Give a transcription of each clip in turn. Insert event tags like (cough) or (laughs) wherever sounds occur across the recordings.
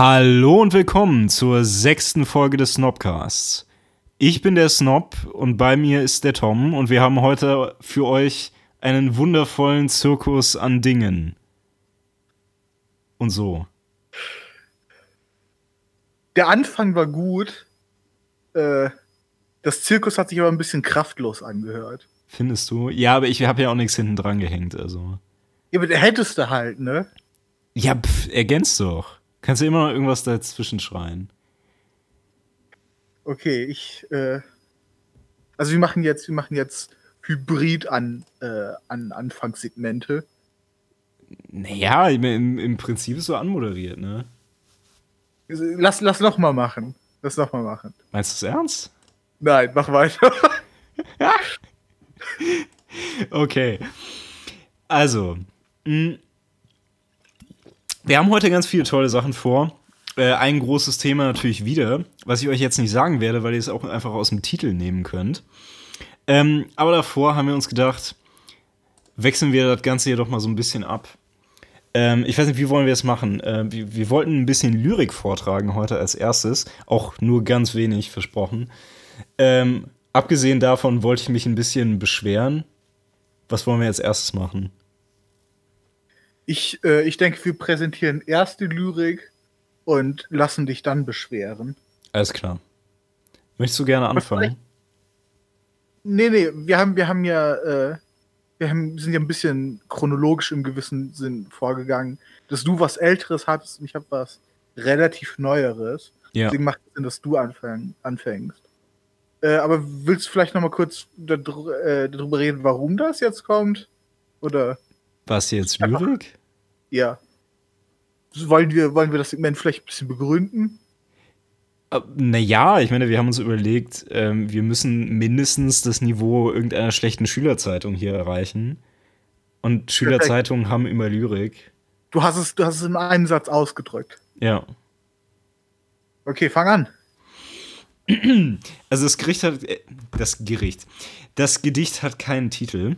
Hallo und willkommen zur sechsten Folge des Snobcasts. Ich bin der Snob und bei mir ist der Tom und wir haben heute für euch einen wundervollen Zirkus an Dingen. Und so. Der Anfang war gut. Äh, das Zirkus hat sich aber ein bisschen kraftlos angehört. Findest du? Ja, aber ich habe ja auch nichts hinten dran gehängt, also. Ja, aber der hättest du halt, ne? Ja, pff, ergänzt doch. Kannst du immer noch irgendwas dazwischen schreien. Okay, ich, äh, also wir machen jetzt, wir machen jetzt Hybrid an, äh, an Anfangssegmente. Naja, im, im Prinzip ist so anmoderiert, ne? Lass, lass noch mal machen. Lass noch mal machen. Meinst du es ernst? Nein, mach weiter. (laughs) okay. Also, mh, wir haben heute ganz viele tolle Sachen vor. Äh, ein großes Thema natürlich wieder, was ich euch jetzt nicht sagen werde, weil ihr es auch einfach aus dem Titel nehmen könnt. Ähm, aber davor haben wir uns gedacht, wechseln wir das Ganze hier doch mal so ein bisschen ab. Ähm, ich weiß nicht, wie wollen wir es machen? Äh, wir, wir, wollten ein bisschen Lyrik vortragen heute als erstes, auch nur ganz wenig versprochen. Ähm, abgesehen davon wollte ich mich ein bisschen beschweren. Was wollen wir als erstes machen? Ich, äh, ich denke, wir präsentieren erst die Lyrik und lassen dich dann beschweren. Alles klar. Möchtest du gerne anfangen? Nee, nee, wir haben, wir haben ja, äh, wir haben, sind ja ein bisschen chronologisch im gewissen Sinn vorgegangen, dass du was Älteres hattest und ich habe was relativ Neueres. Ja. Deswegen macht es Sinn, dass du anfang, anfängst. Äh, aber willst du vielleicht noch mal kurz darüber, äh, darüber reden, warum das jetzt kommt? Oder? Was jetzt, Lyrik? Ja. Wollen wir, wollen wir das Segment vielleicht ein bisschen begründen? Äh, naja, ich meine, wir haben uns überlegt, ähm, wir müssen mindestens das Niveau irgendeiner schlechten Schülerzeitung hier erreichen. Und Schülerzeitungen haben immer Lyrik. Du hast es, du hast es in einem Satz ausgedrückt. Ja. Okay, fang an. Also das Gericht hat. Äh, das Gericht. Das Gedicht hat keinen Titel.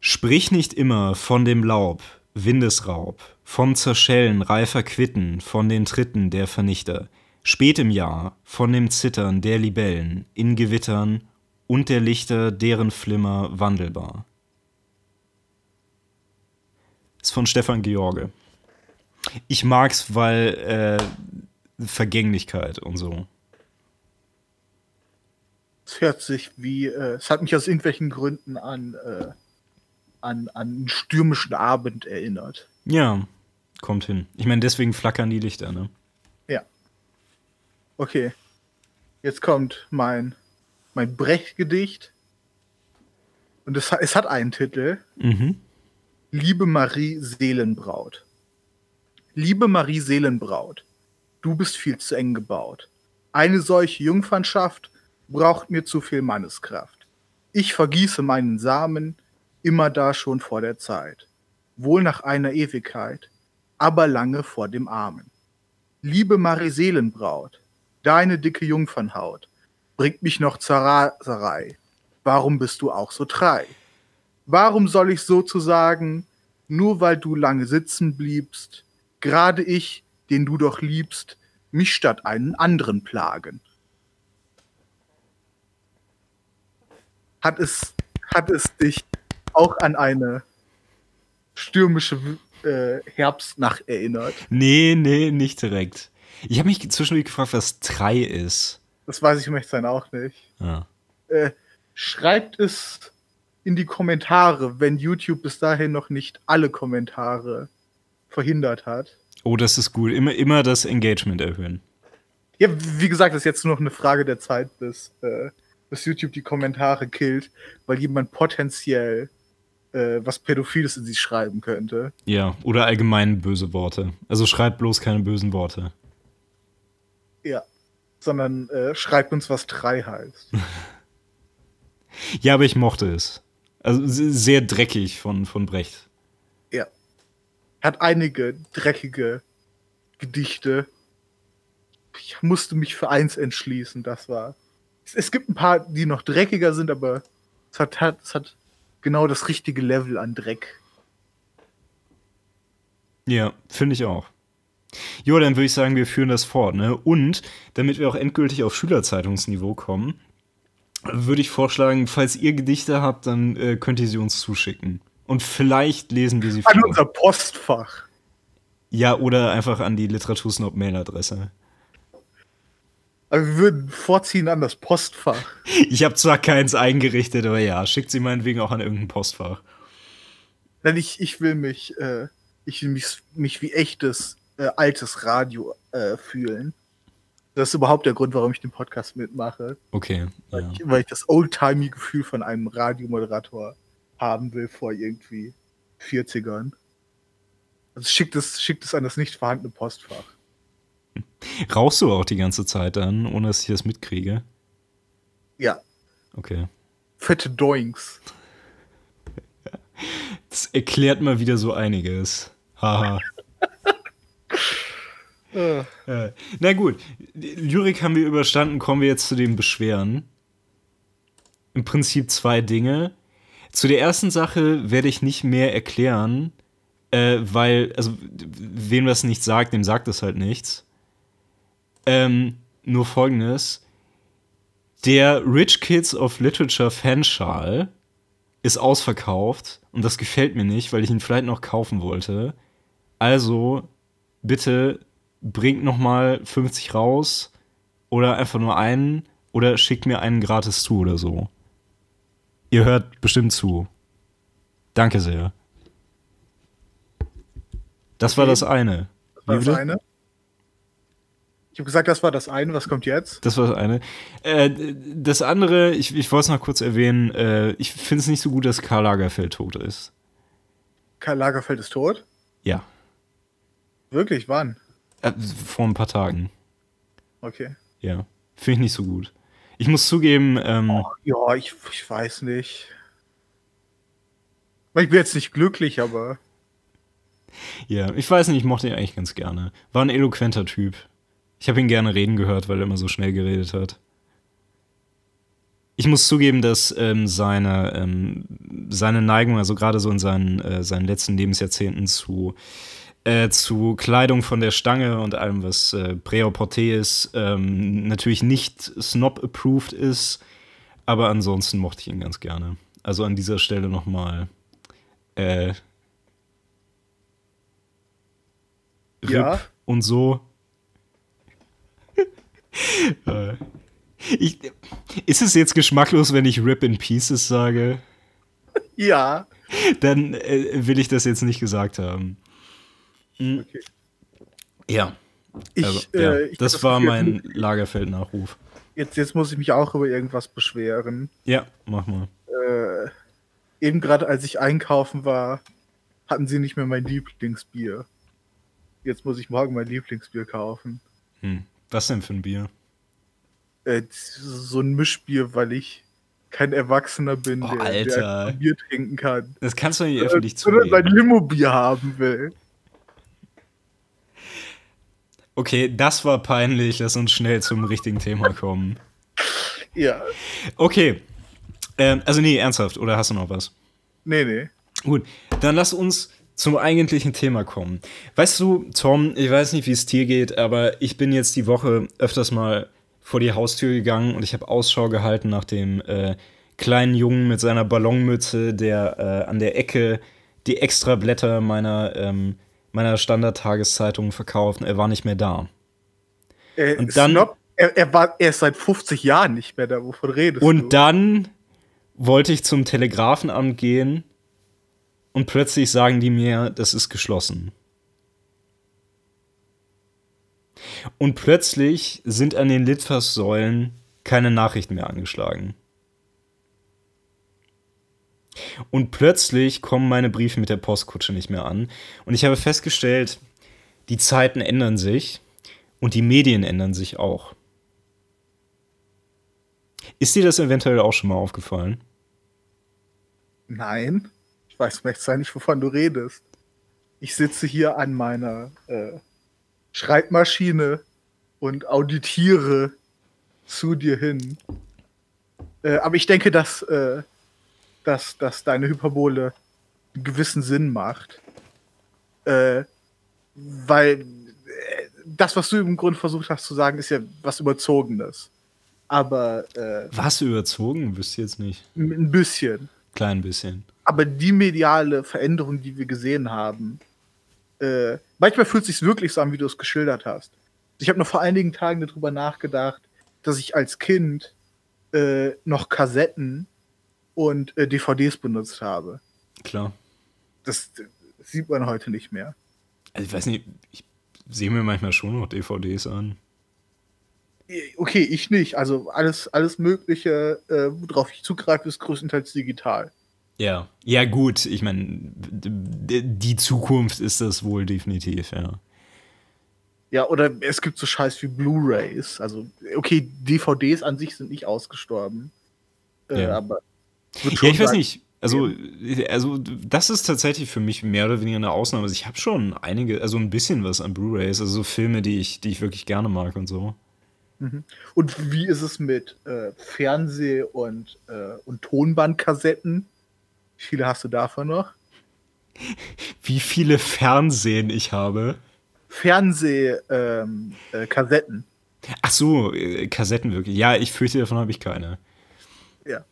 Sprich nicht immer von dem Laub, Windesraub, vom Zerschellen reifer Quitten, von den Tritten der Vernichter, spät im Jahr, von dem Zittern der Libellen, in Gewittern und der Lichter, deren Flimmer wandelbar. Ist von Stefan George. Ich mag's, weil äh, Vergänglichkeit und so. Es hört sich wie, äh, es hat mich aus irgendwelchen Gründen an äh, an, an einen stürmischen Abend erinnert. Ja, kommt hin. Ich meine, deswegen flackern die Lichter, ne? Ja. Okay. Jetzt kommt mein, mein Brecht-Gedicht. Und es, es hat einen Titel. Mhm. Liebe Marie Seelenbraut. Liebe Marie Seelenbraut, du bist viel zu eng gebaut. Eine solche Jungfernschaft braucht mir zu viel Manneskraft. Ich vergieße meinen Samen, immer da schon vor der Zeit, wohl nach einer Ewigkeit, aber lange vor dem Armen. Liebe Mariseelenbraut, deine dicke Jungfernhaut bringt mich noch zur Raserei. Warum bist du auch so trei? Warum soll ich sozusagen, nur weil du lange sitzen bliebst, gerade ich, den du doch liebst, mich statt einen anderen plagen? Hat es, hat es dich auch an eine stürmische äh, Herbstnacht erinnert. Nee, nee, nicht direkt. Ich habe mich zwischendurch gefragt, was Trei ist. Das weiß ich möchte sein auch nicht. Ja. Äh, schreibt es in die Kommentare, wenn YouTube bis dahin noch nicht alle Kommentare verhindert hat. Oh, das ist gut. Immer, immer das Engagement erhöhen. Ja, wie gesagt, das ist jetzt nur noch eine Frage der Zeit, bis, äh, bis YouTube die Kommentare killt, weil jemand potenziell äh, was Pädophiles in sie schreiben könnte. Ja, oder allgemein böse Worte. Also schreibt bloß keine bösen Worte. Ja, sondern äh, schreibt uns, was drei heißt. (laughs) ja, aber ich mochte es. Also sehr dreckig von, von Brecht. Ja. Hat einige dreckige Gedichte. Ich musste mich für eins entschließen, das war. Es, es gibt ein paar, die noch dreckiger sind, aber es hat, hat, es hat genau das richtige Level an Dreck. Ja, finde ich auch. Jo, dann würde ich sagen, wir führen das fort, ne? Und damit wir auch endgültig auf Schülerzeitungsniveau kommen, würde ich vorschlagen, falls ihr Gedichte habt, dann äh, könnt ihr sie uns zuschicken. Und vielleicht lesen wir sie vor. An unser Postfach. Ja, oder einfach an die Literatursnob-Mailadresse. Also wir würden vorziehen an das Postfach. Ich habe zwar keins eingerichtet, aber ja, schickt sie meinetwegen auch an irgendein Postfach. Denn ich, ich will mich, äh, ich will mich, mich wie echtes äh, altes Radio äh, fühlen. Das ist überhaupt der Grund, warum ich den Podcast mitmache. Okay. Weil, ja. ich, weil ich das Oldtimey-Gefühl von einem Radiomoderator haben will vor irgendwie 40ern. Also schickt es, schickt es an das nicht vorhandene Postfach. Rauchst du auch die ganze Zeit dann, ohne dass ich das mitkriege? Ja. Okay. Fette Doinks. Das erklärt mal wieder so einiges. Haha. (laughs) äh. Na gut, Lyrik haben wir überstanden, kommen wir jetzt zu den Beschweren. Im Prinzip zwei Dinge. Zu der ersten Sache werde ich nicht mehr erklären, äh, weil, also, wem das nicht sagt, dem sagt es halt nichts. Ähm, nur folgendes. Der Rich Kids of Literature Fanschal ist ausverkauft und das gefällt mir nicht, weil ich ihn vielleicht noch kaufen wollte. Also, bitte bringt noch mal 50 raus oder einfach nur einen oder schickt mir einen gratis zu oder so. Ihr hört bestimmt zu. Danke sehr. Das okay. war das eine. Das war das eine. Ich habe gesagt, das war das eine. Was kommt jetzt? Das war das eine. Äh, das andere, ich, ich wollte es noch kurz erwähnen, äh, ich finde es nicht so gut, dass Karl Lagerfeld tot ist. Karl Lagerfeld ist tot? Ja. Wirklich? Wann? Äh, vor ein paar Tagen. Okay. Ja. Finde ich nicht so gut. Ich muss zugeben. Ähm, oh, ja, ich, ich weiß nicht. Ich bin jetzt nicht glücklich, aber. Ja, ich weiß nicht, ich mochte ihn eigentlich ganz gerne. War ein eloquenter Typ. Ich habe ihn gerne reden gehört, weil er immer so schnell geredet hat. Ich muss zugeben, dass ähm, seine, ähm, seine Neigung, also gerade so in seinen, äh, seinen letzten Lebensjahrzehnten zu, äh, zu Kleidung von der Stange und allem, was äh, Pré-Porté ist, ähm, natürlich nicht Snob-approved ist, aber ansonsten mochte ich ihn ganz gerne. Also an dieser Stelle nochmal äh, RIP ja. und so. Äh, ich, ist es jetzt geschmacklos, wenn ich Rip in Pieces sage? Ja. Dann äh, will ich das jetzt nicht gesagt haben. Mhm. Okay. Ja. Ich, also, ja. Äh, das, das war mein Lagerfeld-Nachruf. Jetzt, jetzt muss ich mich auch über irgendwas beschweren. Ja, mach mal. Äh, eben gerade als ich einkaufen war, hatten sie nicht mehr mein Lieblingsbier. Jetzt muss ich morgen mein Lieblingsbier kaufen. Hm. Was denn für ein Bier? Äh, so ein Mischbier, weil ich kein Erwachsener bin, oh, der, der, Bier trinken kann. Das kannst du nicht äh, öffentlich zugeben. Oder sein Limo-Bier haben will. Okay, das war peinlich. Lass uns schnell zum richtigen Thema kommen. (laughs) Ja. Okay. Ähm, also nee, ernsthaft. Oder hast du noch was? Nee, nee. Gut, dann lass uns zum eigentlichen Thema kommen. Weißt du, Tom, ich weiß nicht, wie es dir geht, aber ich bin jetzt die Woche öfters mal vor die Haustür gegangen und ich habe Ausschau gehalten nach dem äh, kleinen Jungen mit seiner Ballonmütze, der äh, an der Ecke die Extrablätter meiner, ähm, meiner Standardtageszeitung verkauft. Er war nicht mehr da. Äh, und dann, Snob, er, er, war erst seit 50 Jahren nicht mehr da. Wovon redest und du? Und dann wollte ich zum Telegrafenamt gehen und plötzlich sagen die mir, das ist geschlossen. Und plötzlich sind an den Litfaßsäulen keine Nachrichten mehr angeschlagen. Und plötzlich kommen meine Briefe mit der Postkutsche nicht mehr an. Und ich habe festgestellt, die Zeiten ändern sich und die Medien ändern sich auch. Ist dir das eventuell auch schon mal aufgefallen? Nein. Ich weiß vielleicht nicht, wovon du redest. Ich sitze hier an meiner äh, Schreibmaschine und auditiere zu dir hin. Äh, aber ich denke, dass, äh, dass, dass deine Hyperbole einen gewissen Sinn macht. Äh, weil äh, das, was du im Grunde versucht hast zu sagen, ist ja was Überzogenes. Aber. Äh, was überzogen? Wüsste jetzt nicht. Ein bisschen. Klein bisschen. Aber die mediale Veränderung, die wir gesehen haben, äh, manchmal fühlt es sich wirklich so an, wie du es geschildert hast. Ich habe noch vor einigen Tagen darüber nachgedacht, dass ich als Kind äh, noch Kassetten und äh, DVDs benutzt habe. Klar. Das, das, sieht man heute nicht mehr. Also ich weiß nicht, ich sehe mir manchmal schon noch DVDs an. Okay, ich nicht. Also alles, alles Mögliche, äh, worauf ich zugreife, ist größtenteils digital. Ja, ja gut. Ich meine, die Zukunft ist das wohl definitiv, ja. Ja, oder es gibt so Scheiß wie Blu-rays. Also, okay, DVDs an sich sind nicht ausgestorben. Äh, ja. aber. Ja, ich sagen, weiß nicht. Also, also, das ist tatsächlich für mich mehr oder weniger eine Ausnahme. Also, ich habe schon einige, also ein bisschen was an Blu-rays, also so Filme, die ich, die ich wirklich gerne mag und so. Mhm. Und wie ist es mit äh, Fernseh- und, äh, und Tonbandkassetten? Wie viele hast du davon noch? Wie viele Fernsehen ich habe? Fernsehkassetten. Ähm, äh, Ach so, äh, Kassetten wirklich. Ja, ich fürchte, davon habe ich keine. Ja.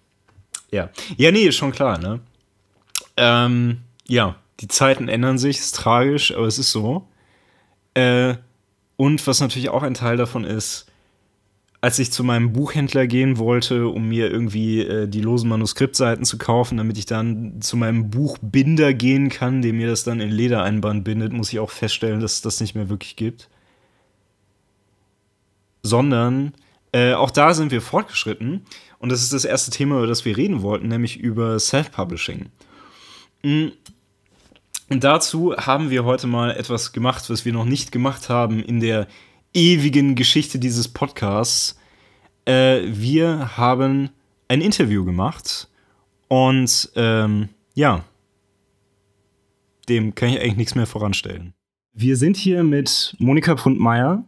Ja. Ja, nee, ist schon klar, ne? Ähm, ja, die Zeiten ändern sich, ist tragisch, aber es ist so. Äh, und was natürlich auch ein Teil davon ist, als ich zu meinem Buchhändler gehen wollte, um mir irgendwie äh, die losen Manuskriptseiten zu kaufen, damit ich dann zu meinem Buchbinder gehen kann, der mir das dann in Ledereinband bindet, muss ich auch feststellen, dass es das nicht mehr wirklich gibt. Sondern äh, auch da sind wir fortgeschritten. Und das ist das erste Thema, über das wir reden wollten, nämlich über Self-Publishing. Mm. Und dazu haben wir heute mal etwas gemacht, was wir noch nicht gemacht haben in der ewigen Geschichte dieses Podcasts. Äh, wir haben ein Interview gemacht und ähm, ja, dem kann ich eigentlich nichts mehr voranstellen. Wir sind hier mit Monika Pundmeier,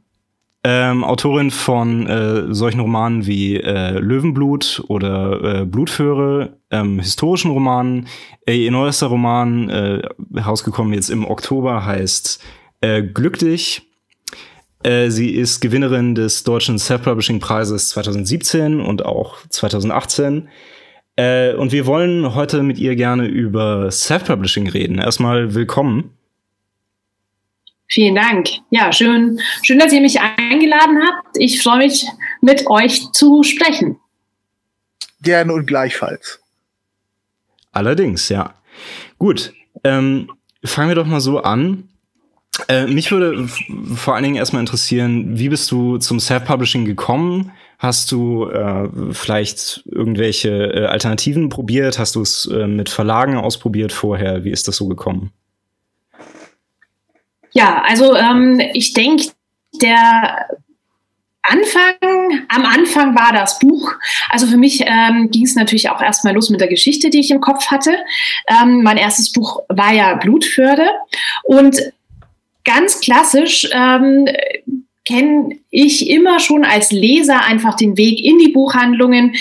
ähm, Autorin von äh, solchen Romanen wie äh, Löwenblut oder äh, Blutföhre, ähm, historischen Romanen. Äh, ihr neuester Roman, äh, rausgekommen jetzt im Oktober, heißt äh, Glücklich. Äh, sie ist Gewinnerin des Deutschen Self-Publishing-Preises 2017 und auch 2018. Äh, und wir wollen heute mit ihr gerne über Self-Publishing reden. Erstmal willkommen. Vielen Dank. Ja, schön, schön, dass ihr mich eingeladen habt. Ich freue mich, mit euch zu sprechen. Gerne und gleichfalls. Allerdings, ja. Gut, ähm, fangen wir doch mal so an. Äh, mich würde vor allen Dingen erstmal interessieren, wie bist du zum Self-Publishing gekommen? Hast du äh, vielleicht irgendwelche äh, Alternativen probiert? Hast du es äh, mit Verlagen ausprobiert vorher? Wie ist das so gekommen? Ja, also ähm, ich denke, der Anfang, am Anfang war das Buch. Also für mich ähm, ging es natürlich auch erstmal los mit der Geschichte, die ich im Kopf hatte. Ähm, mein erstes Buch war ja Blutförde. Und ganz klassisch ähm, kenne ich immer schon als Leser einfach den Weg in die Buchhandlungen.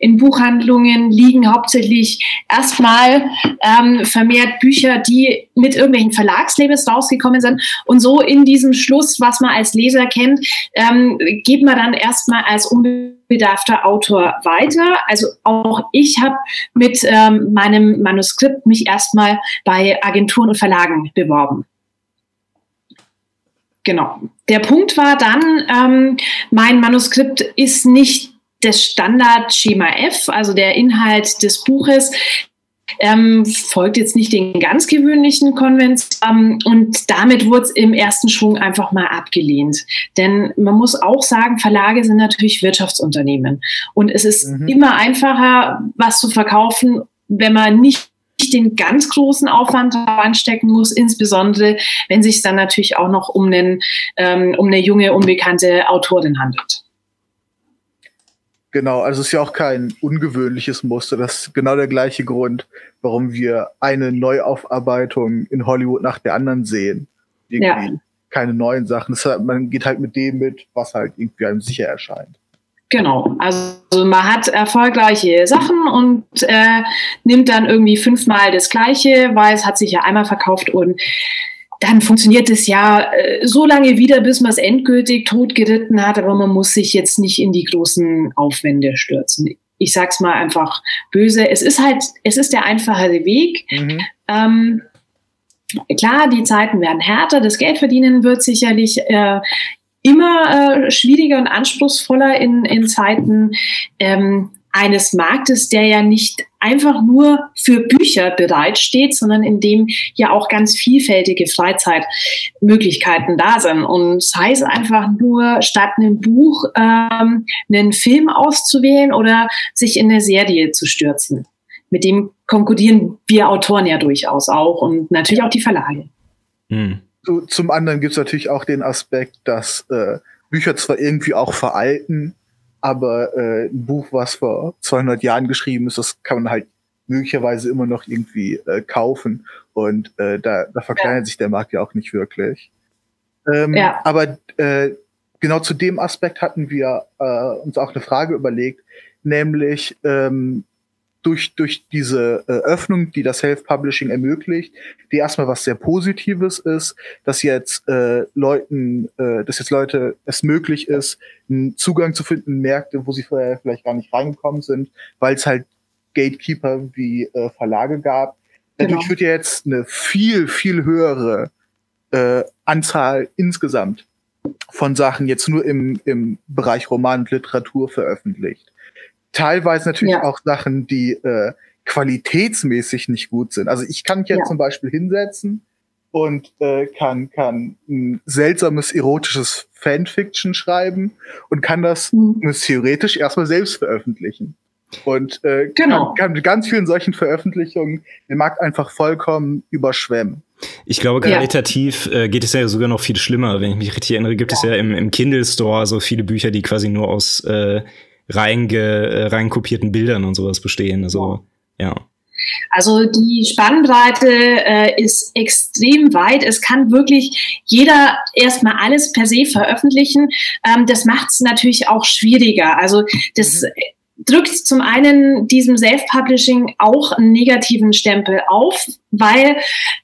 In Buchhandlungen liegen hauptsächlich erstmal ähm, vermehrt Bücher, die mit irgendwelchen Verlagslabels rausgekommen sind. Und so in diesem Schluss, was man als Leser kennt, ähm, geht man dann erstmal als unbedarfter Autor weiter. Also auch ich habe mit ähm, meinem Manuskript mich erstmal bei Agenturen und Verlagen beworben. Genau. Der Punkt war dann, ähm, mein Manuskript ist nicht das Standard-Schema F, also der Inhalt des Buches. Ähm, folgt jetzt nicht den ganz gewöhnlichen Konventionen ähm, und damit wurde es im ersten Schwung einfach mal abgelehnt. Denn man muss auch sagen, Verlage sind natürlich Wirtschaftsunternehmen und es ist mhm. immer einfacher, was zu verkaufen, wenn man nicht den ganz großen Aufwand anstecken muss, insbesondere wenn sich dann natürlich auch noch um, einen, ähm, um eine junge, unbekannte Autorin handelt. Genau, also es ist ja auch kein ungewöhnliches Muster. Das ist genau der gleiche Grund, warum wir eine Neuaufarbeitung in Hollywood nach der anderen sehen. Irgendwie ja. keine neuen Sachen. Halt, man geht halt mit dem mit, was halt irgendwie einem sicher erscheint. Genau, also man hat erfolgreiche Sachen und äh, nimmt dann irgendwie fünfmal das Gleiche, weil es hat sich ja einmal verkauft und dann funktioniert es ja äh, so lange wieder, bis man es endgültig totgeritten hat, aber man muss sich jetzt nicht in die großen Aufwände stürzen. Ich sag's mal einfach böse. Es ist halt, es ist der einfache Weg. Mhm. Ähm, klar, die Zeiten werden härter, das Geldverdienen wird sicherlich äh, immer äh, schwieriger und anspruchsvoller in, in Zeiten. Ähm, eines Marktes, der ja nicht einfach nur für Bücher bereitsteht, sondern in dem ja auch ganz vielfältige Freizeitmöglichkeiten da sind. Und sei es einfach nur statt einem Buch ähm, einen Film auszuwählen oder sich in eine Serie zu stürzen. Mit dem konkurrieren wir Autoren ja durchaus auch und natürlich auch die Verlage. Hm. Zum anderen gibt es natürlich auch den Aspekt, dass äh, Bücher zwar irgendwie auch veralten, aber äh, ein Buch, was vor 200 Jahren geschrieben ist, das kann man halt möglicherweise immer noch irgendwie äh, kaufen und äh, da, da verkleinert ja. sich der Markt ja auch nicht wirklich. Ähm, ja. Aber äh, genau zu dem Aspekt hatten wir äh, uns auch eine Frage überlegt, nämlich ähm, durch, durch diese äh, Öffnung, die das Self-Publishing ermöglicht, die erstmal was sehr Positives ist, dass jetzt äh, Leuten, äh, dass jetzt Leute es möglich ist, einen Zugang zu finden in Märkte, wo sie vorher vielleicht gar nicht reingekommen sind, weil es halt Gatekeeper wie äh, Verlage gab. Genau. Dadurch wird ja jetzt eine viel, viel höhere äh, Anzahl insgesamt von Sachen jetzt nur im, im Bereich Roman und Literatur veröffentlicht teilweise natürlich ja. auch Sachen, die äh, qualitätsmäßig nicht gut sind. Also ich kann mich ja, zum Beispiel hinsetzen und äh, kann, kann ein seltsames erotisches Fanfiction schreiben und kann das mhm. theoretisch erstmal selbst veröffentlichen. Und äh, genau. kann, kann mit ganz vielen solchen Veröffentlichungen den Markt einfach vollkommen überschwemmen. Ich glaube, qualitativ ja. äh, geht es ja sogar noch viel schlimmer. Wenn ich mich richtig erinnere, gibt ja. es ja im, im Kindle Store so viele Bücher, die quasi nur aus äh, reinge, äh, reinkopierten Bildern und sowas bestehen. Also, ja. Also die Spannbreite äh, ist extrem weit. Es kann wirklich jeder erstmal alles per se veröffentlichen. Ähm, das macht es natürlich auch schwieriger. Also das mhm. Drückt zum einen diesem Self-Publishing auch einen negativen Stempel auf, weil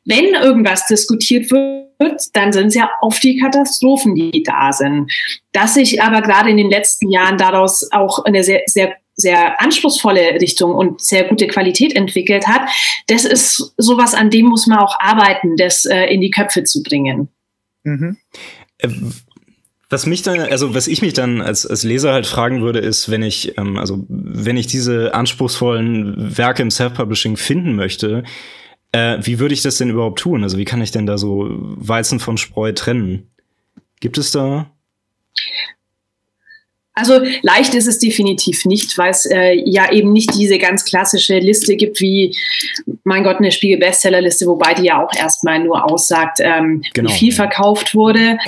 wenn irgendwas diskutiert wird, dann sind es ja oft die Katastrophen, die da sind. Dass sich aber gerade in den letzten Jahren daraus auch eine sehr, sehr sehr anspruchsvolle Richtung und sehr gute Qualität entwickelt hat, das ist sowas, an dem muss man auch arbeiten, das äh, in die Köpfe zu bringen. Mhm. Was mich dann, also was ich mich dann als, als Leser halt fragen würde, ist, wenn ich, ähm, also wenn ich diese anspruchsvollen Werke im Self-Publishing finden möchte, äh, wie würde ich das denn überhaupt tun? Also wie kann ich denn da so Weizen von Spreu trennen? Gibt es da? Also leicht ist es definitiv nicht, weil es äh, ja eben nicht diese ganz klassische Liste gibt wie, mein Gott, eine Spiegel-Bestsellerliste, wobei die ja auch erstmal nur aussagt, ähm, genau. wie viel verkauft wurde.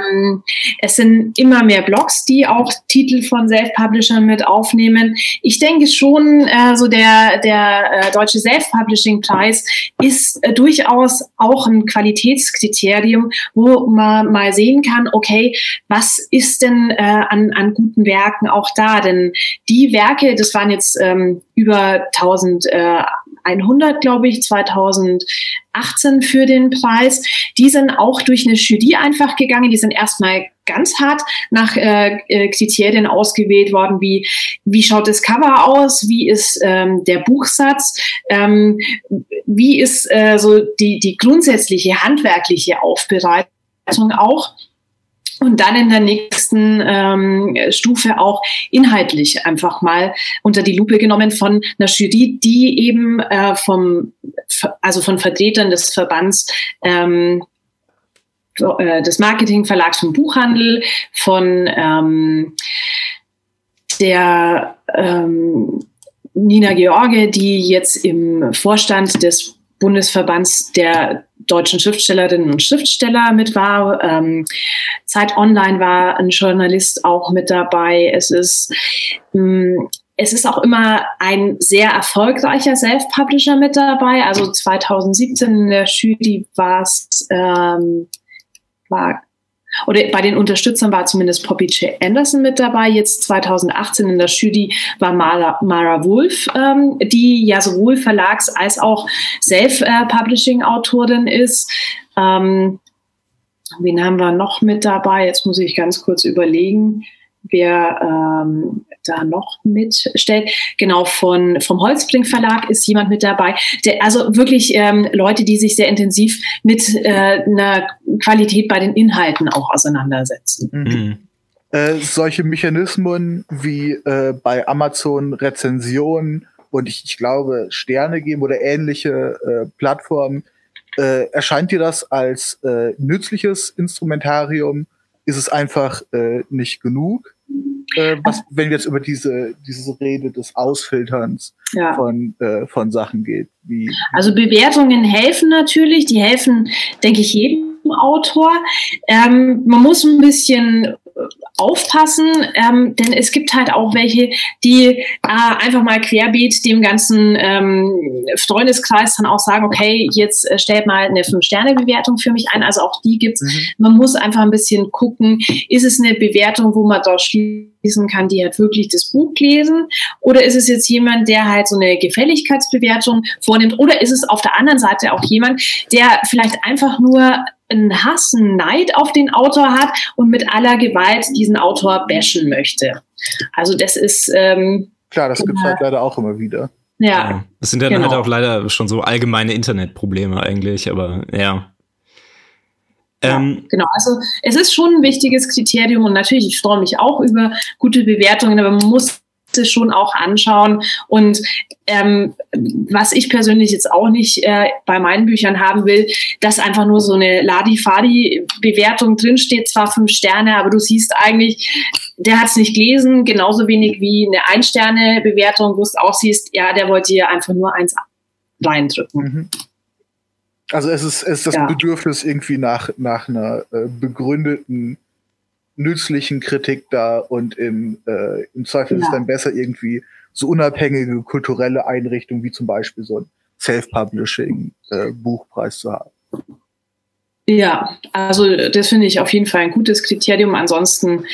Ähm, es sind immer mehr Blogs, die auch Titel von Self-Publishern mit aufnehmen. Ich denke schon, äh, so der, der äh, deutsche Self-Publishing-Preis ist äh, durchaus auch ein Qualitätskriterium, wo man mal sehen kann, okay, was ist denn äh, an, an guten Werken auch da? Denn die Werke, das waren jetzt ähm, über 1000 äh, 100, glaube ich, 2018 für den Preis. Die sind auch durch eine Jury einfach gegangen. Die sind erstmal ganz hart nach äh, äh, Kriterien ausgewählt worden, wie wie schaut das Cover aus, wie ist ähm, der Buchsatz, ähm, wie ist äh, so die die grundsätzliche handwerkliche Aufbereitung auch und dann in der nächsten ähm, Stufe auch inhaltlich einfach mal unter die Lupe genommen von einer Jury, die eben äh, vom, also von Vertretern des Verbands ähm, äh, des Marketingverlags vom Buchhandel, von ähm, der ähm, Nina George, die jetzt im Vorstand des Bundesverbands der deutschen Schriftstellerinnen und Schriftsteller mit war. Ähm, Zeit Online war ein Journalist auch mit dabei. Es ist mh, mm, es ist auch immer ein sehr erfolgreicher Self-Publisher mit dabei. Also 2017 in der Jury war es ähm, war oder bei den Unterstützern war zumindest Poppy J. Anderson mit dabei. Jetzt 2018 in der Jury war Mara, Mara Wolf, ähm, die ja sowohl Verlags- als auch Self-Publishing-Autorin ist. Ähm, wen haben wir noch mit dabei? Jetzt muss ich ganz kurz überlegen, wer ähm, da noch mitstellt. Genau, von, vom Holzbring Verlag ist jemand mit dabei. Der, also wirklich ähm, Leute, die sich sehr intensiv mit äh, einer Qualität bei den Inhalten auch auseinandersetzen. Mhm. mhm. Äh, solche Mechanismen wie äh, bei Amazon Rezensionen und ich, ich, glaube Sterne geben oder ähnliche äh, Plattformen, äh, erscheint dir das als äh, nützliches Instrumentarium? Ist es einfach äh, nicht genug? Äh, was, wenn wir jetzt über diese, diese Rede des Ausfilterns ja. von, äh, von Sachen geht. Wie, also Bewertungen helfen natürlich, die helfen, denke ich, jedem Autor. Ähm, man muss ein bisschen aufpassen, ähm, denn es gibt halt auch welche, die äh, einfach mal querbeet dem ganzen ähm, Freundeskreis dann auch sagen, okay, jetzt äh, stellt mal eine Fünf-Sterne-Bewertung für mich ein. Also auch die gibt's. Mhm. Man muss einfach ein bisschen gucken, ist es eine Bewertung, wo man dort schließen kann, die hat wirklich das Buch lesen? Oder ist es jetzt jemand, der halt so eine Gefälligkeitsbewertung vornimmt? Oder ist es auf der anderen Seite auch jemand, der vielleicht einfach nur einen Hass, einen Neid auf den Autor hat und mit aller Gewalt diesen Autor bashen möchte. Also das ist ähm, klar, das gibt es halt leider auch immer wieder. Ja. Das sind dann genau. halt auch leider schon so allgemeine Internetprobleme eigentlich, aber ja. Ja, ähm, genau, also es ist schon ein wichtiges Kriterium und natürlich, ich freue mich auch über gute Bewertungen, aber man muss schon auch anschauen. Und ähm, was ich persönlich jetzt auch nicht äh, bei meinen Büchern haben will, dass einfach nur so eine Ladi-Fadi-Bewertung drinsteht, zwar fünf Sterne, aber du siehst eigentlich, der hat es nicht gelesen, genauso wenig wie eine Ein-Sterne-Bewertung, wo du auch siehst, ja, der wollte hier einfach nur eins reindrücken. Mhm. Also es ist, es ist das ja. Bedürfnis irgendwie nach, nach einer äh, begründeten nützlichen Kritik da und im, äh, im Zweifel ja. ist dann besser irgendwie so unabhängige kulturelle Einrichtungen wie zum Beispiel so ein Self-Publishing-Buchpreis äh, zu haben. Ja, also das finde ich auf jeden Fall ein gutes Kriterium. Ansonsten,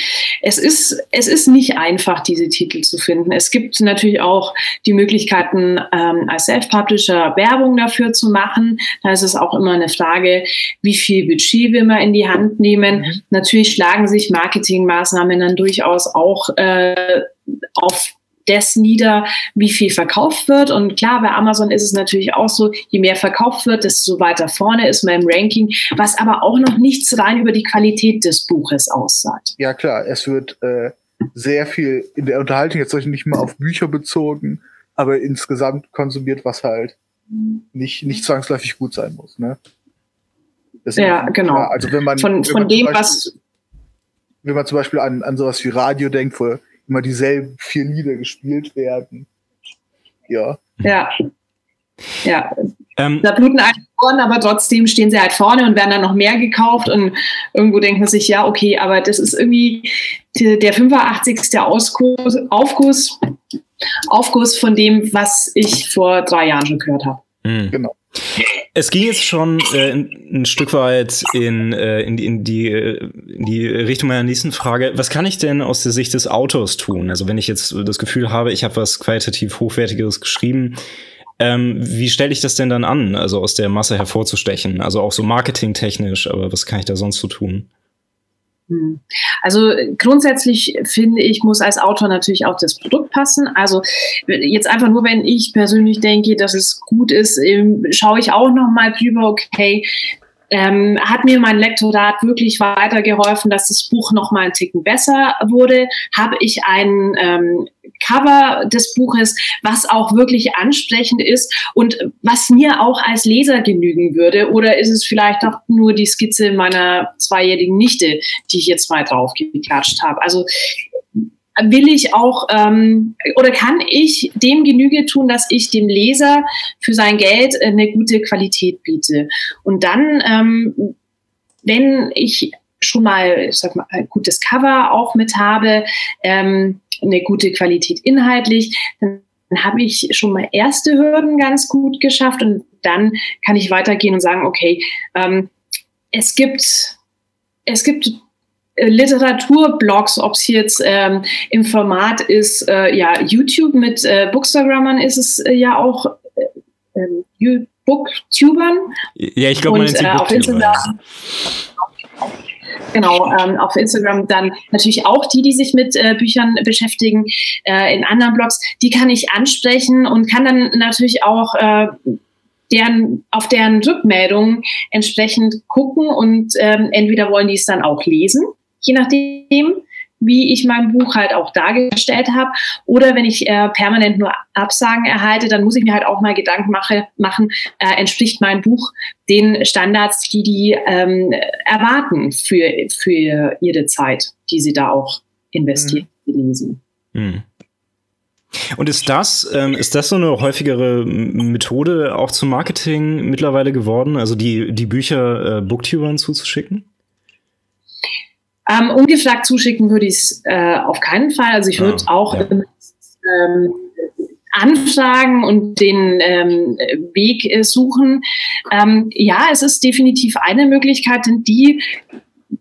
es ist, es ist nicht einfach, diese Titel zu finden. Es gibt natürlich auch die Möglichkeiten, ähm, als Self-Publisher Werbung dafür zu machen. Da ist es auch immer eine Frage, wie viel Budget will man in die Hand nehmen. Mhm. Natürlich schlagen sich Marketingmaßnahmen dann durchaus auch äh, auf das nieder, wie viel verkauft wird. Und klar, bei Amazon ist es natürlich auch so, je mehr verkauft wird, desto weiter vorne ist man im Ranking, was aber auch noch nichts rein über die Qualität des Buches aussagt. Ja, klar, es wird äh, sehr viel in der Unterhaltung, jetzt nicht mal auf Bücher bezogen, aber insgesamt konsumiert, was halt nicht, nicht zwangsläufig gut sein muss. Ne? ja, genau. Klar. Also wenn man, von, wenn von man dem, Beispiel, was wenn man zum Beispiel an, an sowas wie Radio denkt, wo immer dieselben vier Lieder gespielt werden. Ja. Ja. Ja. Ähm, da bluten alle vorne, aber trotzdem stehen sie halt vorne und werden dann noch mehr gekauft und irgendwo denkt man sich, ja, okay, aber das ist irgendwie der 85. Ausguss, Aufguss, Aufguss von dem, was ich vor drei Jahren schon gehört habe. Mhm. Genau. Es ging jetzt schon äh, ein, Stück weit in, äh, in, die, in, die, in die Richtung meiner nächsten Frage. Was kann ich denn aus der Sicht des Autors tun? Also wenn ich jetzt das Gefühl habe, ich habe was qualitativ Hochwertigeres geschrieben, ähm, wie stelle ich das denn dann an, also aus der Masse hervorzustechen? Also auch so marketingtechnisch, aber was kann ich da sonst so tun? Hm. Also grundsätzlich finde ich, muss als Autor natürlich auch das Produkt passen. Also jetzt einfach nur, wenn ich persönlich denke, dass es gut ist, ähm, schaue ich auch noch mal drüber, okay, ähm, hat mir mein Lektorat wirklich weitergeholfen, dass das Buch noch mal einen Ticken besser wurde? Habe ich ein ähm, Cover des Buches, was auch wirklich ansprechend ist und was mir auch als Leser genügen würde? Oder ist es vielleicht doch nur die Skizze meiner zweijährigen Nichte, die ich jetzt mal drauf geklatscht habe? Also will ich auch ähm, oder kann ich dem Genüge tun, dass ich dem Leser für sein Geld eine gute Qualität biete. Und dann, ähm, wenn ich schon mal, ich sag mal, ein gutes Cover auch mit habe, ähm, eine gute Qualität inhaltlich, dann habe ich schon mal erste Hürden ganz gut geschafft und dann kann ich weitergehen und sagen, okay, ähm, es gibt es gibt äh, Literaturblogs, ob es jetzt ähm, im Format ist, äh, ja, YouTube mit äh, Bookstagrammern ist es äh, ja auch äh, ähm, Booktubern. Ja, ich glaube, man nennt äh, auf Instagram. Genau, ähm, auf Instagram dann natürlich auch die, die sich mit äh, Büchern beschäftigen, äh, in anderen Blogs, die kann ich ansprechen und kann dann natürlich auch äh, deren, auf deren Rückmeldungen entsprechend gucken und ähm, entweder wollen die es dann auch lesen, je nachdem, wie ich mein Buch halt auch dargestellt habe. Oder wenn ich äh, permanent nur Absagen erhalte, dann muss ich mir halt auch mal Gedanken mache, machen, äh, entspricht mein Buch den Standards, die die ähm, erwarten für, für ihre Zeit, die sie da auch investieren, mhm. lesen. Mhm. Und ist das, ähm, ist das so eine häufigere Methode auch zum Marketing mittlerweile geworden, also die, die Bücher äh, Booktubern zuzuschicken? Ähm, ungefragt zuschicken würde ich es äh, auf keinen Fall. Also ich würde ah, auch ja. ähm, anfragen und den ähm, Weg äh, suchen. Ähm, ja, es ist definitiv eine Möglichkeit, denn die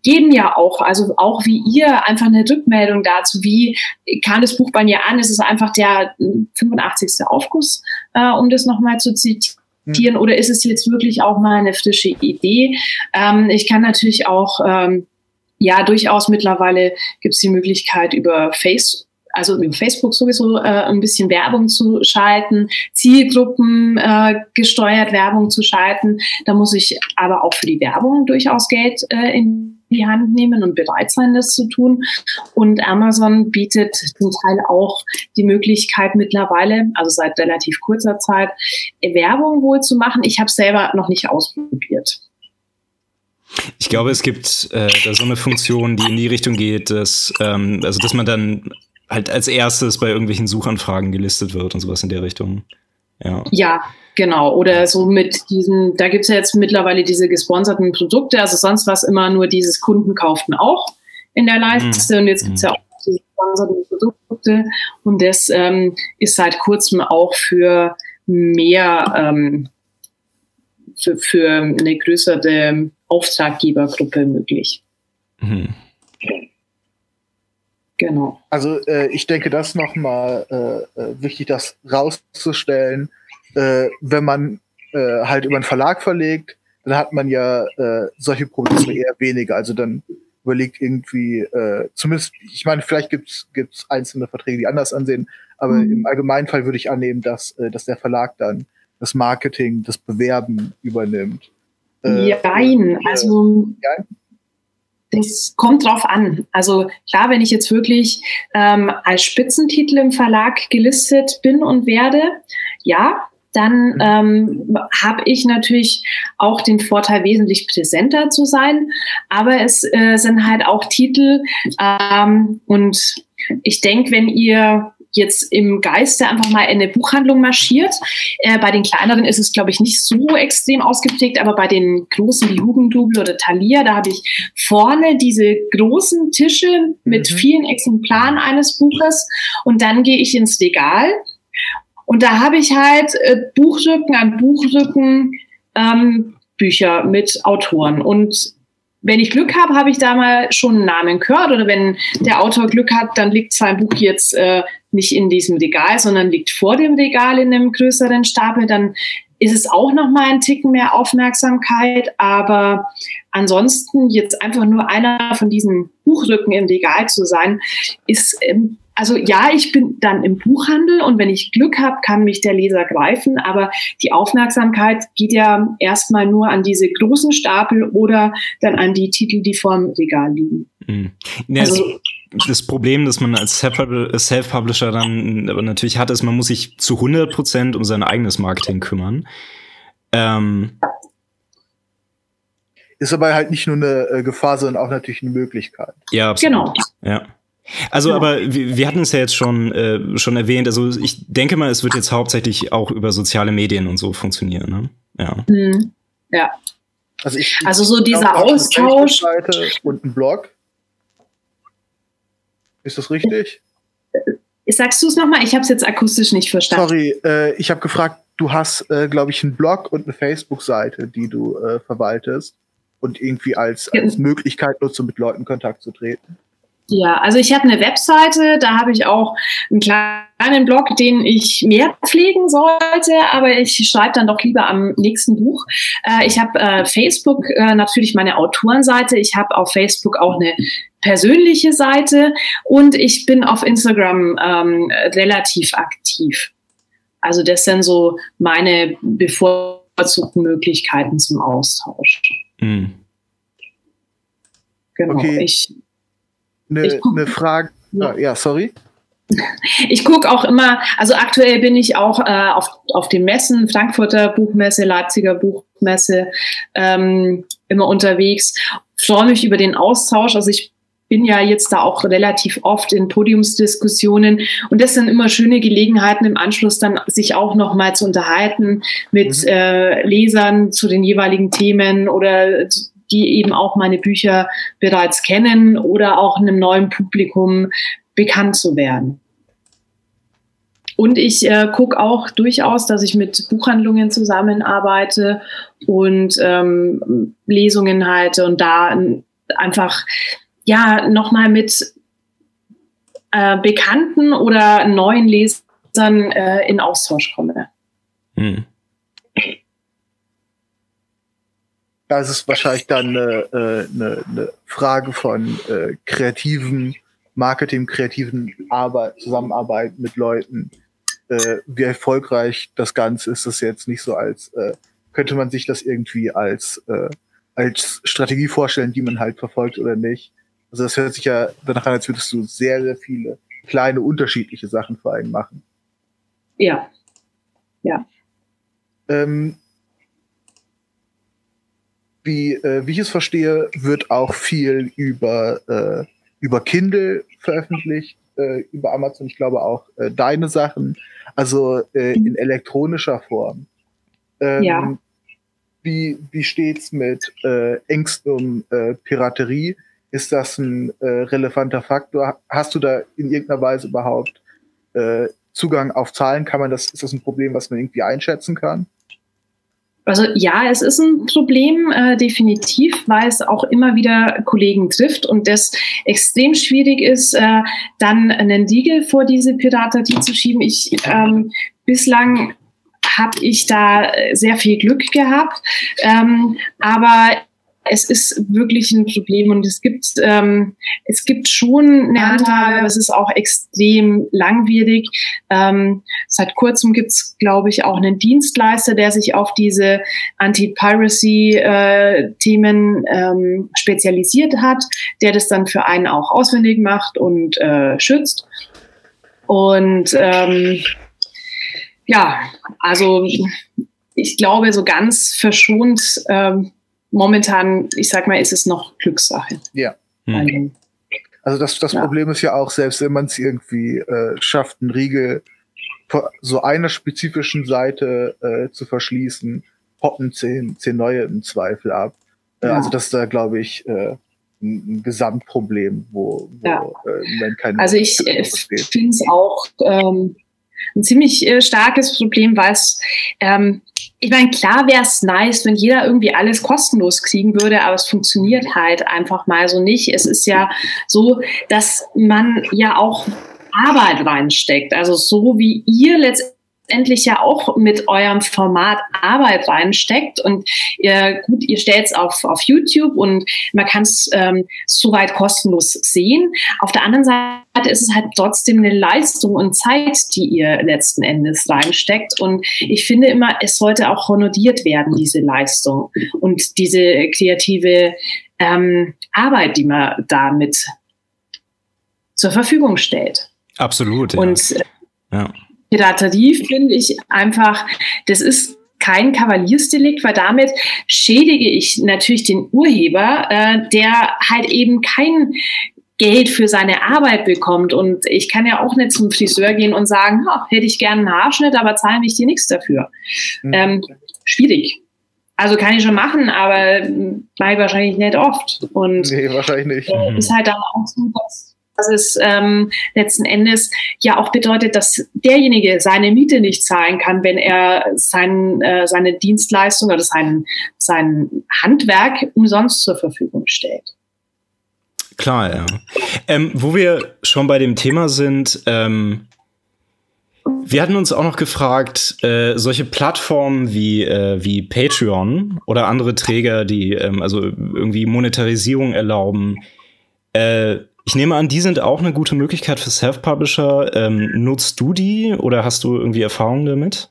geben ja auch, also auch wie ihr, einfach eine Rückmeldung dazu, wie kam das Buch bei mir an? Ist es einfach der 85. Aufguss, äh, um das nochmal zu zitieren, oder ist es jetzt wirklich auch mal eine frische Idee? Ähm, ich kann natürlich auch ähm, ja, durchaus mittlerweile gibt es die Möglichkeit über Face also über Facebook sowieso äh, ein bisschen Werbung zu schalten, Zielgruppen äh, gesteuert Werbung zu schalten. Da muss ich aber auch für die Werbung durchaus Geld äh, in die Hand nehmen und bereit sein, das zu tun. Und Amazon bietet zum Teil auch die Möglichkeit mittlerweile, also seit relativ kurzer Zeit, Werbung wohl zu machen. Ich habe selber noch nicht ausprobiert. Ich glaube, es gibt äh, da so eine Funktion, die in die Richtung geht, dass, ähm, also dass man dann halt als erstes bei irgendwelchen Suchanfragen gelistet wird und sowas in der Richtung. Ja. ja, genau. Oder so mit diesen, da gibt es ja jetzt mittlerweile diese gesponserten Produkte, also sonst war es immer nur dieses Kunden kauften auch in der Leiste mhm. und jetzt gibt es ja auch diese gesponserten Produkte und das ähm, ist seit kurzem auch für mehr, ähm, für, für eine größere Auftraggebergruppe möglich. Mhm. Genau. Also äh, ich denke, das nochmal äh, äh, wichtig, das rauszustellen. Äh, wenn man äh, halt über einen Verlag verlegt, dann hat man ja äh, solche Probleme eher weniger. Also dann überlegt irgendwie, äh, zumindest, ich meine, vielleicht gibt's gibt's einzelne Verträge, die anders ansehen, aber mhm. im Allgemeinfall würde ich annehmen, dass, äh, dass der Verlag dann das Marketing, das Bewerben übernimmt. Äh, Jein, also ja. das kommt drauf an. Also klar, wenn ich jetzt wirklich ähm, als Spitzentitel im Verlag gelistet bin und werde, ja, dann mhm. ähm, habe ich natürlich auch den Vorteil, wesentlich präsenter zu sein. Aber es äh, sind halt auch Titel ähm, und ich denke, wenn ihr jetzt im Geiste einfach mal in eine Buchhandlung marschiert. Äh, bei den kleineren ist es, glaube ich, nicht so extrem ausgeprägt, aber bei den großen wie Hugendubel oder Thalia, da habe ich vorne diese großen Tische mit mhm. vielen Exemplaren eines Buches und dann gehe ich ins Regal und da habe ich halt äh, Buchrücken an Buchrücken ähm, Bücher mit Autoren und wenn ich Glück habe, habe ich da mal schon einen Namen gehört. Oder wenn der Autor Glück hat, dann liegt sein Buch jetzt äh, nicht in diesem Regal, sondern liegt vor dem Regal in einem größeren Stapel, dann ist es auch noch mal ein Ticken mehr Aufmerksamkeit. Aber ansonsten jetzt einfach nur einer von diesen Buchrücken im Regal zu sein, ist ähm, also ja, ich bin dann im Buchhandel und wenn ich Glück habe, kann mich der Leser greifen, aber die Aufmerksamkeit geht ja erstmal nur an diese großen Stapel oder dann an die Titel, die vorm Regal liegen. Mhm. Ja, also, das Problem, das man als Self-Publisher dann aber natürlich hat, ist, man muss sich zu 100 Prozent um sein eigenes Marketing kümmern. Ähm, ist aber halt nicht nur eine äh, Gefahr, sondern auch natürlich eine Möglichkeit. Ja, absolut. Genau. Ja. Also, ja. aber wir, wir hatten es ja jetzt schon, äh, schon erwähnt. Also, ich denke mal, es wird jetzt hauptsächlich auch über soziale Medien und so funktionieren. Ne? Ja. Mhm. Ja. Also, ich, also so dieser Austausch. Und ein Blog. Ist das richtig? Sagst du es nochmal? Ich habe es jetzt akustisch nicht verstanden. Sorry, äh, ich habe gefragt, du hast, äh, glaube ich, einen Blog und eine Facebook-Seite, die du äh, verwaltest und irgendwie als, als Möglichkeit nutzt, um mit Leuten in Kontakt zu treten. Ja, also ich habe eine Webseite, da habe ich auch einen kleinen Blog, den ich mehr pflegen sollte, aber ich schreibe dann doch lieber am nächsten Buch. Äh, ich habe äh, Facebook äh, natürlich meine Autorenseite, ich habe auf Facebook auch eine persönliche Seite und ich bin auf Instagram ähm, relativ aktiv. Also das sind so meine bevorzugten Möglichkeiten zum Austausch. Mhm. Genau. Okay. Ich, eine, eine Frage. Ja. Ah, ja, sorry. Ich gucke auch immer, also aktuell bin ich auch äh, auf, auf den Messen, Frankfurter Buchmesse, Leipziger Buchmesse, ähm, immer unterwegs. Freue mich über den Austausch. Also ich bin ja jetzt da auch relativ oft in Podiumsdiskussionen und das sind immer schöne Gelegenheiten im Anschluss dann sich auch noch mal zu unterhalten mit mhm. äh, Lesern zu den jeweiligen Themen oder die eben auch meine Bücher bereits kennen oder auch einem neuen Publikum bekannt zu werden. Und ich äh, gucke auch durchaus, dass ich mit Buchhandlungen zusammenarbeite und ähm, Lesungen halte und da einfach ja nochmal mit äh, bekannten oder neuen Lesern äh, in Austausch komme. Hm. Das ist wahrscheinlich dann eine, äh, eine, eine Frage von äh, kreativen Marketing, kreativen Arbeit, Zusammenarbeit mit Leuten. Äh, wie erfolgreich das Ganze ist, das jetzt nicht so als, äh, könnte man sich das irgendwie als, äh, als Strategie vorstellen, die man halt verfolgt oder nicht. Also das hört sich ja danach an, als würdest du sehr, sehr viele kleine unterschiedliche Sachen für einen machen. Ja. Ja. Ähm, wie, äh, wie ich es verstehe, wird auch viel über, äh, über Kindle veröffentlicht, äh, über Amazon, ich glaube auch äh, deine Sachen, also äh, in elektronischer Form. Ähm, ja. Wie, wie steht's mit äh, Ängsten um äh, Piraterie? Ist das ein äh, relevanter Faktor? Hast du da in irgendeiner Weise überhaupt äh, Zugang auf Zahlen? Kann man das, ist das ein Problem, was man irgendwie einschätzen kann? Also ja, es ist ein Problem, äh, definitiv, weil es auch immer wieder Kollegen trifft und das extrem schwierig ist, äh, dann einen Diegel vor diese Piraterie zu schieben. Ich ähm, bislang habe ich da sehr viel Glück gehabt, ähm, aber es ist wirklich ein Problem und es gibt, ähm, es gibt schon eine Handhabe, aber es ist auch extrem langwierig. Ähm, seit kurzem gibt es, glaube ich, auch einen Dienstleister, der sich auf diese Anti-Piracy-Themen äh, ähm, spezialisiert hat, der das dann für einen auch auswendig macht und äh, schützt. Und ähm, ja, also ich glaube, so ganz verschont ähm, momentan, ich sag mal, ist es noch Glückssache. Ja. Mhm. Also das, das ja. Problem ist ja auch, selbst wenn man es irgendwie äh, schafft, einen Riegel so einer spezifischen Seite äh, zu verschließen, poppen zehn, zehn neue im Zweifel ab. Äh, ja. Also das ist da, glaube ich, äh, ein, ein Gesamtproblem, wo, wo ja. äh, man keine Also ich äh, finde es auch ähm, ein ziemlich äh, starkes Problem, weil es ähm, ich meine, klar wäre es nice, wenn jeder irgendwie alles kostenlos kriegen würde, aber es funktioniert halt einfach mal so nicht. Es ist ja so, dass man ja auch Arbeit reinsteckt. Also so wie ihr letztendlich ja auch mit eurem Format Arbeit reinsteckt. Und ihr, gut, ihr stellt es auf, auf YouTube und man kann es ähm, soweit kostenlos sehen. Auf der anderen Seite ist es halt trotzdem eine Leistung und Zeit, die ihr letzten Endes reinsteckt. Und ich finde immer, es sollte auch honoriert werden, diese Leistung und diese kreative ähm, Arbeit, die man damit zur Verfügung stellt. Absolut. Ja. Und äh, ja. Piraterie finde ich einfach, das ist kein Kavaliersdelikt, weil damit schädige ich natürlich den Urheber, äh, der halt eben kein Geld für seine Arbeit bekommt. Und ich kann ja auch nicht zum Friseur gehen und sagen, oh, hätte ich gerne einen Haarschnitt, aber zahlen mich dir nichts dafür. Mhm. Ähm, schwierig. Also kann ich schon machen, aber bei wahrscheinlich nicht oft. Und nee, wahrscheinlich nicht. Äh, ist halt dann auch so, dass dass es ähm, letzten Endes ja auch bedeutet, dass derjenige seine Miete nicht zahlen kann, wenn er sein, äh, seine Dienstleistung oder sein, sein Handwerk umsonst zur Verfügung stellt. Klar, ja. Ähm, wo wir schon bei dem Thema sind, ähm, wir hatten uns auch noch gefragt, äh, solche Plattformen wie, äh, wie Patreon oder andere Träger, die ähm, also irgendwie Monetarisierung erlauben, äh, ich nehme an, die sind auch eine gute Möglichkeit für Self-Publisher. Ähm, nutzt du die oder hast du irgendwie Erfahrungen damit?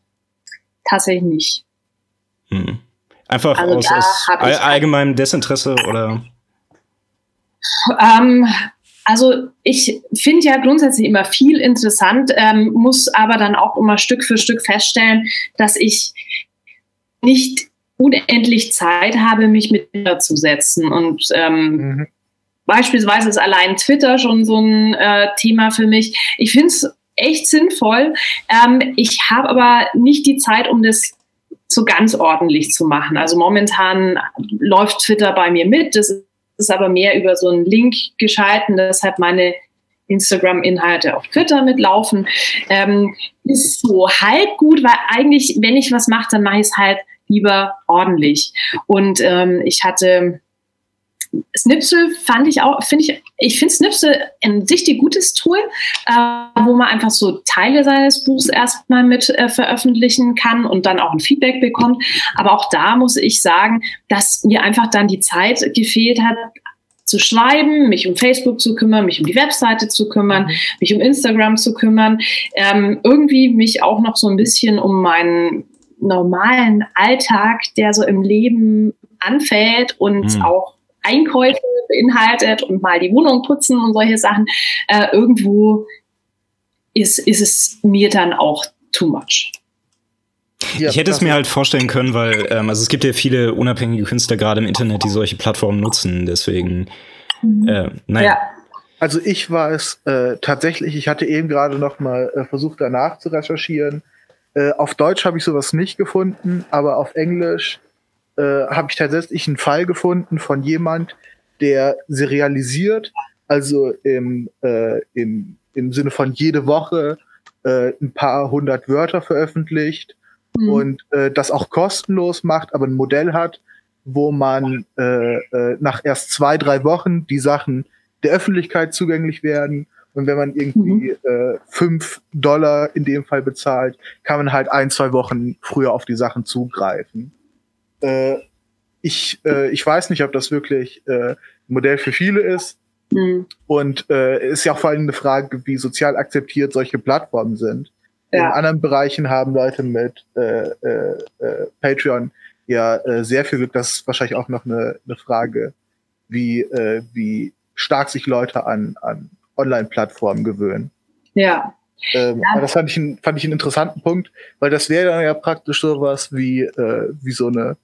Tatsächlich nicht. Hm. Einfach also aus, aus all, allgemeinem Desinteresse oder? Ähm, also ich finde ja grundsätzlich immer viel interessant, ähm, muss aber dann auch immer Stück für Stück feststellen, dass ich nicht unendlich Zeit habe, mich mit zu setzen. Und ähm, mhm. beispielsweise ist allein Twitter schon so ein äh, Thema für mich. Ich finde es echt sinnvoll. Ähm, ich habe aber nicht die Zeit, um das so ganz ordentlich zu machen. Also momentan läuft Twitter bei mir mit. Das ist aber mehr über so einen Link geschalten, deshalb meine Instagram-Inhalte auf Twitter mitlaufen. Ähm, ist so halb gut, weil eigentlich, wenn ich was mache, dann mache ich es halt lieber ordentlich. Und ähm, ich hatte Snipsel fand ich auch, finde ich, ich finde Snipsel ein richtig gutes Tool, äh, wo man einfach so Teile seines Buchs erstmal mit äh, veröffentlichen kann und dann auch ein Feedback bekommt. Aber auch da muss ich sagen, dass mir einfach dann die Zeit gefehlt hat, zu schreiben, mich um Facebook zu kümmern, mich um die Webseite zu kümmern, mhm. mich um Instagram zu kümmern, ähm, irgendwie mich auch noch so ein bisschen um meinen normalen Alltag, der so im Leben anfällt und mhm. auch Einkäufe beinhaltet und mal die Wohnung putzen und solche Sachen, äh, irgendwo ist, ist es mir dann auch too much. Ja, ich hätte es mir halt vorstellen können, weil ähm, also es gibt ja viele unabhängige Künstler gerade im Internet, die solche Plattformen nutzen. Deswegen, mhm. äh, naja. Ja. Also ich war es äh, tatsächlich, ich hatte eben gerade noch mal äh, versucht danach zu recherchieren. Äh, auf Deutsch habe ich sowas nicht gefunden, aber auf Englisch äh, habe ich tatsächlich einen Fall gefunden von jemand, der serialisiert, also im, äh, im, im Sinne von jede Woche äh, ein paar hundert Wörter veröffentlicht mhm. und äh, das auch kostenlos macht, aber ein Modell hat, wo man äh, äh, nach erst zwei, drei Wochen die Sachen der Öffentlichkeit zugänglich werden. Und wenn man irgendwie mhm. äh, fünf Dollar in dem Fall bezahlt, kann man halt ein, zwei Wochen früher auf die Sachen zugreifen. Äh, ich, äh, ich weiß nicht, ob das wirklich äh, ein Modell für viele ist. Mhm. Und äh, ist ja auch vor allem eine Frage, wie sozial akzeptiert solche Plattformen sind. Ja. In anderen Bereichen haben Leute mit äh, äh, äh, Patreon ja äh, sehr viel Glück. Das ist wahrscheinlich auch noch eine, eine Frage, wie, äh, wie stark sich Leute an, an Online-Plattformen gewöhnen. Ja. Ähm, ja. Das fand ich, ein, fand ich einen interessanten Punkt, weil das wäre dann ja praktisch sowas wie, äh, wie so eine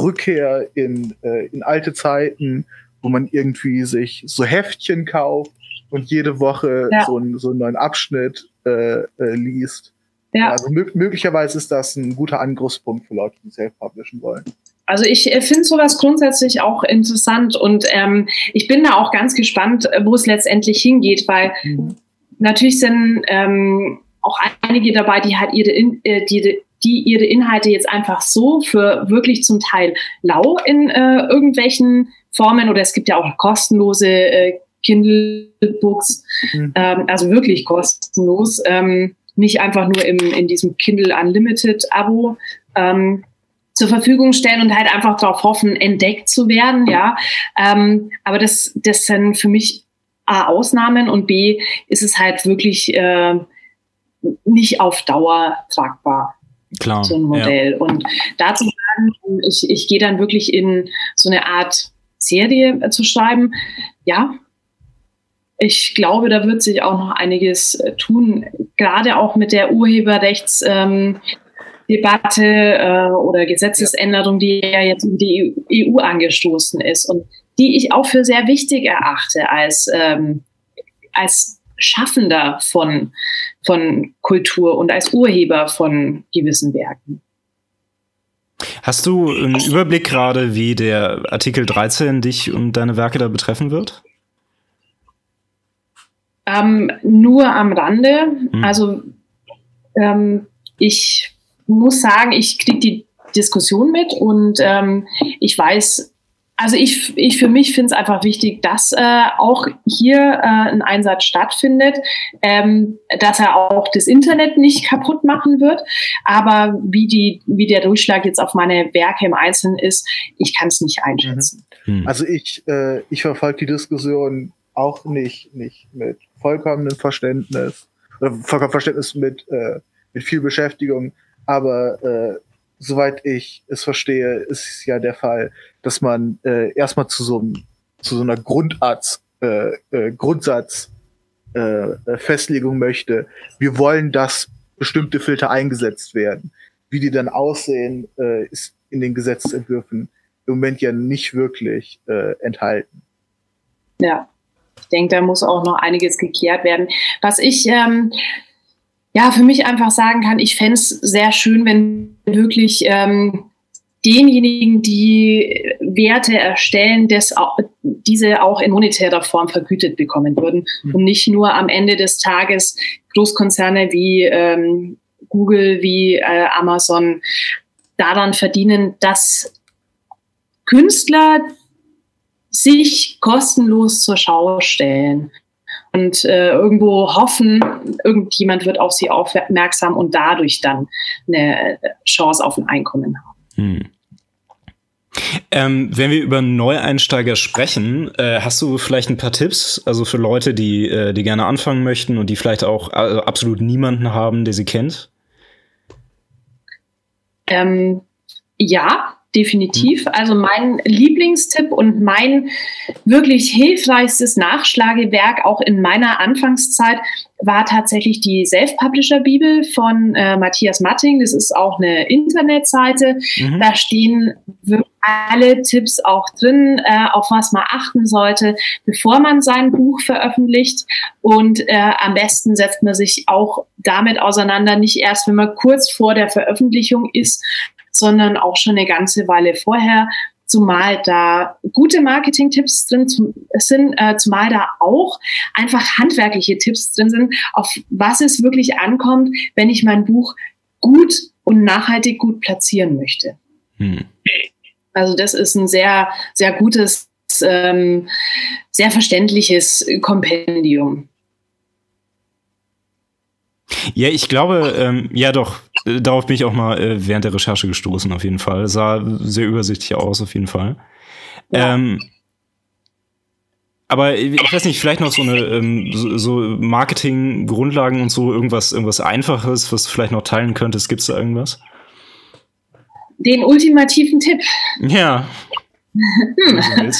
Rückkehr in, äh, in alte Zeiten, wo man irgendwie sich so Heftchen kauft und jede Woche ja. so, ein, so einen neuen Abschnitt äh, äh, liest. Ja. Also möglicherweise ist das ein guter Angriffspunkt für Leute, die self-publishen wollen. Also ich äh, finde sowas grundsätzlich auch interessant und ähm, ich bin da auch ganz gespannt, äh, wo es letztendlich hingeht, weil mhm. natürlich sind ähm, auch einige dabei, die halt ihre, äh, die, die ihre Inhalte jetzt einfach so für wirklich zum Teil lau in äh, irgendwelchen Formen oder es gibt ja auch kostenlose äh, Kindle-Books, mhm. ähm, also wirklich kostenlos, ähm, nicht einfach nur im, in diesem Kindle Unlimited-Abo ähm, zur Verfügung stellen und halt einfach darauf hoffen, entdeckt zu werden, ja. Ähm, aber das, das sind für mich A, Ausnahmen und B, ist es halt wirklich äh, nicht auf Dauer tragbar. Klar, so ein Modell. Ja. Und dazu sagen, ich, ich gehe dann wirklich in so eine Art Serie äh, zu schreiben, ja, ich glaube, da wird sich auch noch einiges äh, tun, gerade auch mit der Urheberrechtsdebatte ähm, äh, oder Gesetzesänderung, die ja jetzt in die EU angestoßen ist und die ich auch für sehr wichtig erachte als, ähm, als Schaffender von, von Kultur und als Urheber von gewissen Werken. Hast du einen Überblick gerade, wie der Artikel 13 dich und deine Werke da betreffen wird? Ähm, nur am Rande. Mhm. Also ähm, ich muss sagen, ich kriege die Diskussion mit und ähm, ich weiß also ich, ich für mich finde es einfach wichtig, dass äh, auch hier äh, ein Einsatz stattfindet, ähm, dass er auch das Internet nicht kaputt machen wird. Aber wie, die, wie der Durchschlag jetzt auf meine Werke im Einzelnen ist, ich kann es nicht einschätzen. Mhm. Also ich, äh, ich verfolge die Diskussion auch nicht, nicht mit vollkommenem Verständnis oder vollkommenem Verständnis mit, äh, mit viel Beschäftigung, aber äh, soweit ich es verstehe, ist es ja der Fall, dass man äh, erstmal zu so, zu so einer Grundarzt, äh, äh, Grundsatz äh, äh, Festlegung möchte. Wir wollen, dass bestimmte Filter eingesetzt werden. Wie die dann aussehen, äh, ist in den Gesetzentwürfen im Moment ja nicht wirklich äh, enthalten. Ja, ich denke, da muss auch noch einiges geklärt werden. Was ich ähm, ja, für mich einfach sagen kann, ich fände es sehr schön, wenn wirklich ähm, denjenigen, die Werte erstellen, das, diese auch in monetärer Form vergütet bekommen würden mhm. und nicht nur am Ende des Tages Großkonzerne wie ähm, Google, wie äh, Amazon daran verdienen, dass Künstler sich kostenlos zur Schau stellen und äh, irgendwo hoffen, irgendjemand wird auf sie aufmerksam und dadurch dann eine Chance auf ein Einkommen haben. Hm. Ähm, wenn wir über Neueinsteiger sprechen, äh, hast du vielleicht ein paar Tipps, also für Leute, die, äh, die gerne anfangen möchten und die vielleicht auch also absolut niemanden haben, der sie kennt? Ähm, ja, definitiv. Also mein Lieblingstipp und mein wirklich hilfreichstes Nachschlagewerk auch in meiner Anfangszeit war tatsächlich die Self-Publisher-Bibel von äh, Matthias Matting. Das ist auch eine Internetseite. Mhm. Da stehen wirklich alle Tipps auch drin, äh, auf was man achten sollte, bevor man sein Buch veröffentlicht. Und äh, am besten setzt man sich auch damit auseinander, nicht erst, wenn man kurz vor der Veröffentlichung ist, sondern auch schon eine ganze Weile vorher, zumal da gute Marketing-Tipps drin sind, äh, zumal da auch einfach handwerkliche Tipps drin sind, auf was es wirklich ankommt, wenn ich mein Buch gut und nachhaltig gut platzieren möchte. Hm. Also das ist ein sehr, sehr gutes, ähm, sehr verständliches Kompendium. Ja, ich glaube, ähm, ja doch, darauf bin ich auch mal äh, während der Recherche gestoßen, auf jeden Fall. Sah sehr übersichtlich aus, auf jeden Fall. Ja. Ähm, aber ich weiß nicht, vielleicht noch so eine ähm, so, so Marketing-Grundlagen und so, irgendwas, irgendwas Einfaches, was du vielleicht noch teilen könntest. Gibt es da irgendwas? Den ultimativen Tipp. Ja. Hm.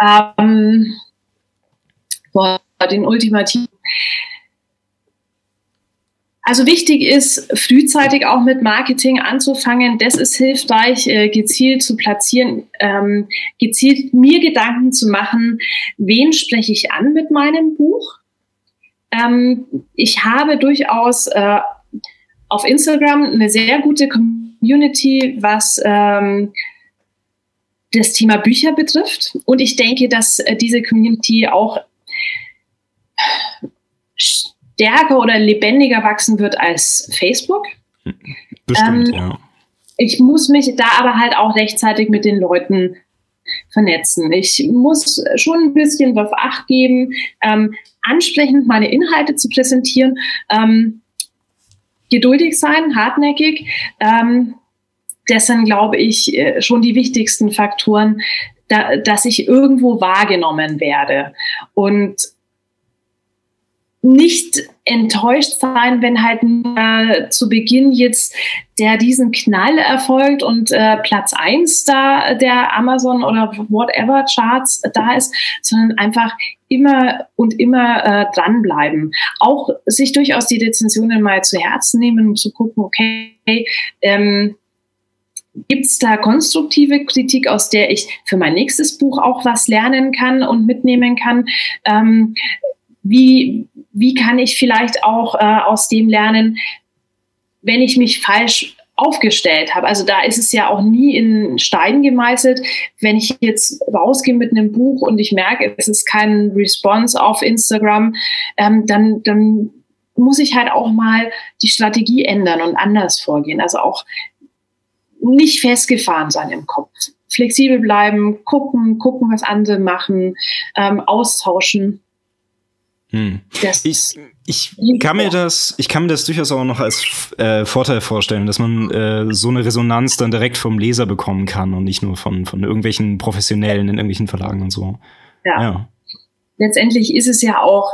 (laughs) ähm, boah, den ultimativen. Also wichtig ist, frühzeitig auch mit Marketing anzufangen. Das ist hilfreich, äh, gezielt zu platzieren, ähm, gezielt mir Gedanken zu machen, wen spreche ich an mit meinem Buch. Ähm, ich habe durchaus äh, auf Instagram eine sehr gute Community, was ähm, das Thema Bücher betrifft. Und ich denke, dass äh, diese Community auch stärker oder lebendiger wachsen wird als Facebook. Bestimmt, ähm, ja. Ich muss mich da aber halt auch rechtzeitig mit den Leuten vernetzen. Ich muss schon ein bisschen auf Acht geben, ähm, ansprechend meine Inhalte zu präsentieren, ähm, geduldig sein, hartnäckig. Ähm, das sind, glaube ich, äh, schon die wichtigsten Faktoren, da, dass ich irgendwo wahrgenommen werde. Und nicht enttäuscht sein, wenn halt äh, zu Beginn jetzt der diesen Knall erfolgt und äh, Platz eins da der Amazon oder whatever Charts da ist, sondern einfach immer und immer äh, dranbleiben. Auch sich durchaus die Rezensionen mal zu Herzen nehmen und zu gucken, okay, ähm, Gibt es da konstruktive Kritik, aus der ich für mein nächstes Buch auch was lernen kann und mitnehmen kann? Ähm, wie, wie kann ich vielleicht auch äh, aus dem lernen, wenn ich mich falsch aufgestellt habe. Also da ist es ja auch nie in Stein gemeißelt. Wenn ich jetzt rausgehe mit einem Buch und ich merke, es ist kein Response auf Instagram, ähm, dann, dann muss ich halt auch mal die Strategie ändern und anders vorgehen. Also auch nicht festgefahren sein im Kopf. flexibel bleiben, gucken, gucken, was andere machen, ähm, austauschen. Hm. Ich, ich, kann mir das, ich kann mir das durchaus auch noch als äh, Vorteil vorstellen, dass man äh, so eine Resonanz dann direkt vom Leser bekommen kann und nicht nur von, von irgendwelchen Professionellen in irgendwelchen Verlagen und so. Ja. ja. Letztendlich ist es ja auch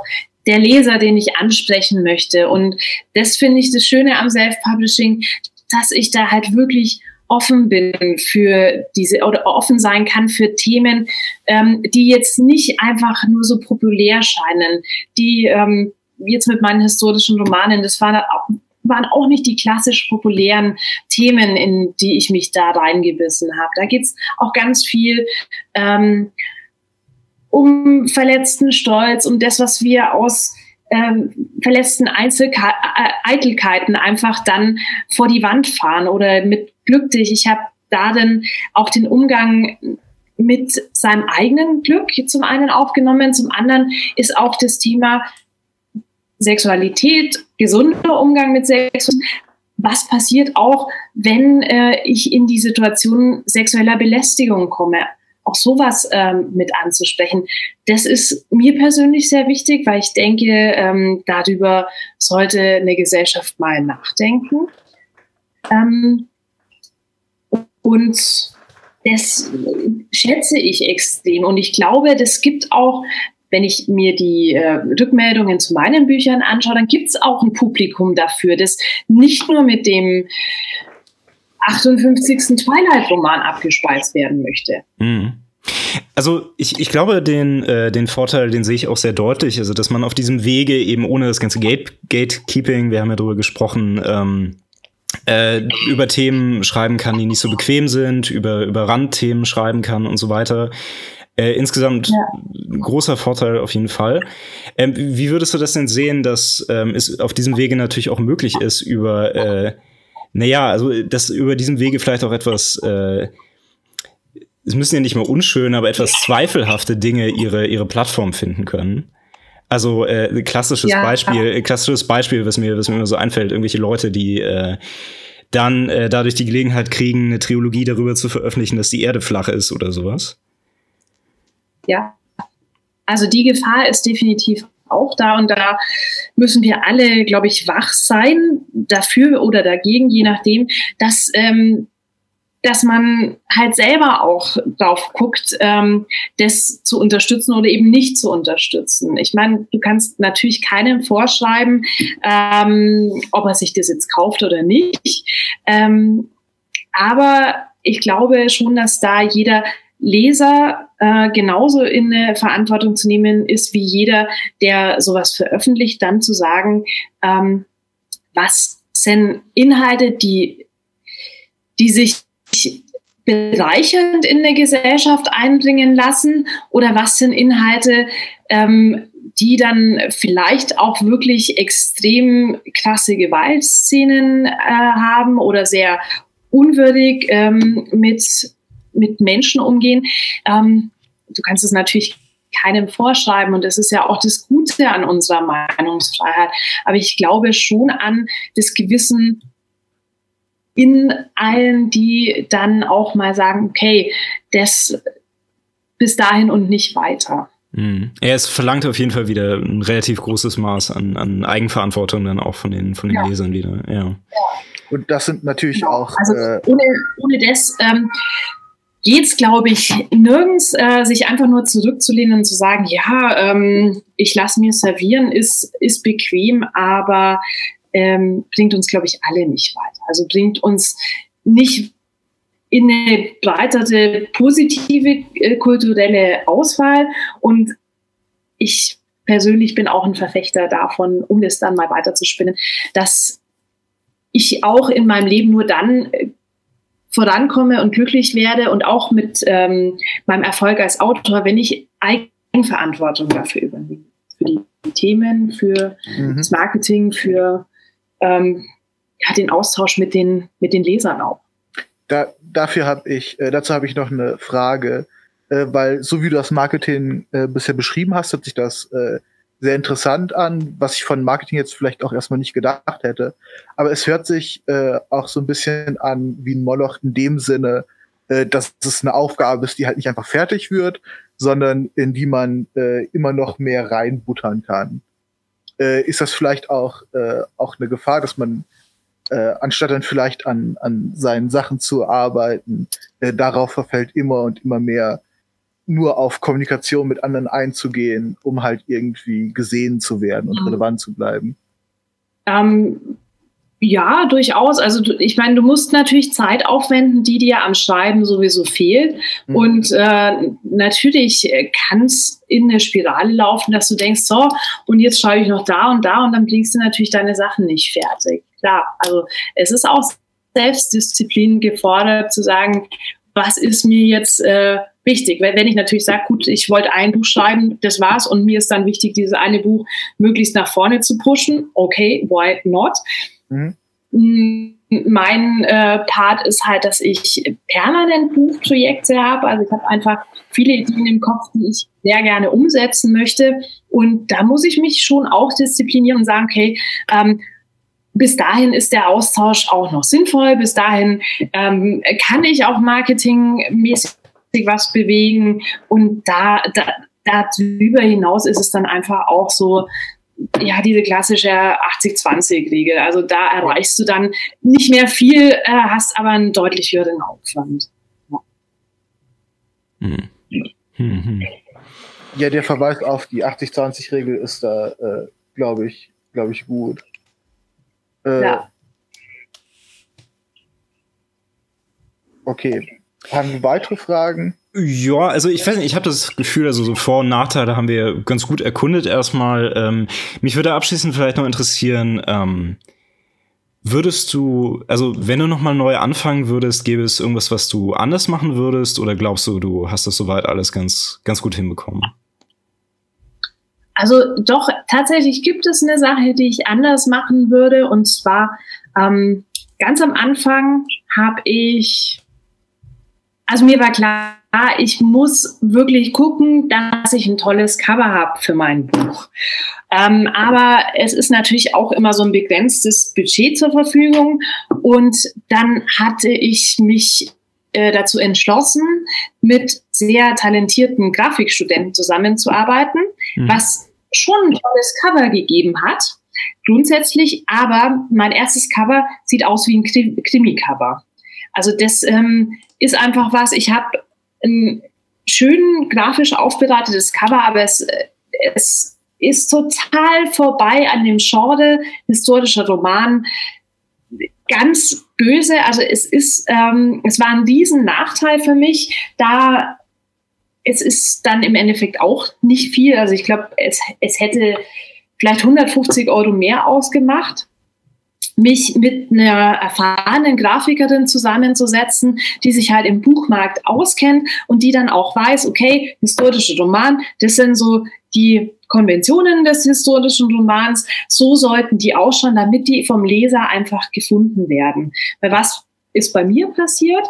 der Leser, den ich ansprechen möchte. Und das finde ich das Schöne am Self-Publishing, dass ich da halt wirklich offen bin für diese oder offen sein kann für Themen, ähm, die jetzt nicht einfach nur so populär scheinen, die ähm, jetzt mit meinen historischen Romanen, das waren auch, waren auch nicht die klassisch populären Themen, in die ich mich da reingebissen habe. Da geht's auch ganz viel ähm, um verletzten Stolz, um das, was wir aus ähm, verletzten Einzelke äh, Eitelkeiten einfach dann vor die Wand fahren oder mit Glück dich. Ich habe da dann auch den Umgang mit seinem eigenen Glück zum einen aufgenommen, zum anderen ist auch das Thema Sexualität, gesunder Umgang mit Sexualität. Was passiert auch, wenn äh, ich in die Situation sexueller Belästigung komme? auch sowas ähm, mit anzusprechen. Das ist mir persönlich sehr wichtig, weil ich denke, ähm, darüber sollte eine Gesellschaft mal nachdenken. Ähm, und das schätze ich extrem. Und ich glaube, das gibt auch, wenn ich mir die äh, Rückmeldungen zu meinen Büchern anschaue, dann gibt es auch ein Publikum dafür, das nicht nur mit dem 58. Twilight-Roman abgespeist werden möchte. Mhm. Also ich, ich glaube, den, äh, den Vorteil, den sehe ich auch sehr deutlich, also dass man auf diesem Wege eben ohne das ganze Gate Gatekeeping, wir haben ja darüber gesprochen, ähm, äh, über Themen schreiben kann, die nicht so bequem sind, über, über Randthemen schreiben kann und so weiter. Äh, insgesamt ja. großer Vorteil auf jeden Fall. Ähm, wie würdest du das denn sehen, dass ähm, es auf diesem Wege natürlich auch möglich ist, über äh, naja, also dass über diesem Wege vielleicht auch etwas, äh, es müssen ja nicht mal unschöne, aber etwas zweifelhafte Dinge ihre, ihre Plattform finden können. Also äh, klassisches ja, Beispiel, ja. klassisches Beispiel, was mir, was mir immer so einfällt, irgendwelche Leute, die äh, dann äh, dadurch die Gelegenheit kriegen, eine Trilogie darüber zu veröffentlichen, dass die Erde flach ist oder sowas. Ja, also die Gefahr ist definitiv auch da und da müssen wir alle, glaube ich, wach sein dafür oder dagegen, je nachdem, dass ähm, dass man halt selber auch drauf guckt, ähm, das zu unterstützen oder eben nicht zu unterstützen. Ich meine, du kannst natürlich keinem vorschreiben, ähm, ob er sich das jetzt kauft oder nicht. Ähm, aber ich glaube schon, dass da jeder Leser äh, genauso in eine Verantwortung zu nehmen ist wie jeder, der sowas veröffentlicht, dann zu sagen, ähm, was sind Inhalte, die, die sich bereichernd in der Gesellschaft einbringen lassen oder was sind Inhalte, ähm, die dann vielleicht auch wirklich extrem krasse Gewaltszenen äh, haben oder sehr unwürdig ähm, mit mit Menschen umgehen. Ähm, du kannst es natürlich keinem vorschreiben und das ist ja auch das Gute an unserer Meinungsfreiheit. Aber ich glaube schon an das Gewissen in allen, die dann auch mal sagen, okay, das bis dahin und nicht weiter. Mhm. Ja, es verlangt auf jeden Fall wieder ein relativ großes Maß an, an Eigenverantwortung dann auch von den, von den ja. Lesern wieder. Ja. ja. Und das sind natürlich genau. auch. Also äh, ohne, ohne das ähm, geht es, glaube ich, nirgends, äh, sich einfach nur zurückzulehnen und zu sagen, ja, ähm, ich lasse mir servieren, ist, ist bequem, aber ähm, bringt uns, glaube ich, alle nicht weiter. Also bringt uns nicht in eine breitere positive äh, kulturelle Auswahl. Und ich persönlich bin auch ein Verfechter davon, um das dann mal weiterzuspinnen, dass ich auch in meinem Leben nur dann äh, vorankomme und glücklich werde und auch mit ähm, meinem Erfolg als Autor, wenn ich Eigenverantwortung dafür übernehme. Für die Themen, für mhm. das Marketing, für ähm, ja, den Austausch mit den, mit den Lesern auch. Da, dafür habe ich, äh, dazu habe ich noch eine Frage, äh, weil so wie du das Marketing äh, bisher beschrieben hast, hört sich das äh, sehr interessant an, was ich von Marketing jetzt vielleicht auch erstmal nicht gedacht hätte. Aber es hört sich äh, auch so ein bisschen an wie ein Moloch in dem Sinne, äh, dass es eine Aufgabe ist, die halt nicht einfach fertig wird, sondern in die man immer noch mehr reinbuttern kann. Äh, ist das vielleicht auch, äh, auch eine Gefahr, dass man äh, anstatt dann vielleicht an, an seinen Sachen zu arbeiten, äh, darauf verfällt immer und immer mehr nur auf Kommunikation mit anderen einzugehen, um halt irgendwie gesehen zu werden und mhm. relevant zu bleiben? Ähm, ja, durchaus. Also ich meine, du musst natürlich Zeit aufwenden, die dir am Schreiben sowieso fehlt. Mhm. Und äh, natürlich kann es in eine Spirale laufen, dass du denkst, so, und jetzt schreibe ich noch da und da und dann bringst du natürlich deine Sachen nicht fertig. Klar, also es ist auch Selbstdisziplin gefordert, zu sagen, was ist mir jetzt äh, wichtig. Wenn ich natürlich sage, gut, ich wollte ein Buch schreiben, das war's und mir ist dann wichtig, dieses eine Buch möglichst nach vorne zu pushen, okay, why not? Mhm. Mm, mein äh, Part ist halt, dass ich permanent Buchprojekte habe. Also ich habe einfach viele Ideen im Kopf, die ich sehr gerne umsetzen möchte. Und da muss ich mich schon auch disziplinieren und sagen, okay, ähm, bis dahin ist der Austausch auch noch sinnvoll. Bis dahin ähm, kann ich auch marketingmäßig was bewegen. Und da, da, darüber hinaus ist es dann einfach auch so, ja, diese klassische 80-20-Regel. Also da erreichst du dann nicht mehr viel, äh, hast aber einen deutlich höheren Aufwand. Ja. Hm. Hm. ja, der Verweis auf die 80-20-Regel ist da, äh, glaube ich, glaube ich, gut. Äh, ja. Okay. Haben wir weitere Fragen? Ja, also ich weiß nicht, ich habe das Gefühl, also so Vor- und Nachteile haben wir ganz gut erkundet erstmal. Ähm, mich würde abschließend vielleicht noch interessieren, ähm, würdest du, also wenn du nochmal neu anfangen würdest, gäbe es irgendwas, was du anders machen würdest oder glaubst du, du hast das soweit alles ganz, ganz gut hinbekommen? Also doch, tatsächlich gibt es eine Sache, die ich anders machen würde und zwar ähm, ganz am Anfang habe ich also mir war klar, ich muss wirklich gucken, dass ich ein tolles Cover habe für mein Buch. Ähm, aber es ist natürlich auch immer so ein begrenztes Budget zur Verfügung. Und dann hatte ich mich äh, dazu entschlossen, mit sehr talentierten Grafikstudenten zusammenzuarbeiten, mhm. was schon ein tolles Cover gegeben hat. Grundsätzlich, aber mein erstes Cover sieht aus wie ein Krimi-Cover. Also das ähm, ist einfach was, ich habe ein schön grafisch aufbereitetes Cover, aber es, es ist total vorbei an dem Genre historischer Roman. Ganz böse, also es ist, ähm, es war ein riesen Nachteil für mich, da es ist dann im Endeffekt auch nicht viel. Also ich glaube, es, es hätte vielleicht 150 Euro mehr ausgemacht mich mit einer erfahrenen Grafikerin zusammenzusetzen, die sich halt im Buchmarkt auskennt und die dann auch weiß, okay, historische Roman, das sind so die Konventionen des historischen Romans, so sollten die ausschauen, damit die vom Leser einfach gefunden werden. Weil was ist bei mir passiert?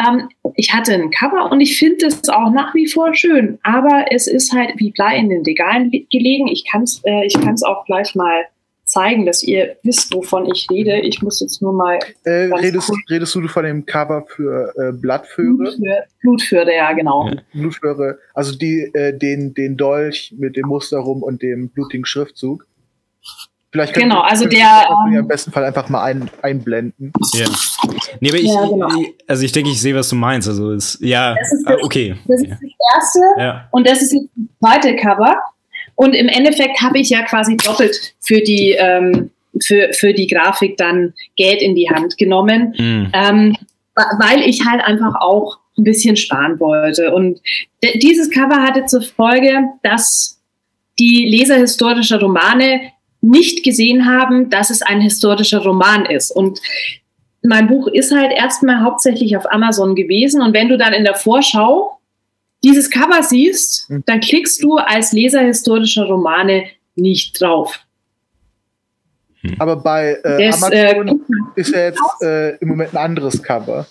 Ähm, ich hatte ein Cover und ich finde es auch nach wie vor schön, aber es ist halt wie Blei in den Regalen gelegen. Ich kann es äh, ich kann's auch gleich mal zeigen, dass ihr wisst, wovon ich rede. Ich muss jetzt nur mal. Äh, redest, redest du von dem Cover für äh, Blattföhre? Blutföhre, ja, genau. Blutföhre, also die, äh, den, den Dolch mit dem Muster rum und dem blutigen Schriftzug. Vielleicht genau, also der ähm, im besten Fall einfach mal ein, einblenden. Ja. Nee, aber ich, ja, genau. also ich denke, ich sehe, was du meinst. Also ist ja das ist das, okay. Das ist das erste ja. und das ist das zweite Cover. Und im Endeffekt habe ich ja quasi doppelt für die, ähm, für, für die Grafik dann Geld in die Hand genommen, mhm. ähm, weil ich halt einfach auch ein bisschen sparen wollte. Und dieses Cover hatte zur Folge, dass die Leser historischer Romane nicht gesehen haben, dass es ein historischer Roman ist. Und mein Buch ist halt erstmal hauptsächlich auf Amazon gewesen. Und wenn du dann in der Vorschau dieses Cover siehst, hm. dann klickst du als Leser historischer Romane nicht drauf. Hm. Aber bei äh, das, Amazon äh, ist ja jetzt äh, im Moment ein anderes Cover.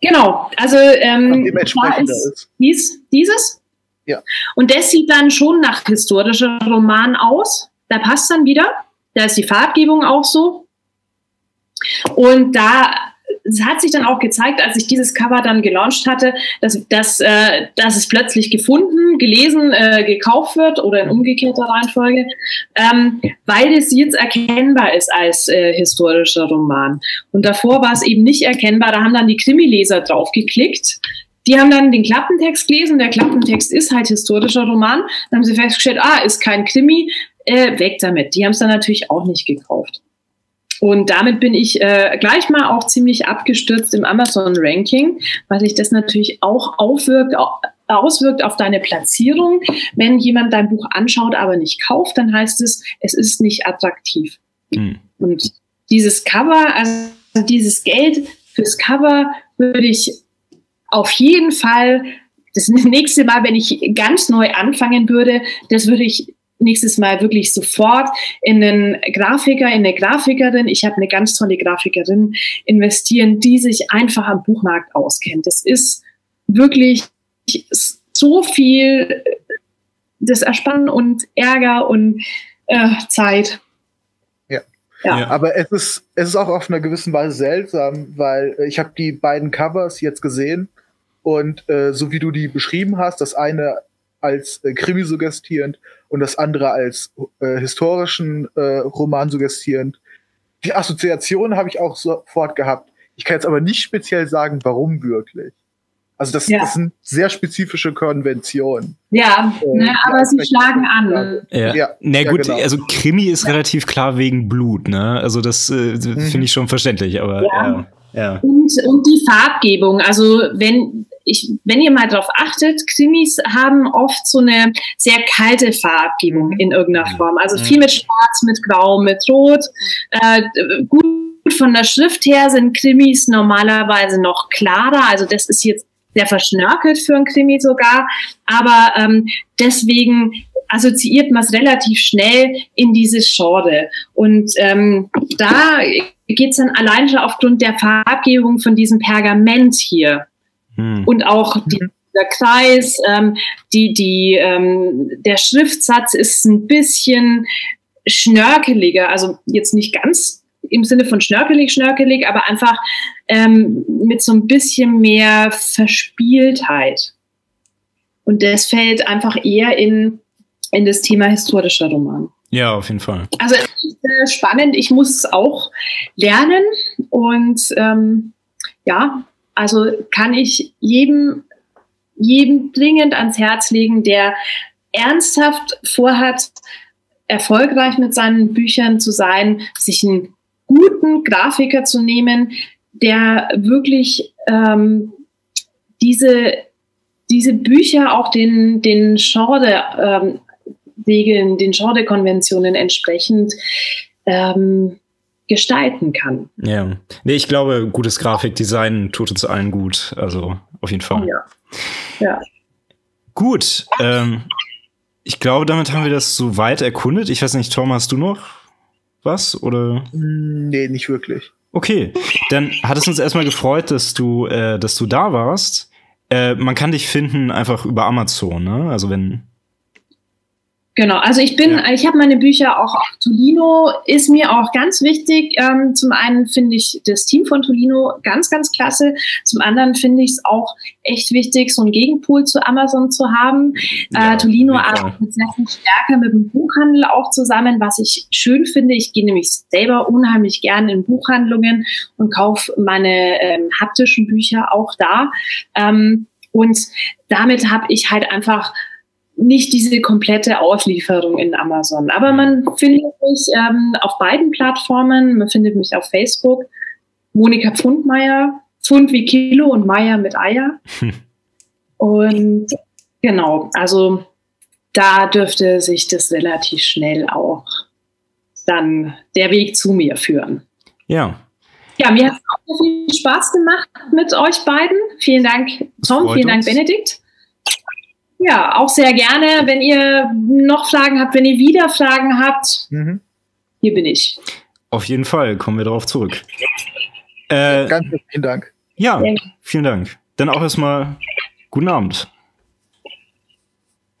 Genau, also ähm, ist, ist. Dies, dieses. Ja. Und das sieht dann schon nach historischer Roman aus. Da passt dann wieder. Da ist die Farbgebung auch so. Und da es hat sich dann auch gezeigt, als ich dieses Cover dann gelauncht hatte, dass, dass, äh, dass es plötzlich gefunden, gelesen, äh, gekauft wird oder in umgekehrter Reihenfolge, ähm, weil es jetzt erkennbar ist als äh, historischer Roman. Und davor war es eben nicht erkennbar, da haben dann die Krimileser drauf geklickt. Die haben dann den Klappentext gelesen, der Klappentext ist halt historischer Roman. Dann haben sie festgestellt, ah, ist kein Krimi, äh, weg damit. Die haben es dann natürlich auch nicht gekauft. Und damit bin ich äh, gleich mal auch ziemlich abgestürzt im Amazon-Ranking, weil sich das natürlich auch aufwirkt, auswirkt auf deine Platzierung. Wenn jemand dein Buch anschaut, aber nicht kauft, dann heißt es, es ist nicht attraktiv. Mhm. Und dieses Cover, also dieses Geld fürs Cover würde ich auf jeden Fall das nächste Mal, wenn ich ganz neu anfangen würde, das würde ich nächstes Mal wirklich sofort in einen Grafiker, in eine Grafikerin, ich habe eine ganz tolle Grafikerin, investieren, die sich einfach am Buchmarkt auskennt. Das ist wirklich so viel das Erspannen und Ärger und äh, Zeit. Ja. ja. Aber es ist, es ist auch auf einer gewissen Weise seltsam, weil ich habe die beiden Covers jetzt gesehen und äh, so wie du die beschrieben hast, das eine als äh, Krimi suggestierend und das andere als äh, historischen äh, Roman suggestierend. Die Assoziation habe ich auch sofort gehabt. Ich kann jetzt aber nicht speziell sagen, warum wirklich. Also das, ja. das sind sehr spezifische Konventionen. Ja, äh, ne, aber sie schlagen an. Ja, ja na ja, gut, genau. also Krimi ist relativ klar wegen Blut, ne? Also das äh, mhm. finde ich schon verständlich, aber ja. ja. Und, und die Farbgebung, also wenn ich, wenn ihr mal drauf achtet, Krimis haben oft so eine sehr kalte Farbgebung in irgendeiner Form. Also viel mit Schwarz, mit Grau, mit Rot. Äh, gut von der Schrift her sind Krimis normalerweise noch klarer. Also das ist jetzt sehr verschnörkelt für ein Krimi sogar. Aber ähm, deswegen assoziiert man es relativ schnell in dieses Genre. Und ähm, da geht es dann allein schon aufgrund der Farbgebung von diesem Pergament hier. Hm. Und auch die, der Kreis, ähm, die, die, ähm, der Schriftsatz ist ein bisschen schnörkeliger, also jetzt nicht ganz im Sinne von schnörkelig, schnörkelig, aber einfach ähm, mit so ein bisschen mehr Verspieltheit. Und das fällt einfach eher in, in das Thema historischer Roman. Ja, auf jeden Fall. Also es ist äh, spannend. Ich muss es auch lernen und ähm, ja, also kann ich jedem, jedem dringend ans Herz legen, der ernsthaft vorhat, erfolgreich mit seinen Büchern zu sein, sich einen guten Grafiker zu nehmen, der wirklich ähm, diese, diese Bücher auch den, den Genre, ähm, den Genre-Konventionen entsprechend ähm, gestalten kann. Ja. Nee, ich glaube, gutes Grafikdesign tut uns allen gut. Also auf jeden Fall. Ja. ja. Gut. Ähm, ich glaube, damit haben wir das so weit erkundet. Ich weiß nicht, Tom, hast du noch was? Oder? Nee, nicht wirklich. Okay, dann hat es uns erstmal gefreut, dass du, äh, dass du da warst. Äh, man kann dich finden einfach über Amazon, ne? Also wenn Genau, also ich bin, ja. ich habe meine Bücher auch auf Tolino, ist mir auch ganz wichtig. Ähm, zum einen finde ich das Team von Tolino ganz, ganz klasse. Zum anderen finde ich es auch echt wichtig, so einen Gegenpool zu Amazon zu haben. Ja, äh, Tolino arbeitet sehr viel stärker mit dem Buchhandel auch zusammen, was ich schön finde. Ich gehe nämlich selber unheimlich gern in Buchhandlungen und kaufe meine ähm, haptischen Bücher auch da. Ähm, und damit habe ich halt einfach nicht diese komplette Auslieferung in Amazon. Aber man findet mich ähm, auf beiden Plattformen. Man findet mich auf Facebook. Monika Pfundmeier, Pfund wie Kilo und Meier mit Eier. Und genau, also da dürfte sich das relativ schnell auch dann der Weg zu mir führen. Ja. Ja, mir hat es auch viel Spaß gemacht mit euch beiden. Vielen Dank, Tom. Vielen Dank, Benedikt. Ja, auch sehr gerne. Wenn ihr noch Fragen habt, wenn ihr wieder Fragen habt, mhm. hier bin ich. Auf jeden Fall kommen wir darauf zurück. Äh, Ganz vielen Dank. Ja, vielen Dank. Dann auch erstmal guten Abend.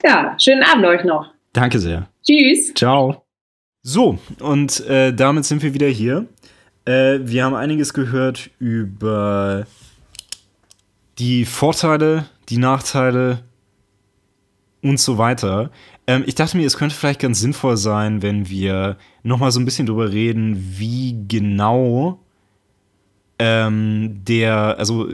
Ja, schönen Abend euch noch. Danke sehr. Tschüss. Ciao. So, und äh, damit sind wir wieder hier. Äh, wir haben einiges gehört über die Vorteile, die Nachteile und so weiter. Ähm, ich dachte mir, es könnte vielleicht ganz sinnvoll sein, wenn wir noch mal so ein bisschen drüber reden, wie genau ähm, der, also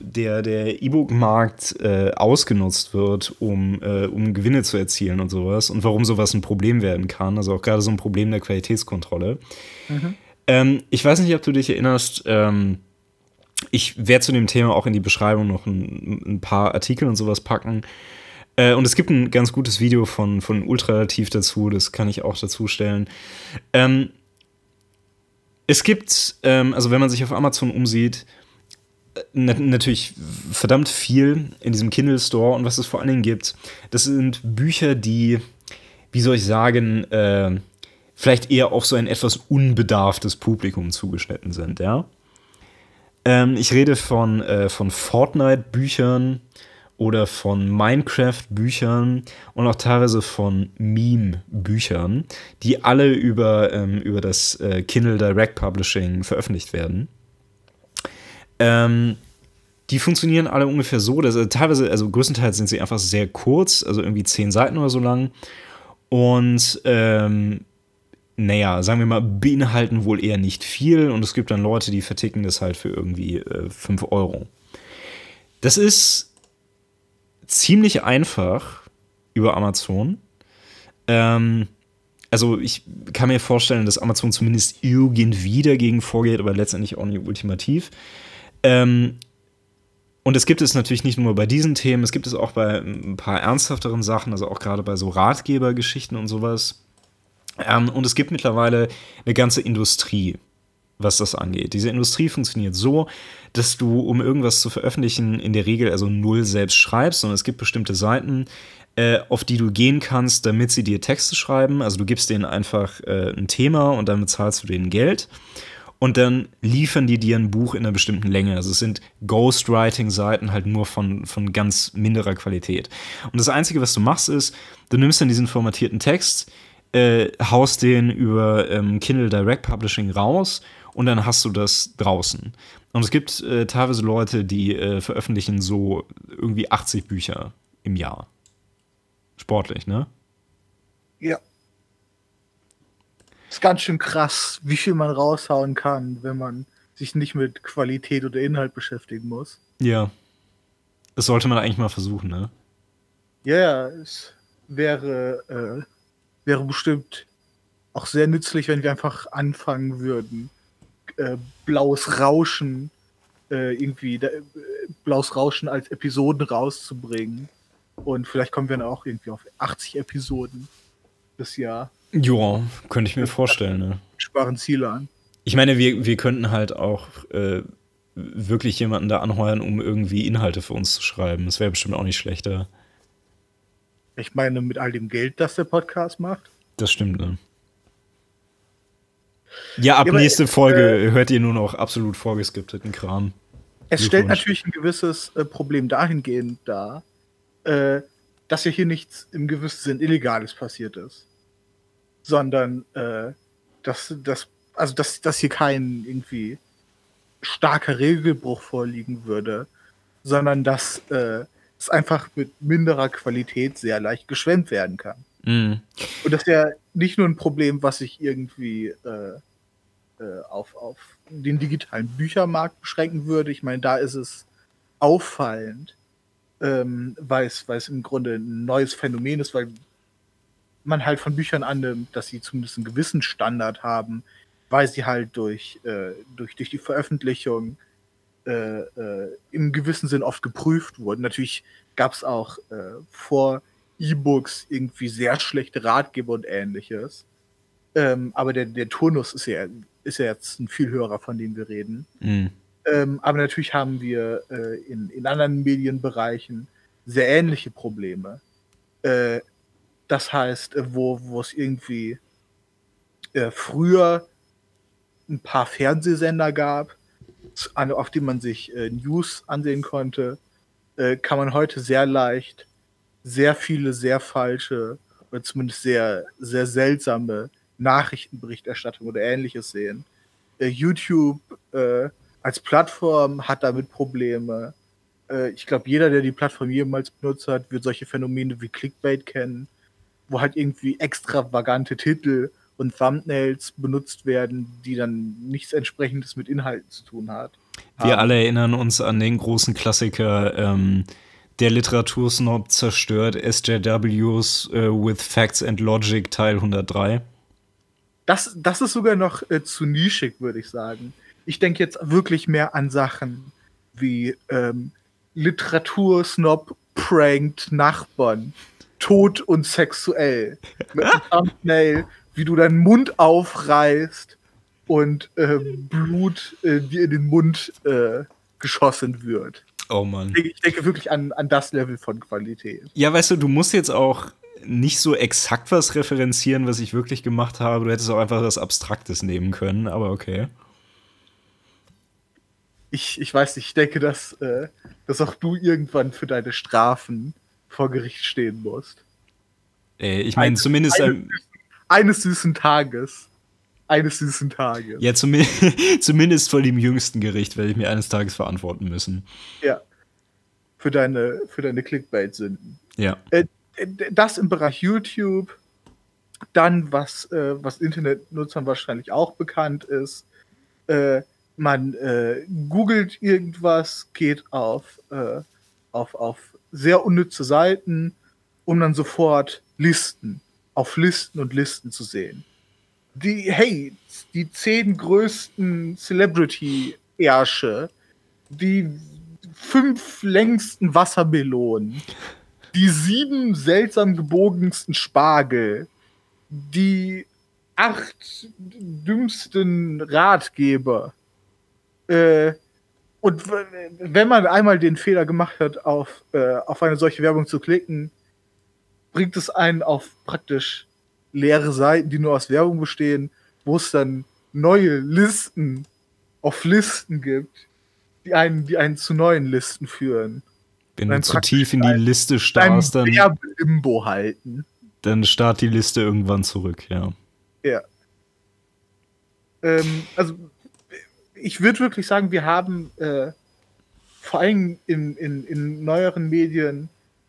der, der E-Book-Markt äh, ausgenutzt wird, um, äh, um Gewinne zu erzielen und sowas und warum sowas ein Problem werden kann. Also auch gerade so ein Problem der Qualitätskontrolle. Mhm. Ähm, ich weiß nicht, ob du dich erinnerst, ähm, ich werde zu dem Thema auch in die Beschreibung noch ein, ein paar Artikel und sowas packen. Äh, und es gibt ein ganz gutes Video von, von Ultralativ dazu, das kann ich auch dazu stellen. Ähm, es gibt, ähm, also wenn man sich auf Amazon umsieht, äh, natürlich verdammt viel in diesem Kindle Store und was es vor allen Dingen gibt, das sind Bücher, die, wie soll ich sagen, äh, vielleicht eher auf so ein etwas unbedarftes Publikum zugeschnitten sind, ja. Ähm, ich rede von, äh, von Fortnite-Büchern oder von Minecraft-Büchern und auch teilweise von Meme-Büchern, die alle über, ähm, über das äh, Kindle Direct Publishing veröffentlicht werden. Ähm, die funktionieren alle ungefähr so, dass also teilweise, also größtenteils sind sie einfach sehr kurz, also irgendwie zehn Seiten oder so lang. Und ähm, naja, sagen wir mal, beinhalten wohl eher nicht viel und es gibt dann Leute, die verticken das halt für irgendwie äh, 5 Euro. Das ist ziemlich einfach über Amazon. Ähm, also ich kann mir vorstellen, dass Amazon zumindest irgendwie dagegen vorgeht, aber letztendlich auch nicht ultimativ. Ähm, und es gibt es natürlich nicht nur bei diesen Themen, es gibt es auch bei ein paar ernsthafteren Sachen, also auch gerade bei so Ratgebergeschichten und sowas. Ähm, und es gibt mittlerweile eine ganze Industrie, was das angeht. Diese Industrie funktioniert so, dass du, um irgendwas zu veröffentlichen, in der Regel also null selbst schreibst, sondern es gibt bestimmte Seiten, äh, auf die du gehen kannst, damit sie dir Texte schreiben. Also du gibst denen einfach äh, ein Thema und dann bezahlst du denen Geld. Und dann liefern die dir ein Buch in einer bestimmten Länge. Also es sind Ghostwriting-Seiten halt nur von, von ganz minderer Qualität. Und das Einzige, was du machst, ist, du nimmst dann diesen formatierten Text, äh, haust den über ähm, Kindle Direct Publishing raus und dann hast du das draußen. Und es gibt äh, teilweise Leute, die äh, veröffentlichen so irgendwie 80 Bücher im Jahr. Sportlich, ne? Ja. Ist ganz schön krass, wie viel man raushauen kann, wenn man sich nicht mit Qualität oder Inhalt beschäftigen muss. Ja. Das sollte man eigentlich mal versuchen, ne? Ja, es wäre äh, wäre bestimmt auch sehr nützlich, wenn wir einfach anfangen würden, äh, blaues Rauschen äh, irgendwie äh, blaues Rauschen als Episoden rauszubringen. Und vielleicht kommen wir dann auch irgendwie auf 80 Episoden das Jahr. Ja, könnte ich mir vorstellen. Ne? Sparen Ziele an. Ich meine, wir, wir könnten halt auch äh, wirklich jemanden da anheuern, um irgendwie Inhalte für uns zu schreiben. Das wäre bestimmt auch nicht schlechter. Ich meine, mit all dem Geld, das der Podcast macht. Das stimmt, ne? Ja, ab ja, nächste äh, Folge äh, hört ihr nur noch absolut vorgeskripteten Kram. Es stellt natürlich ein gewisses äh, Problem dahingehend dar, äh, dass ja hier nichts im gewissen Sinn Illegales passiert ist. Sondern, äh, dass, dass, also dass, dass hier kein irgendwie starker Regelbruch vorliegen würde, sondern dass äh, es einfach mit minderer Qualität sehr leicht geschwemmt werden kann. Mhm. Und das ist ja nicht nur ein Problem, was sich irgendwie äh, äh, auf, auf den digitalen Büchermarkt beschränken würde. Ich meine, da ist es auffallend, ähm, weil, es, im Grunde ein neues Phänomen ist, weil man halt von Büchern annimmt, dass sie zumindest einen gewissen Standard haben, weil sie halt durch, äh, durch, durch die Veröffentlichung äh, äh, im gewissen Sinn oft geprüft wurden. Natürlich gab es auch äh, vor E-Books irgendwie sehr schlechte Ratgeber und ähnliches. Ähm, aber der, der Turnus ist ja, ist ja jetzt ein viel höherer, von dem wir reden. Mhm. Ähm, aber natürlich haben wir äh, in, in anderen Medienbereichen sehr ähnliche Probleme. Äh, das heißt, äh, wo, wo es irgendwie äh, früher ein paar Fernsehsender gab, auf denen man sich äh, News ansehen konnte, äh, kann man heute sehr leicht sehr viele sehr falsche oder zumindest sehr, sehr seltsame Nachrichtenberichterstattung oder ähnliches sehen. Äh, YouTube äh, als Plattform hat damit Probleme. Äh, ich glaube, jeder, der die Plattform jemals benutzt hat, wird solche Phänomene wie Clickbait kennen, wo halt irgendwie extravagante Titel und Thumbnails benutzt werden, die dann nichts entsprechendes mit Inhalten zu tun hat. Wir haben. alle erinnern uns an den großen Klassiker ähm, Der Literatursnob zerstört SJWs äh, with Facts and Logic Teil 103. Das, das ist sogar noch äh, zu nischig, würde ich sagen. Ich denke jetzt wirklich mehr an Sachen wie ähm, Literatursnob prankt Nachbarn, tot und sexuell. Mit einem Thumbnail, wie du deinen Mund aufreißt und äh, Blut äh, dir in den Mund äh, geschossen wird. Oh Mann. Ich denke wirklich an, an das Level von Qualität. Ja, weißt du, du musst jetzt auch nicht so exakt was referenzieren, was ich wirklich gemacht habe. Du hättest auch einfach was Abstraktes nehmen können, aber okay. Ich, ich weiß nicht, ich denke, dass, äh, dass auch du irgendwann für deine Strafen vor Gericht stehen musst. Äh, ich meine, zumindest. Eines, eines süßen Tages eines süßen Tages. Ja, zum, (laughs) zumindest vor dem jüngsten Gericht werde ich mir eines Tages verantworten müssen. Ja. Für deine, für deine Clickbait-Sünden. Ja. Äh, das im Bereich YouTube. Dann, was, äh, was Internetnutzern wahrscheinlich auch bekannt ist, äh, man äh, googelt irgendwas, geht auf, äh, auf, auf sehr unnütze Seiten, um dann sofort Listen, auf Listen und Listen zu sehen die, hey, die zehn größten Celebrity-Ärsche, die fünf längsten Wassermelonen, die sieben seltsam gebogensten Spargel, die acht dümmsten Ratgeber. Äh, und wenn man einmal den Fehler gemacht hat, auf, äh, auf eine solche Werbung zu klicken, bringt es einen auf praktisch leere Seiten, die nur aus Werbung bestehen, wo es dann neue Listen auf Listen gibt, die einen, die einen zu neuen Listen führen. Wenn du zu tief in die Liste starrst, dann. Limbo halten. Dann starrt die Liste irgendwann zurück, ja. Ja. Ähm, also, ich würde wirklich sagen, wir haben äh, vor allem in, in, in neueren Medien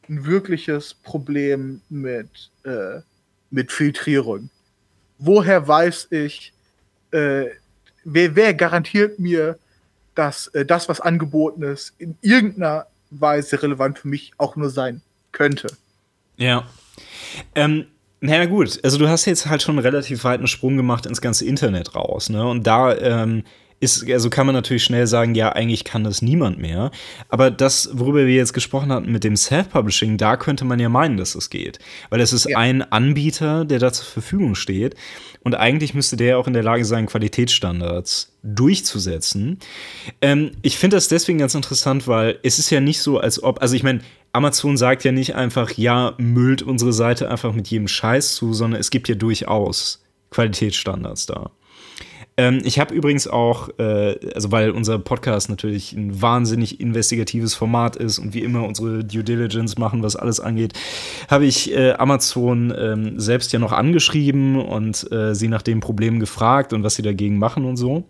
ein wirkliches Problem mit äh, mit Filtrierung. Woher weiß ich, äh, wer, wer, garantiert mir, dass äh, das, was angeboten ist, in irgendeiner Weise relevant für mich auch nur sein könnte? Ja. Ähm, naja, gut, also du hast jetzt halt schon einen relativ weiten Sprung gemacht ins ganze Internet raus, ne? Und da ähm, ist, also kann man natürlich schnell sagen, ja, eigentlich kann das niemand mehr. Aber das, worüber wir jetzt gesprochen hatten mit dem Self-Publishing, da könnte man ja meinen, dass es geht. Weil es ist ja. ein Anbieter, der da zur Verfügung steht. Und eigentlich müsste der auch in der Lage sein, Qualitätsstandards durchzusetzen. Ähm, ich finde das deswegen ganz interessant, weil es ist ja nicht so, als ob, also ich meine, Amazon sagt ja nicht einfach, ja, müllt unsere Seite einfach mit jedem Scheiß zu, sondern es gibt ja durchaus Qualitätsstandards da. Ähm, ich habe übrigens auch, äh, also weil unser Podcast natürlich ein wahnsinnig investigatives Format ist und wie immer unsere Due Diligence machen, was alles angeht, habe ich äh, Amazon ähm, selbst ja noch angeschrieben und äh, sie nach dem Problem gefragt und was sie dagegen machen und so.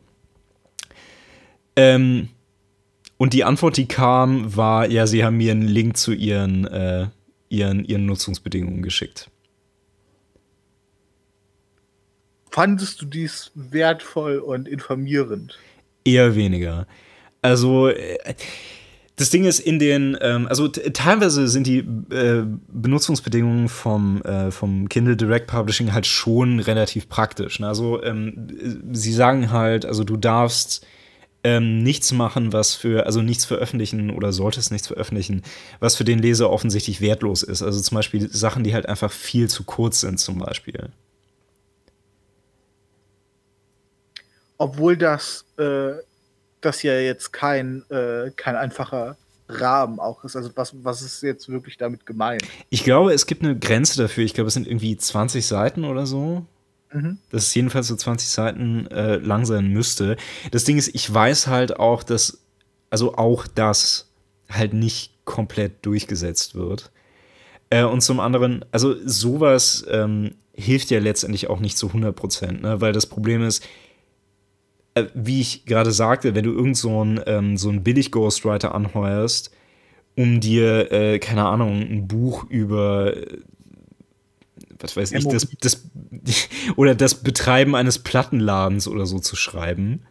Ähm, und die Antwort, die kam, war, ja, sie haben mir einen Link zu ihren, äh, ihren, ihren Nutzungsbedingungen geschickt. Fandest du dies wertvoll und informierend? Eher weniger. Also, äh, das Ding ist, in den, ähm, also teilweise sind die äh, Benutzungsbedingungen vom, äh, vom Kindle Direct Publishing halt schon relativ praktisch. Ne? Also, ähm, sie sagen halt, also du darfst ähm, nichts machen, was für, also nichts veröffentlichen oder solltest nichts veröffentlichen, was für den Leser offensichtlich wertlos ist. Also zum Beispiel Sachen, die halt einfach viel zu kurz sind, zum Beispiel. Obwohl das, äh, das ja jetzt kein, äh, kein einfacher Rahmen auch ist. Also was, was ist jetzt wirklich damit gemeint? Ich glaube, es gibt eine Grenze dafür. Ich glaube, es sind irgendwie 20 Seiten oder so. Mhm. Das ist jedenfalls so 20 Seiten äh, lang sein müsste. Das Ding ist, ich weiß halt auch, dass, also auch das halt nicht komplett durchgesetzt wird. Äh, und zum anderen, also sowas ähm, hilft ja letztendlich auch nicht zu 100 Prozent, ne? weil das Problem ist, wie ich gerade sagte, wenn du irgend so einen ähm, so billig Ghostwriter anheuerst, um dir, äh, keine Ahnung, ein Buch über äh, was weiß ich, das, das, (laughs) oder das Betreiben eines Plattenladens oder so zu schreiben.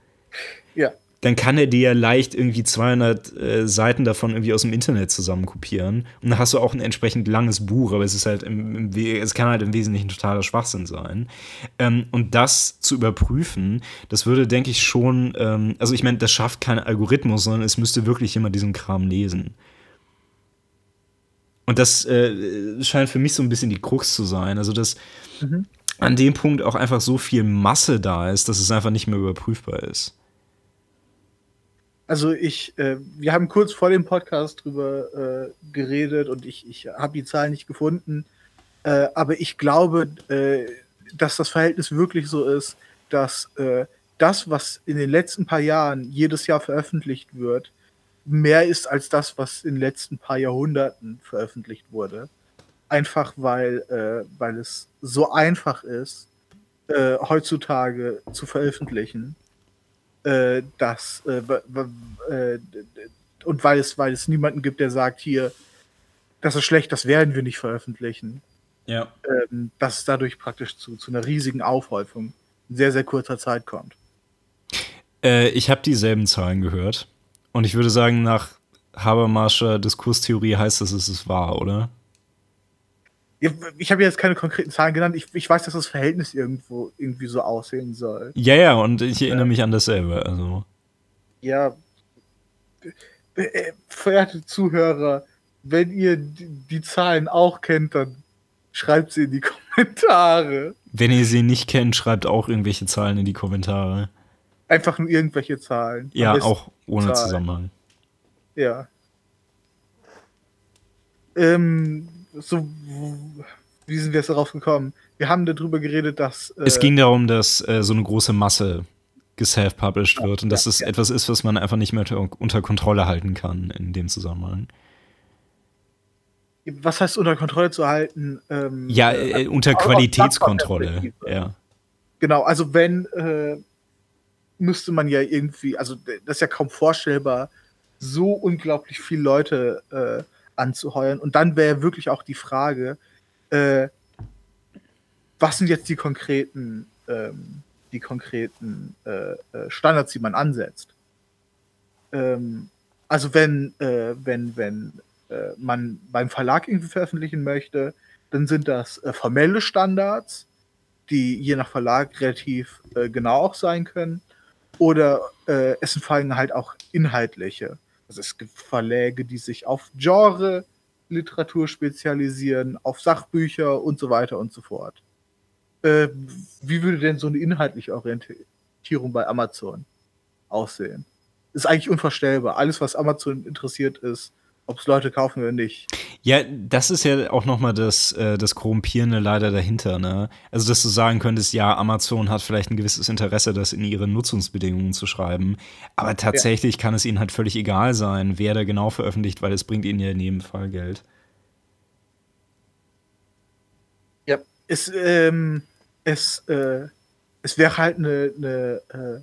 Ja. Dann kann er dir leicht irgendwie 200 äh, Seiten davon irgendwie aus dem Internet zusammenkopieren. Und dann hast du auch ein entsprechend langes Buch, aber es ist halt im, im es kann halt im Wesentlichen totaler Schwachsinn sein. Ähm, und das zu überprüfen, das würde, denke ich, schon, ähm, also ich meine, das schafft kein Algorithmus, sondern es müsste wirklich jemand diesen Kram lesen. Und das äh, scheint für mich so ein bisschen die Krux zu sein. Also, dass mhm. an dem Punkt auch einfach so viel Masse da ist, dass es einfach nicht mehr überprüfbar ist. Also ich, äh, wir haben kurz vor dem Podcast drüber äh, geredet und ich, ich habe die Zahlen nicht gefunden. Äh, aber ich glaube, äh, dass das Verhältnis wirklich so ist, dass äh, das, was in den letzten paar Jahren jedes Jahr veröffentlicht wird, mehr ist als das, was in den letzten paar Jahrhunderten veröffentlicht wurde. Einfach weil, äh, weil es so einfach ist, heutzutage zu veröffentlichen, äh, dass äh, äh, und weil es, weil es niemanden gibt, der sagt, hier, das ist schlecht, das werden wir nicht veröffentlichen. Ja. Ähm, dass es dadurch praktisch zu, zu einer riesigen Aufhäufung in sehr, sehr kurzer Zeit kommt. Äh, ich habe dieselben Zahlen gehört. Und ich würde sagen, nach Habermascher Diskurstheorie heißt das, es ist wahr, oder? Ich habe jetzt keine konkreten Zahlen genannt. Ich, ich weiß, dass das Verhältnis irgendwo irgendwie so aussehen soll. Ja, ja, und ich erinnere mich an dasselbe. Also. Ja. Äh, verehrte Zuhörer, wenn ihr die Zahlen auch kennt, dann schreibt sie in die (laughs) Kommentare. Wenn ihr sie nicht kennt, schreibt auch irgendwelche Zahlen in die Kommentare. Einfach nur irgendwelche Zahlen. Ja, auch ohne Zahlen. Zusammenhang. Ja. Ähm, so, wie sind wir jetzt darauf gekommen? Wir haben darüber geredet, dass. Äh, es ging darum, dass äh, so eine große Masse geself-published wird und ja, dass es ja. etwas ist, was man einfach nicht mehr unter Kontrolle halten kann in dem Zusammenhang. Was heißt unter Kontrolle zu halten? Ähm, ja, äh, äh unter Qualitätskontrolle. Ja. Genau, also wenn äh, müsste man ja irgendwie, also das ist ja kaum vorstellbar, so unglaublich viele Leute äh, anzuheuern. Und dann wäre wirklich auch die Frage, äh, was sind jetzt die konkreten, ähm, die konkreten äh, äh Standards, die man ansetzt? Ähm, also wenn, äh, wenn, wenn äh, man beim Verlag irgendwie veröffentlichen möchte, dann sind das formelle Standards, die je nach Verlag relativ genau auch sein können. Oder äh, es fallen halt auch inhaltliche. Also es gibt Verläge, die sich auf Genre Literatur spezialisieren, auf Sachbücher und so weiter und so fort. Äh, wie würde denn so eine inhaltliche Orientierung bei Amazon aussehen? Ist eigentlich unvorstellbar. Alles, was Amazon interessiert ist, ob es Leute kaufen oder nicht. Ja, das ist ja auch nochmal das, äh, das Korrumpierende leider dahinter, ne? Also, dass du sagen könntest, ja, Amazon hat vielleicht ein gewisses Interesse, das in ihre Nutzungsbedingungen zu schreiben, aber tatsächlich ja. kann es ihnen halt völlig egal sein, wer da genau veröffentlicht, weil es bringt ihnen ja in jedem Fall Geld. Ja, es, ähm, es, äh, es wäre halt eine, eine äh,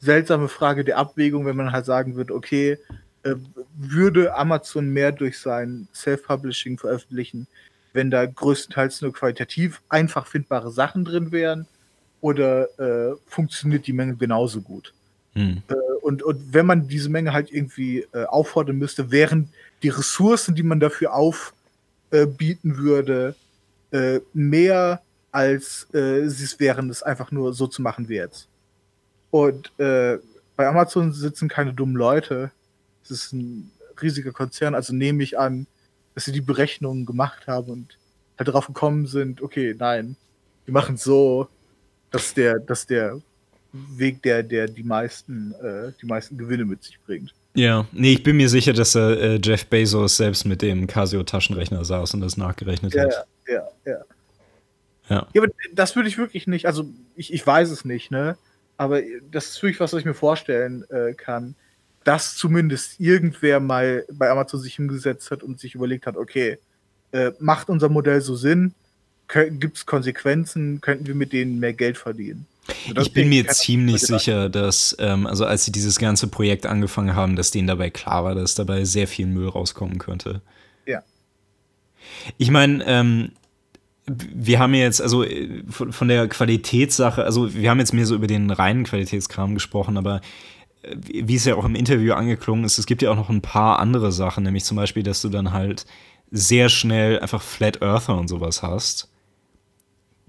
seltsame Frage der Abwägung, wenn man halt sagen würde, okay, äh, würde Amazon mehr durch sein Self-Publishing veröffentlichen, wenn da größtenteils nur qualitativ einfach findbare Sachen drin wären? Oder äh, funktioniert die Menge genauso gut? Hm. Äh, und, und wenn man diese Menge halt irgendwie äh, auffordern müsste, wären die Ressourcen, die man dafür aufbieten würde, äh, mehr als sie es wären, es einfach nur so zu machen wie jetzt. Und bei Amazon sitzen keine dummen Leute, das ist ein riesiger Konzern, also nehme ich an, dass sie die Berechnungen gemacht haben und halt darauf gekommen sind, okay, nein, wir machen es so, dass der, dass der Weg, der, der die meisten, äh, die meisten Gewinne mit sich bringt. Ja, nee, ich bin mir sicher, dass äh, Jeff Bezos selbst mit dem Casio-Taschenrechner saß und das nachgerechnet ja, hat. Ja, ja, ja. Ja, ja aber das würde ich wirklich nicht, also ich, ich weiß es nicht, ne? Aber das ist wirklich was, was ich mir vorstellen äh, kann dass zumindest irgendwer mal bei Amazon sich hingesetzt hat und sich überlegt hat, okay, äh, macht unser Modell so Sinn? Gibt es Konsequenzen? Könnten wir mit denen mehr Geld verdienen? Also ich bin mir ziemlich sicher, dass, ähm, also als sie dieses ganze Projekt angefangen haben, dass denen dabei klar war, dass dabei sehr viel Müll rauskommen könnte. Ja. Ich meine, ähm, wir haben jetzt, also äh, von, der Qualitätssache, also wir haben jetzt mehr so über den reinen Qualitätskram gesprochen, aber wie es ja auch im Interview angeklungen ist, es gibt ja auch noch ein paar andere Sachen, nämlich zum Beispiel, dass du dann halt sehr schnell einfach Flat Earther und sowas hast,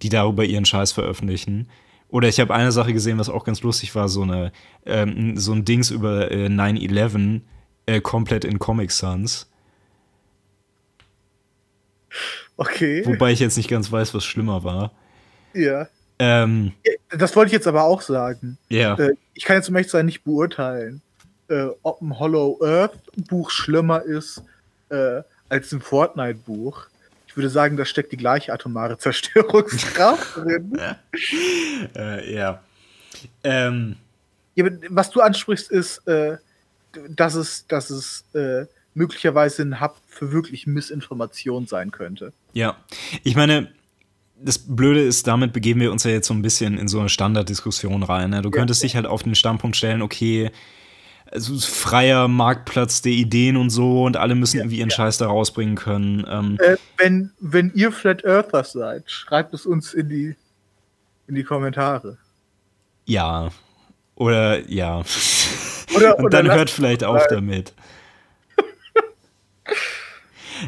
die darüber ihren Scheiß veröffentlichen. Oder ich habe eine Sache gesehen, was auch ganz lustig war, so, eine, ähm, so ein Dings über äh, 9-11 äh, komplett in Comic Sans. Okay. Wobei ich jetzt nicht ganz weiß, was schlimmer war. Ja. Ähm, das wollte ich jetzt aber auch sagen. Ja. Äh, ich kann jetzt um echt sein nicht beurteilen, äh, ob ein Hollow Earth Buch schlimmer ist äh, als ein Fortnite-Buch. Ich würde sagen, da steckt die gleiche atomare (laughs) Zerstörungskraft drin. (laughs) äh, ja. Ähm. ja. Was du ansprichst, ist, äh, dass es, dass es äh, möglicherweise ein Hub für wirklich Missinformation sein könnte. Ja, ich meine, das Blöde ist, damit begeben wir uns ja jetzt so ein bisschen in so eine Standarddiskussion rein. Ne? Du könntest ja. dich halt auf den Standpunkt stellen, okay, also freier Marktplatz der Ideen und so und alle müssen ja, irgendwie ihren ja. Scheiß da rausbringen können. Ähm, äh, wenn, wenn ihr Flat Earthers seid, schreibt es uns in die, in die Kommentare. Ja. Oder ja. Oder, und dann hört vielleicht auf damit.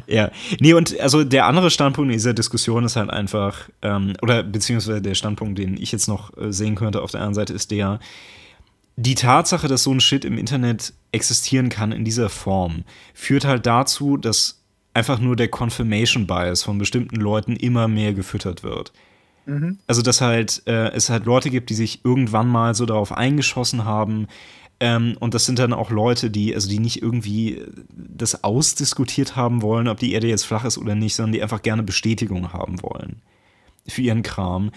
Ja. Nee, und also der andere Standpunkt in dieser Diskussion ist halt einfach, ähm, oder beziehungsweise der Standpunkt, den ich jetzt noch äh, sehen könnte auf der anderen Seite, ist der, die Tatsache, dass so ein Shit im Internet existieren kann in dieser Form, führt halt dazu, dass einfach nur der Confirmation Bias von bestimmten Leuten immer mehr gefüttert wird. Mhm. Also, dass halt äh, es halt Leute gibt, die sich irgendwann mal so darauf eingeschossen haben. Ähm, und das sind dann auch Leute, die, also die nicht irgendwie das ausdiskutiert haben wollen, ob die Erde jetzt flach ist oder nicht, sondern die einfach gerne Bestätigung haben wollen für ihren Kram.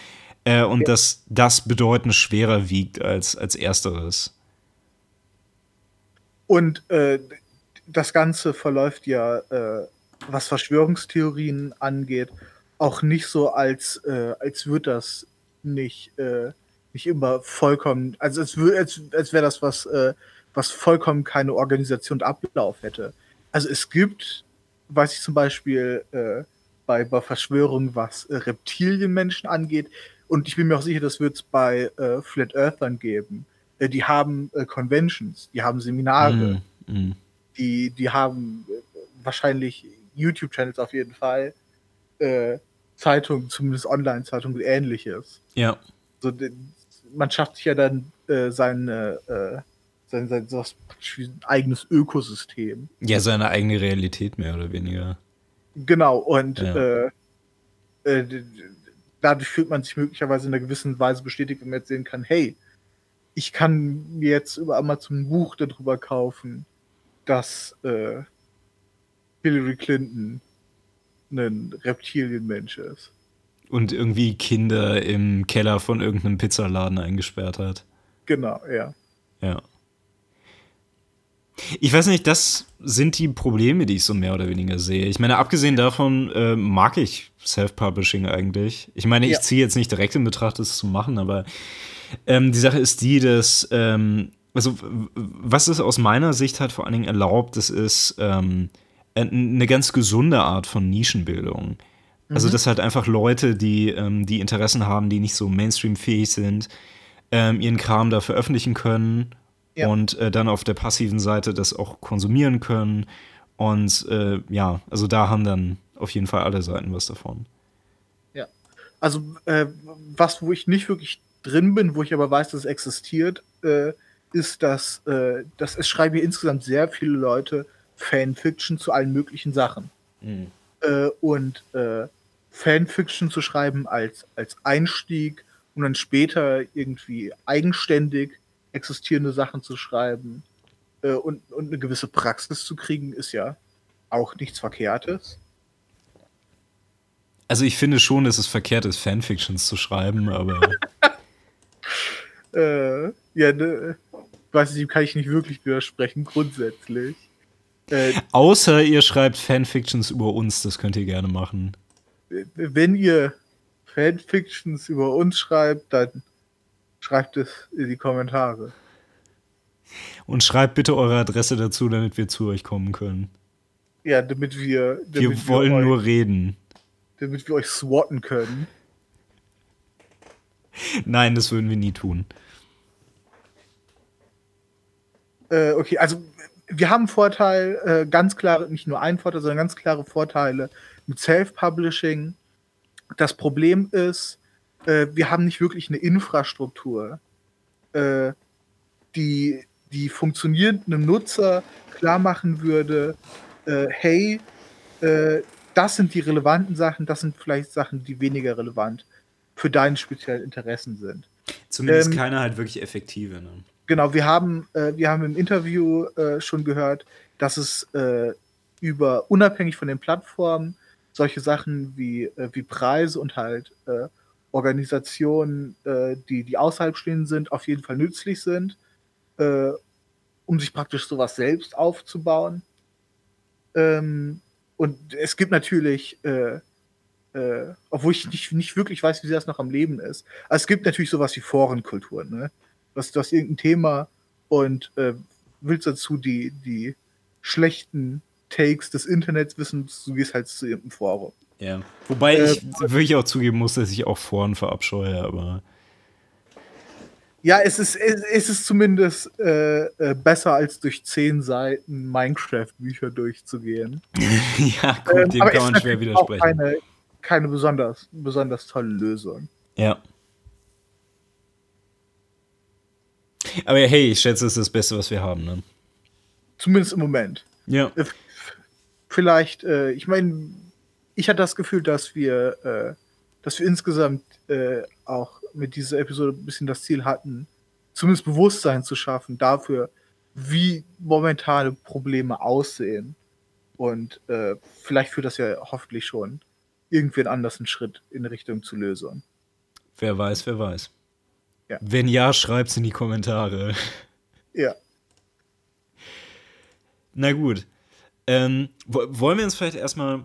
Äh, und ja. dass das bedeutend schwerer wiegt als, als ersteres. Und äh, das Ganze verläuft ja, äh, was Verschwörungstheorien angeht, auch nicht so, als, äh, als würde das nicht, äh, nicht immer vollkommen, also als, als, als wäre das was, äh, was vollkommen keine Organisation und Ablauf hätte. Also es gibt, weiß ich zum Beispiel, bei, bei Verschwörungen, was Reptilienmenschen angeht, und ich bin mir auch sicher, das wird es bei äh, Flat Earthern geben. Äh, die haben äh, Conventions, die haben Seminare, mm, mm. Die, die haben äh, wahrscheinlich YouTube-Channels auf jeden Fall, äh, Zeitungen, zumindest Online-Zeitungen, ähnliches. Ja. So, man schafft sich ja dann äh, seine, sein, sein, sein eigenes Ökosystem. Ja, seine eigene Realität mehr oder weniger. Genau, und ja dadurch fühlt man sich möglicherweise in einer gewissen Weise bestätigt, wenn man jetzt sehen kann, hey, ich kann mir jetzt über Amazon ein Buch darüber kaufen, dass äh, Hillary Clinton ein Reptilienmensch ist. Und irgendwie Kinder im Keller von irgendeinem Pizzaladen eingesperrt hat. Genau, ja. Ja. Ich weiß nicht, das sind die Probleme, die ich so mehr oder weniger sehe. Ich meine, abgesehen davon äh, mag ich Self-Publishing eigentlich. Ich meine, ich ziehe jetzt nicht direkt in Betracht, das zu machen, aber ähm, die Sache ist die, dass, ähm, also, was es aus meiner Sicht halt vor allen Dingen erlaubt, das ist ähm, eine ganz gesunde Art von Nischenbildung. Also, mhm. dass halt einfach Leute, die, ähm, die Interessen haben, die nicht so Mainstream-fähig sind, ähm, ihren Kram da veröffentlichen können ja. und äh, dann auf der passiven Seite das auch konsumieren können. Und äh, ja, also da haben dann auf jeden Fall alle Seiten was davon. Ja. Also äh, was, wo ich nicht wirklich drin bin, wo ich aber weiß, dass es existiert, äh, ist, dass, äh, dass es schreiben hier insgesamt sehr viele Leute Fanfiction zu allen möglichen Sachen. Mhm. Äh, und Fanfiction zu schreiben als, als Einstieg und dann später irgendwie eigenständig existierende Sachen zu schreiben äh, und, und eine gewisse Praxis zu kriegen, ist ja auch nichts Verkehrtes. Also ich finde schon, dass es verkehrt ist, Fanfictions zu schreiben, aber. (laughs) äh, ja, ne, weiß ich, kann ich nicht wirklich widersprechen, grundsätzlich. Äh, Außer ihr schreibt Fanfictions über uns, das könnt ihr gerne machen. Wenn ihr Fanfictions über uns schreibt, dann Schreibt es in die Kommentare. Und schreibt bitte eure Adresse dazu, damit wir zu euch kommen können. Ja, damit wir. Damit wir wollen euch, nur reden. Damit wir euch swatten können. Nein, das würden wir nie tun. Äh, okay, also wir haben einen Vorteil, äh, ganz klare, nicht nur einen Vorteil, sondern ganz klare Vorteile mit Self-Publishing. Das Problem ist, äh, wir haben nicht wirklich eine Infrastruktur, äh, die, die funktionierenden Nutzer klar machen würde, äh, hey, äh, das sind die relevanten Sachen, das sind vielleicht Sachen, die weniger relevant für deine speziellen Interessen sind. Zumindest ähm, keine halt wirklich effektive. Ne? Genau, wir haben, äh, wir haben im Interview äh, schon gehört, dass es äh, über unabhängig von den Plattformen solche Sachen wie, äh, wie Preise und halt äh, Organisationen, äh, die, die außerhalb stehen sind, auf jeden Fall nützlich sind, um sich praktisch sowas selbst aufzubauen. Ähm, und es gibt natürlich äh, obwohl ich nicht, nicht wirklich weiß, wie das noch am Leben ist. Also es gibt natürlich sowas wie Forenkultur, ne? Was, du hast irgendein Thema und äh, willst dazu die, die schlechten Takes des Internets wissen, du gehst halt zu irgendeinem Forum. Ja. Wobei äh, ich wirklich auch zugeben muss, dass ich auch Foren verabscheue, aber. Ja, es ist, es, es ist zumindest äh, äh, besser, als durch zehn Seiten Minecraft-Bücher durchzugehen. (laughs) ja, gut, ähm, dem kann man schwer widersprechen. Auch keine, keine besonders, besonders tolle Lösung. Ja. Aber hey, ich schätze, es ist das Beste, was wir haben, ne? Zumindest im Moment. Ja. Vielleicht, äh, ich meine, ich hatte das Gefühl, dass wir, äh, dass wir insgesamt äh, auch mit dieser Episode ein bisschen das Ziel hatten, zumindest Bewusstsein zu schaffen dafür, wie momentane Probleme aussehen. Und äh, vielleicht führt das ja hoffentlich schon irgendwen anders einen Schritt in Richtung zu Lösung. Wer weiß, wer weiß. Ja. Wenn ja, schreibt's in die Kommentare. Ja. Na gut. Ähm, wollen wir uns vielleicht erstmal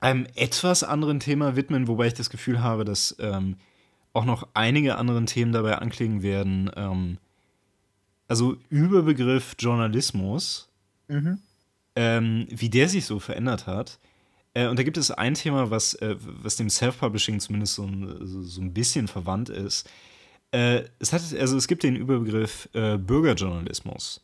einem etwas anderen Thema widmen, wobei ich das Gefühl habe, dass ähm, auch noch einige andere Themen dabei anklingen werden. Ähm, also Überbegriff Journalismus, mhm. Ähm, wie der sich so verändert hat. Äh, und da gibt es ein Thema, was, äh, was dem Self-Publishing zumindest so ein, so ein bisschen verwandt ist. Äh, es, hat, also es gibt den Überbegriff äh, Bürgerjournalismus.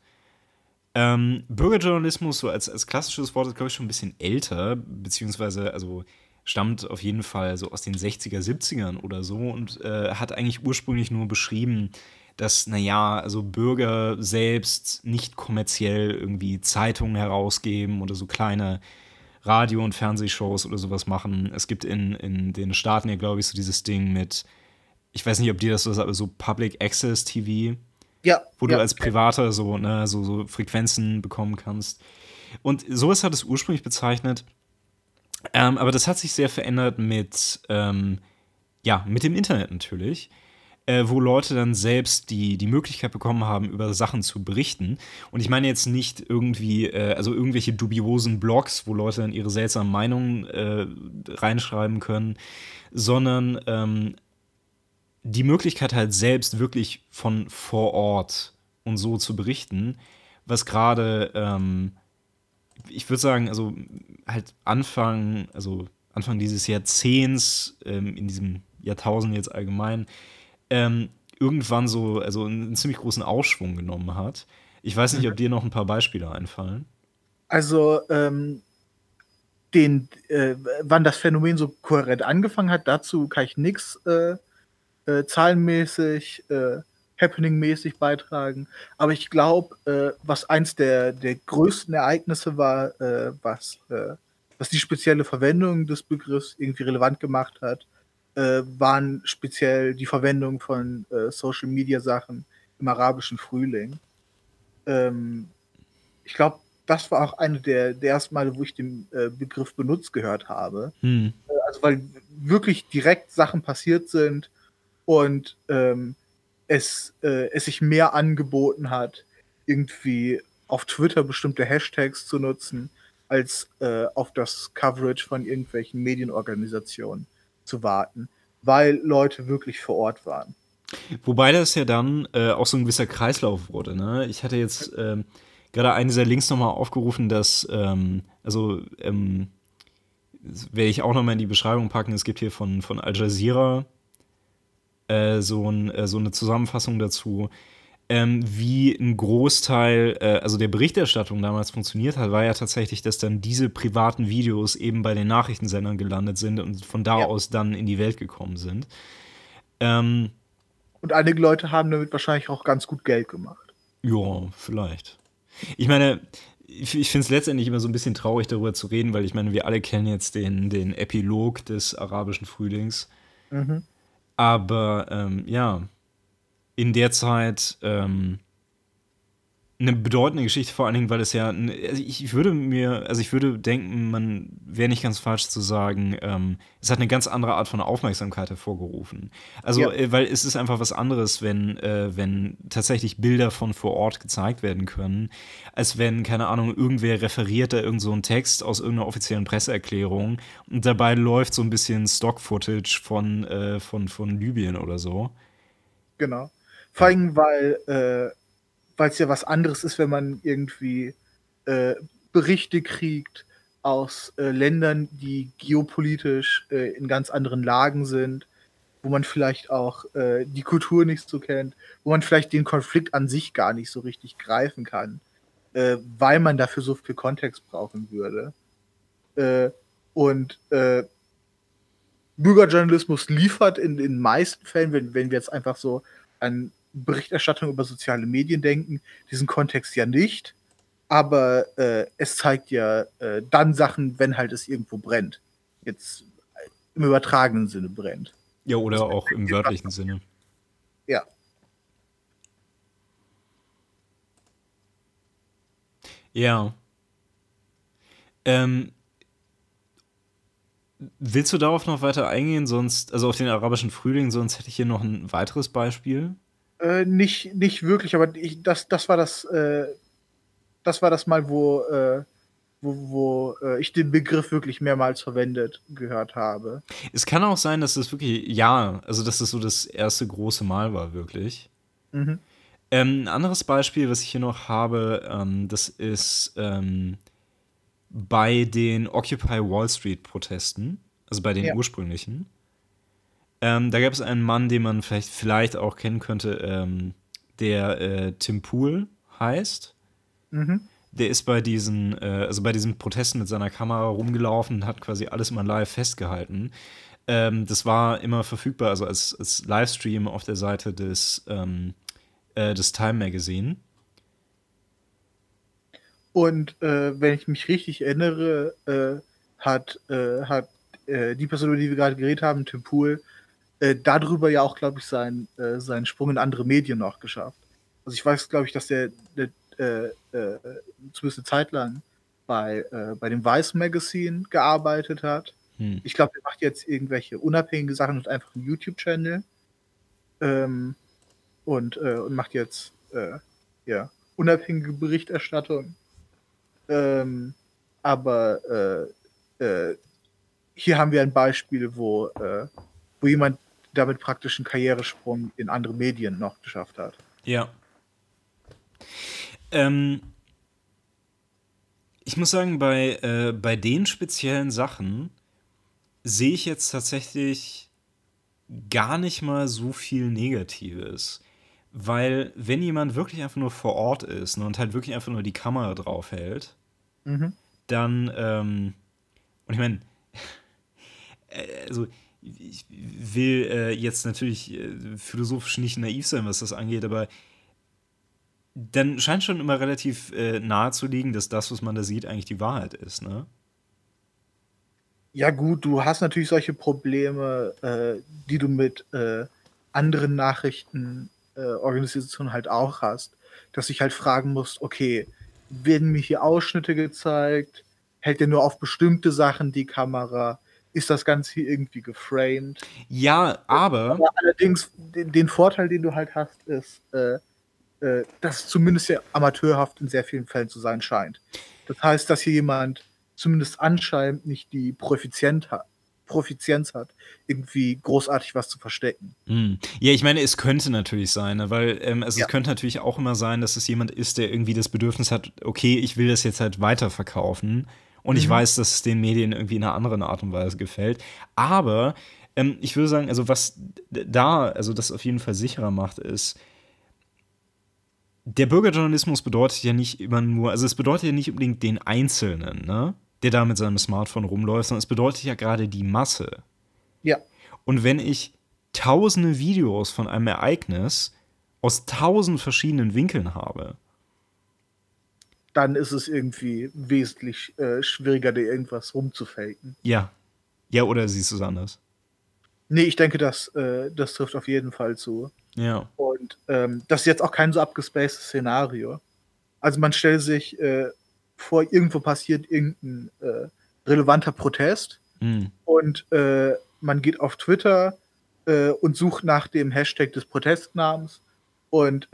Ähm, Bürgerjournalismus, so als, als klassisches Wort, ist, glaube ich, schon ein bisschen älter, beziehungsweise, also stammt auf jeden Fall so aus den 60er, 70ern oder so und äh, hat eigentlich ursprünglich nur beschrieben, dass, naja, also Bürger selbst nicht kommerziell irgendwie Zeitungen herausgeben oder so kleine Radio- und Fernsehshows oder sowas machen. Es gibt in, in den Staaten ja, glaube ich, so dieses Ding mit, ich weiß nicht, ob dir das so sagt, aber so Public Access TV. Ja. Wo ja. du als Privater so, ne, so, so Frequenzen bekommen kannst. Und sowas hat es ursprünglich bezeichnet. Ähm, aber das hat sich sehr verändert mit, ähm, ja, mit dem Internet natürlich äh, wo Leute dann selbst die, die Möglichkeit bekommen haben, über Sachen zu berichten. Und ich meine jetzt nicht irgendwie, äh, also irgendwelche dubiosen Blogs, wo Leute dann ihre seltsamen Meinungen äh, reinschreiben können, sondern ähm, die Möglichkeit halt selbst wirklich von vor Ort und so zu berichten, was gerade, ähm, ich würde sagen, also halt Anfang, also Anfang dieses Jahrzehnts, ähm, in diesem Jahrtausend jetzt allgemein, ähm, irgendwann so, also einen, ziemlich großen Aufschwung genommen hat. Ich weiß nicht, ob dir noch ein paar Beispiele einfallen. Also, ähm, den, äh, wann das Phänomen so kohärent angefangen hat, dazu kann ich nichts äh, äh, zahlenmäßig, äh, happening-mäßig beitragen. Aber ich glaube, äh, was eins der, der größten Ereignisse war, äh, was, was die spezielle Verwendung des Begriffs irgendwie relevant gemacht hat, äh, waren speziell die Verwendung von äh, Social Media Sachen im arabischen Frühling. Ähm, ich glaube, das war auch eine der, der ersten Male, wo ich den äh, Begriff benutzt gehört habe. Hm. Äh, also, weil wirklich direkt Sachen passiert sind und ähm, es, äh, es sich mehr angeboten hat, irgendwie auf Twitter bestimmte Hashtags zu nutzen, als äh, auf das Coverage von irgendwelchen Medienorganisationen zu warten, weil Leute wirklich vor Ort waren. Wobei das ja dann äh, auch so ein gewisser Kreislauf wurde. Ne? Ich hatte jetzt ähm, gerade einen dieser Links nochmal aufgerufen, dass, ähm, also, ähm, werde ich auch nochmal in die Beschreibung packen. Es gibt hier von, von Al Jazeera äh, so, ein, äh, so eine Zusammenfassung dazu, ähm, wie ein Großteil, äh, also der Berichterstattung damals funktioniert hat, war ja tatsächlich, dass dann diese privaten Videos eben bei den Nachrichtensendern gelandet sind und von da ja. aus dann in die Welt gekommen sind. Ähm, und einige Leute haben damit wahrscheinlich auch ganz gut Geld gemacht. Ja, vielleicht. Ich meine, ich, ich finde es letztendlich immer so ein bisschen traurig, darüber zu reden, weil ich meine, wir alle kennen jetzt den, den Epilog des arabischen Frühlings. Mhm. Aber ähm, ja, in der Zeit ähm, eine bedeutende Geschichte, vor allen Dingen, weil es ja, also ich würde mir, also ich würde denken, man wäre nicht ganz falsch zu sagen, ähm, es hat eine ganz andere Art von Aufmerksamkeit hervorgerufen. Also, ja. äh, weil es ist einfach was anderes, wenn, äh, wenn tatsächlich Bilder von vor Ort gezeigt werden können, als wenn, keine Ahnung, irgendwer referiert da irgend so einen Text aus irgendeiner offiziellen Presseerklärung und dabei läuft so ein bisschen Stock-Footage von, äh, von, von Libyen oder so. Genau. Vor allem, weil äh, weil es ja was anderes ist, wenn man irgendwie äh, Berichte kriegt aus äh, Ländern, die geopolitisch äh, in ganz anderen Lagen sind, wo man vielleicht auch äh, die Kultur nicht so kennt, wo man vielleicht den Konflikt an sich gar nicht so richtig greifen kann, äh, weil man dafür so viel Kontext brauchen würde. Äh, und Bürgerjournalismus liefert in den meisten Fällen, wenn, wenn wir jetzt einfach so an Berichterstattung über soziale Medien denken, diesen Kontext ja nicht. Aber äh, es zeigt ja äh, dann Sachen, wenn halt es irgendwo brennt. Jetzt im übertragenen Sinne brennt. Ja, oder auch im wörtlichen Sinne. Ja. Ja. Ähm, willst du darauf noch weiter eingehen? Sonst, also auf den arabischen Frühling, sonst hätte ich hier noch ein weiteres Beispiel. Äh, nicht, nicht wirklich, aber ich, das, das war das, äh, das war das Mal, wo, äh, wo, wo äh, ich den Begriff wirklich mehrmals verwendet gehört habe. Es kann auch sein, dass das wirklich, ja, also dass das so das erste große Mal war, wirklich. Mhm. Ähm, ein anderes Beispiel, was ich hier noch habe, ähm, das ist ähm, bei den Occupy Wall Street Protesten, also bei den ja. ursprünglichen. Ähm, da gab es einen Mann, den man vielleicht, vielleicht auch kennen könnte, ähm, der äh, Tim Pool heißt. Mhm. Der ist bei diesen, äh, also bei diesen Protesten mit seiner Kamera rumgelaufen und hat quasi alles immer live festgehalten. Ähm, das war immer verfügbar, also als, als Livestream auf der Seite des, ähm, äh, des Time Magazine. Und äh, wenn ich mich richtig erinnere, äh, hat, äh, hat die Person, über die wir gerade geredet haben, Tim Pool, äh, darüber ja auch, glaube ich, sein, äh, seinen Sprung in andere Medien noch geschafft. Also ich weiß, glaube ich, dass der, der äh, äh, zumindest eine Zeit lang bei, äh, bei dem Vice Magazine gearbeitet hat. Hm. Ich glaube, er macht jetzt irgendwelche unabhängige Sachen und einfach einen YouTube-Channel. Ähm, und, äh, und macht jetzt ja, unabhängige Berichterstattung. Ähm, aber äh, äh, hier haben wir ein Beispiel, wo, äh, wo jemand damit praktisch einen Karrieresprung in andere Medien noch geschafft hat. Ja. Ähm, ich muss sagen, bei, äh, bei den speziellen Sachen sehe ich jetzt tatsächlich gar nicht mal so viel Negatives. Weil, wenn jemand wirklich einfach nur vor Ort ist ne, und halt wirklich einfach nur die Kamera drauf hält, mhm. dann, ähm, und ich meine, (laughs) äh, also ich will äh, jetzt natürlich äh, philosophisch nicht naiv sein, was das angeht, aber dann scheint schon immer relativ äh, nahe zu liegen, dass das, was man da sieht, eigentlich die Wahrheit ist, ne? Ja, gut, du hast natürlich solche Probleme, äh, die du mit äh, anderen Nachrichtenorganisationen äh, halt auch hast, dass ich halt fragen musst, okay, werden mir hier Ausschnitte gezeigt? Hält der nur auf bestimmte Sachen die Kamera? Ist das Ganze hier irgendwie geframed. Ja, aber. aber allerdings, den, den, Vorteil, den du halt hast, ist, äh, äh, dass es zumindest ja amateurhaft in sehr vielen Fällen zu sein scheint. Das heißt, dass hier jemand zumindest anscheinend nicht die Profizienz hat, Profizienz hat, irgendwie großartig was zu verstecken. Hm. Ja, ich meine, es könnte natürlich sein, ne? weil ähm, also Ja. es könnte natürlich auch immer sein, dass es jemand ist, der irgendwie das Bedürfnis hat, okay, ich will das jetzt halt weiterverkaufen und ich Mhm. weiß, dass es den Medien irgendwie in einer anderen Art und Weise gefällt. Aber ähm, ich würde sagen, also was da, also das auf jeden Fall sicherer macht, ist, der Bürgerjournalismus bedeutet ja nicht immer nur, also es bedeutet ja nicht unbedingt den Einzelnen, ne? der da mit seinem Smartphone rumläuft, sondern es bedeutet ja gerade die Masse. Ja. Und wenn ich tausende Videos von einem Ereignis aus tausend verschiedenen Winkeln habe, Dann ist es irgendwie wesentlich äh, schwieriger, dir irgendwas rumzufaken. ja. Ja, oder siehst du es anders? Nee, ich denke, das, äh, das trifft auf jeden Fall zu. Ja. Und ähm, das ist jetzt auch kein so abgespacedes Szenario. Also man stellt sich äh, vor, irgendwo passiert irgendein äh, relevanter Protest Hm. und äh, man geht auf Twitter äh, und sucht nach dem Hashtag des Protestnamens und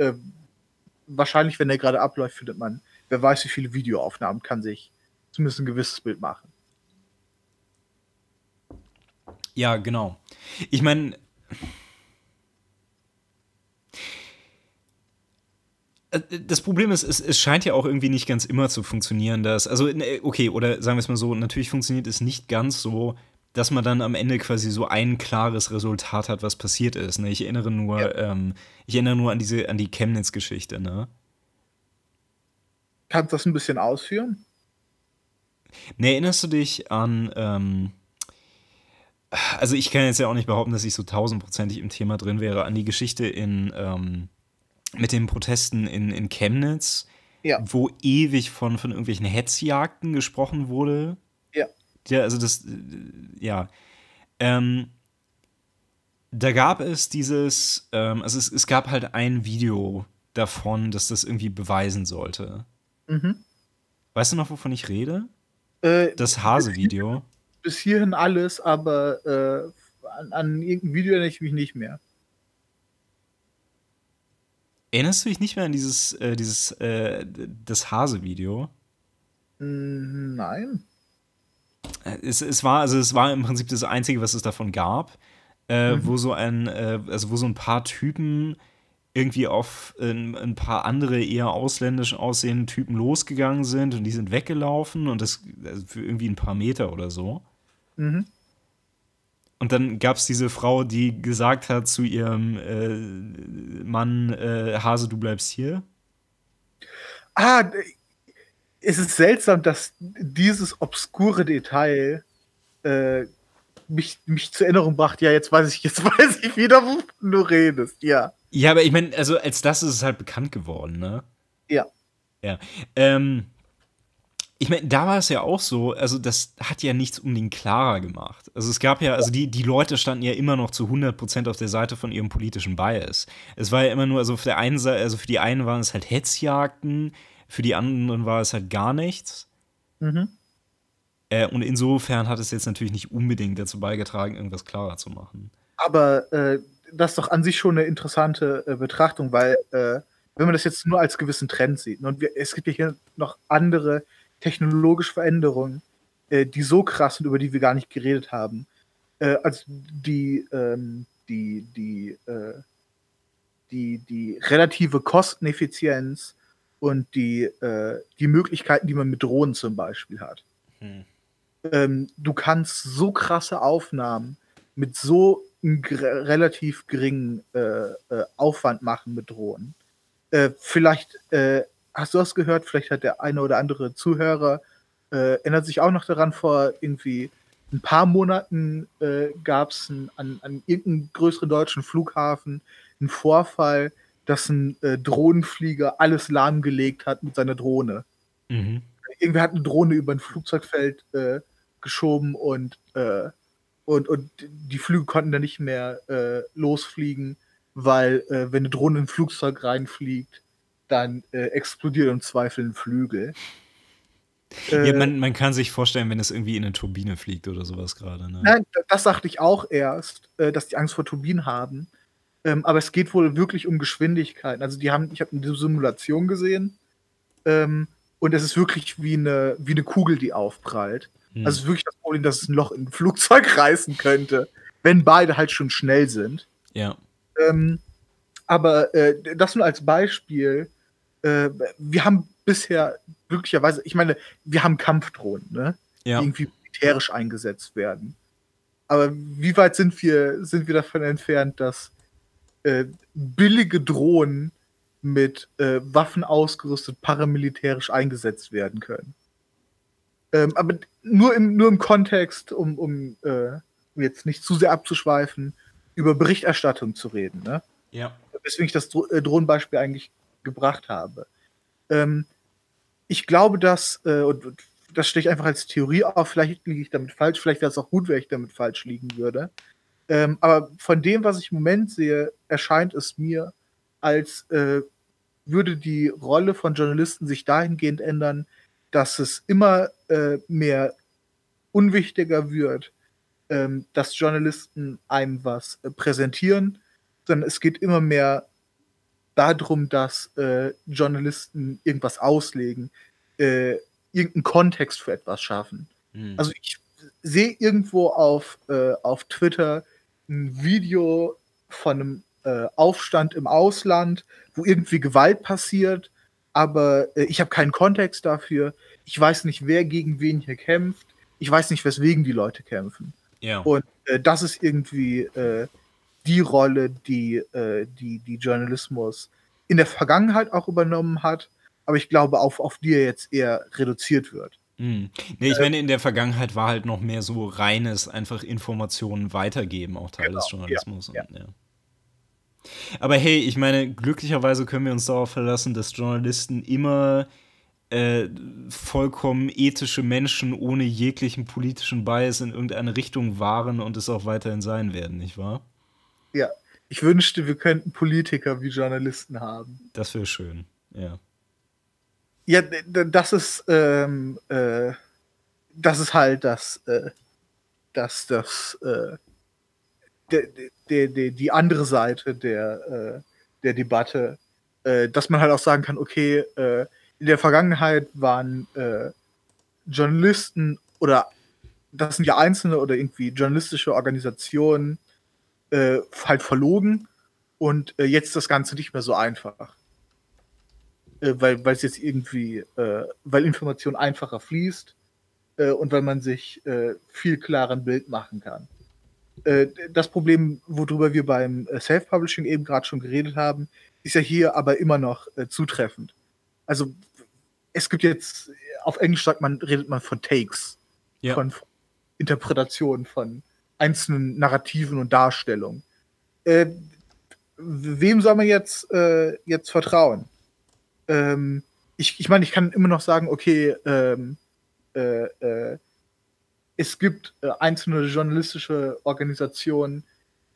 wahrscheinlich, wenn der gerade abläuft, findet man, wer weiß, wie viele Videoaufnahmen kann sich zumindest ein gewisses Bild machen. Ja, genau. Ich meine, äh, das Problem ist, es, es scheint ja auch irgendwie nicht ganz immer zu funktionieren, dass, also, ne, okay, oder sagen wir es mal so, natürlich funktioniert es nicht ganz so, dass man dann am Ende quasi so ein klares Resultat hat, was passiert ist. Ne? Ich erinnere nur, Ja. ähm, ich erinnere nur an diese, an die Chemnitz-Geschichte, ne? Kannst du das ein bisschen ausführen? Ne, erinnerst du dich an, ähm, also ich kann jetzt ja auch nicht behaupten, dass ich so tausendprozentig im Thema drin wäre, an die Geschichte in, ähm, mit den Protesten in, in Chemnitz, Ja. wo ewig von, von irgendwelchen Hetzjagden gesprochen wurde. Ja. Ja, also das, ja. Ähm, da gab es dieses, ähm, also es, es gab halt ein Video davon, dass das irgendwie beweisen sollte. Mhm. Weißt du noch, wovon ich rede? Äh, Das Hase-Video. bis hierhin alles, aber äh, an, an irgendein Video erinnere ich mich nicht mehr. Erinnerst du dich nicht mehr an dieses, äh, dieses, äh, das Hase-Video? Mm, Nein. Äh, Es, es war, also es war im Prinzip das Einzige, was es davon gab, äh, Mhm. wo so ein, äh, also wo so ein paar Typen irgendwie auf ein, ein paar andere eher ausländisch aussehende Typen losgegangen sind und die sind weggelaufen und das also für irgendwie ein paar Meter oder so. Mhm. Und dann gab es diese Frau, die gesagt hat zu ihrem äh, Mann, äh, Hase, du bleibst hier. Ah, es ist seltsam, dass dieses obskure Detail äh, mich, mich zur Erinnerung brachte. Ja, jetzt weiß ich, jetzt (laughs) weiß ich wieder, wovon du redest. Ja. Ja, aber ich meine, also als das ist es halt bekannt geworden, ne? Ja. Ja. Ähm, ich meine, da war es ja auch so, also das hat ja nichts unbedingt klarer gemacht. Also es gab ja, also die, die Leute standen ja immer noch zu 100% auf der Seite von ihrem politischen Bias. Es war ja immer nur, also auf der einen Seite, also für die einen waren es halt Hetzjagden, für die anderen war es halt gar nichts. Mhm. Äh, und insofern hat es jetzt natürlich nicht unbedingt dazu beigetragen, irgendwas klarer zu machen. Aber äh, das ist doch an sich schon eine interessante äh, Betrachtung, weil äh, wenn man das jetzt nur als gewissen Trend sieht, ne, und wir, es gibt ja hier noch andere technologische Veränderungen, äh, die so krass sind, über die wir gar nicht geredet haben, äh, als die, ähm, die, die, äh, die, die relative Kosteneffizienz und die, äh, die Möglichkeiten, die man mit Drohnen zum Beispiel hat. Hm. Ähm, du kannst so krasse Aufnahmen mit so einem gr- relativ geringen äh, äh, Aufwand machen mit Drohnen. Äh, vielleicht äh, hast du das gehört, vielleicht hat der eine oder andere Zuhörer äh, erinnert sich auch noch daran, vor irgendwie ein paar Monaten äh, gab es an, an irgendeinem größeren deutschen Flughafen einen Vorfall, dass ein Drohnenflieger alles lahmgelegt hat mit seiner Drohne Mhm. irgendwer hat eine Drohne über ein Flugzeugfeld geschoben und, äh, und, und die Flüge konnten dann nicht mehr äh, losfliegen, weil äh, wenn eine Drohne in ein Flugzeug reinfliegt, dann äh, explodiert im Zweifel ein Flügel. Äh, Ja, man, man kann sich vorstellen, wenn es irgendwie in eine Turbine fliegt oder sowas gerade. Ne? Nein, das sagte ich auch erst, äh, dass die Angst vor Turbinen haben. Ähm, aber es geht wohl wirklich um Geschwindigkeiten. Also die haben, ich habe eine Simulation gesehen ähm, und es ist wirklich wie eine, wie eine Kugel, die aufprallt. Hm. Also wirklich das Problem, dass es ein Loch in ein Flugzeug (laughs) reißen könnte, wenn beide halt schon schnell sind. Ja. Ähm, aber äh, das nur als Beispiel. Äh, wir haben bisher glücklicherweise, ich meine, wir haben Kampfdrohnen, ne? Ja. Die irgendwie militärisch eingesetzt werden. Aber wie weit sind wir, sind wir davon entfernt, dass äh, billige Drohnen mit äh, Waffen ausgerüstet paramilitärisch eingesetzt werden können? Ähm, aber nur im, nur im Kontext, um, um äh, jetzt nicht zu sehr abzuschweifen, über Berichterstattung zu reden. Ne? Ja. Weswegen ich das Dro äh, Drohnenbeispiel eigentlich gebracht habe. Ähm, ich glaube, dass, äh, und das stelle ich einfach als Theorie auf, vielleicht liege ich damit falsch, vielleicht wäre es auch gut, wenn ich damit falsch liegen würde. Ähm, aber von dem, was ich im Moment sehe, erscheint es mir, als äh, würde die Rolle von Journalisten sich dahingehend ändern, dass es immer äh, mehr unwichtiger wird, ähm, dass Journalisten einem was äh, präsentieren, sondern es geht immer mehr darum, dass äh, Journalisten irgendwas auslegen, äh, irgendeinen Kontext für etwas schaffen. Mhm. Also ich sehe irgendwo auf, äh, auf Twitter ein Video von einem äh, Aufstand im Ausland, wo irgendwie Gewalt passiert, aber äh, ich habe keinen Kontext dafür. Ich weiß nicht, wer gegen wen hier kämpft. Ich weiß nicht, weswegen die Leute kämpfen. Ja. Und äh, das ist irgendwie äh, die Rolle, die, äh, die, die Journalismus in der Vergangenheit auch übernommen hat, aber ich glaube, auf, auf die er jetzt eher reduziert wird. Hm. Nee, ich äh, meine, in der Vergangenheit war halt noch mehr so reines, einfach Informationen weitergeben, auch Teil genau, des Journalismus. Ja, und, ja. Aber hey, ich meine, glücklicherweise können wir uns darauf verlassen, dass Journalisten immer äh, vollkommen ethische Menschen ohne jeglichen politischen Bias in irgendeine Richtung waren und es auch weiterhin sein werden, nicht wahr? Ja, ich wünschte, wir könnten Politiker wie Journalisten haben. Das wäre schön, ja. Ja, das ist, ähm, äh, das ist halt das, äh, das, das, äh, der, der, die andere Seite der, äh, der Debatte, äh, dass man halt auch sagen kann, okay, äh, in der Vergangenheit waren äh, Journalisten oder das sind ja einzelne oder irgendwie journalistische Organisationen äh, halt verlogen und äh, jetzt das Ganze nicht mehr so einfach. Weil es jetzt irgendwie, weil Information einfacher fließt und weil man sich viel klarer ein Bild machen kann. Äh, das Problem, worüber wir beim äh, Self-Publishing eben gerade schon geredet haben, ist ja hier aber immer noch zutreffend. Also es gibt jetzt, auf Englisch sagt man, redet man von Takes, ja. von, von Interpretationen, von einzelnen Narrativen und Darstellungen. Äh, wem soll man jetzt, äh, jetzt vertrauen? Ähm, ich, ich meine, ich kann immer noch sagen, okay, ähm, äh, äh es gibt äh, einzelne journalistische Organisationen,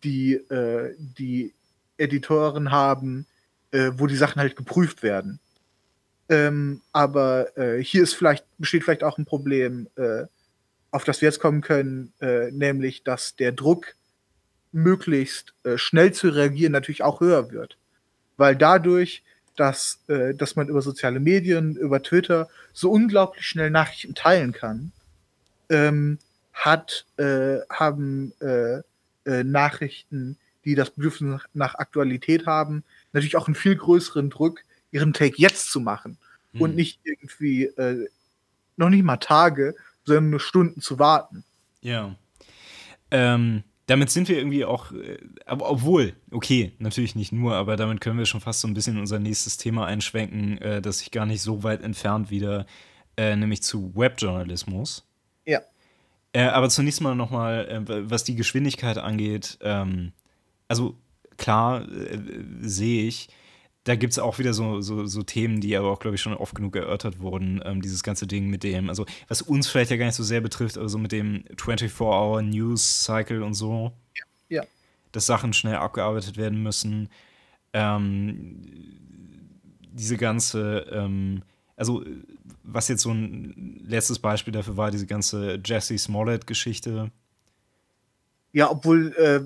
die, äh, die Editoren haben, wo die Sachen halt geprüft werden. Ähm, aber hier ist vielleicht, besteht vielleicht auch ein Problem, auf das wir jetzt kommen können, äh, nämlich dass der Druck, möglichst äh, schnell zu reagieren, natürlich auch höher wird. Weil dadurch, dass, äh, dass man über soziale Medien, über Twitter so unglaublich schnell Nachrichten teilen kann, ähm, hat, äh, haben äh, äh, Nachrichten, die das Bedürfnis nach, nach, Aktualität haben, natürlich auch einen viel größeren Druck, ihren Take jetzt zu machen. Hm. Und nicht irgendwie noch nicht mal Tage, sondern nur Stunden zu warten. Ja. Ähm, damit sind wir irgendwie auch, äh, aber obwohl, okay, natürlich nicht nur, aber damit können wir schon fast so ein bisschen unser nächstes Thema einschwenken, äh, das sich gar nicht so weit entfernt wieder, äh, nämlich zu Webjournalismus. Ja. Äh, aber zunächst mal nochmal, äh, was die Geschwindigkeit angeht, ähm, also klar äh, sehe ich, da gibt es auch wieder so, so, so, Themen, die aber auch, glaube ich, schon oft genug erörtert wurden. Ähm, dieses ganze Ding mit dem, also was uns vielleicht ja gar nicht so sehr betrifft, aber so mit dem 24-Hour-News-Cycle und so. Ja. Dass Sachen schnell abgearbeitet werden müssen. Ähm, diese ganze, ähm, also was jetzt so ein letztes Beispiel dafür war, diese ganze Jesse Smollett-Geschichte. Ja, obwohl, äh,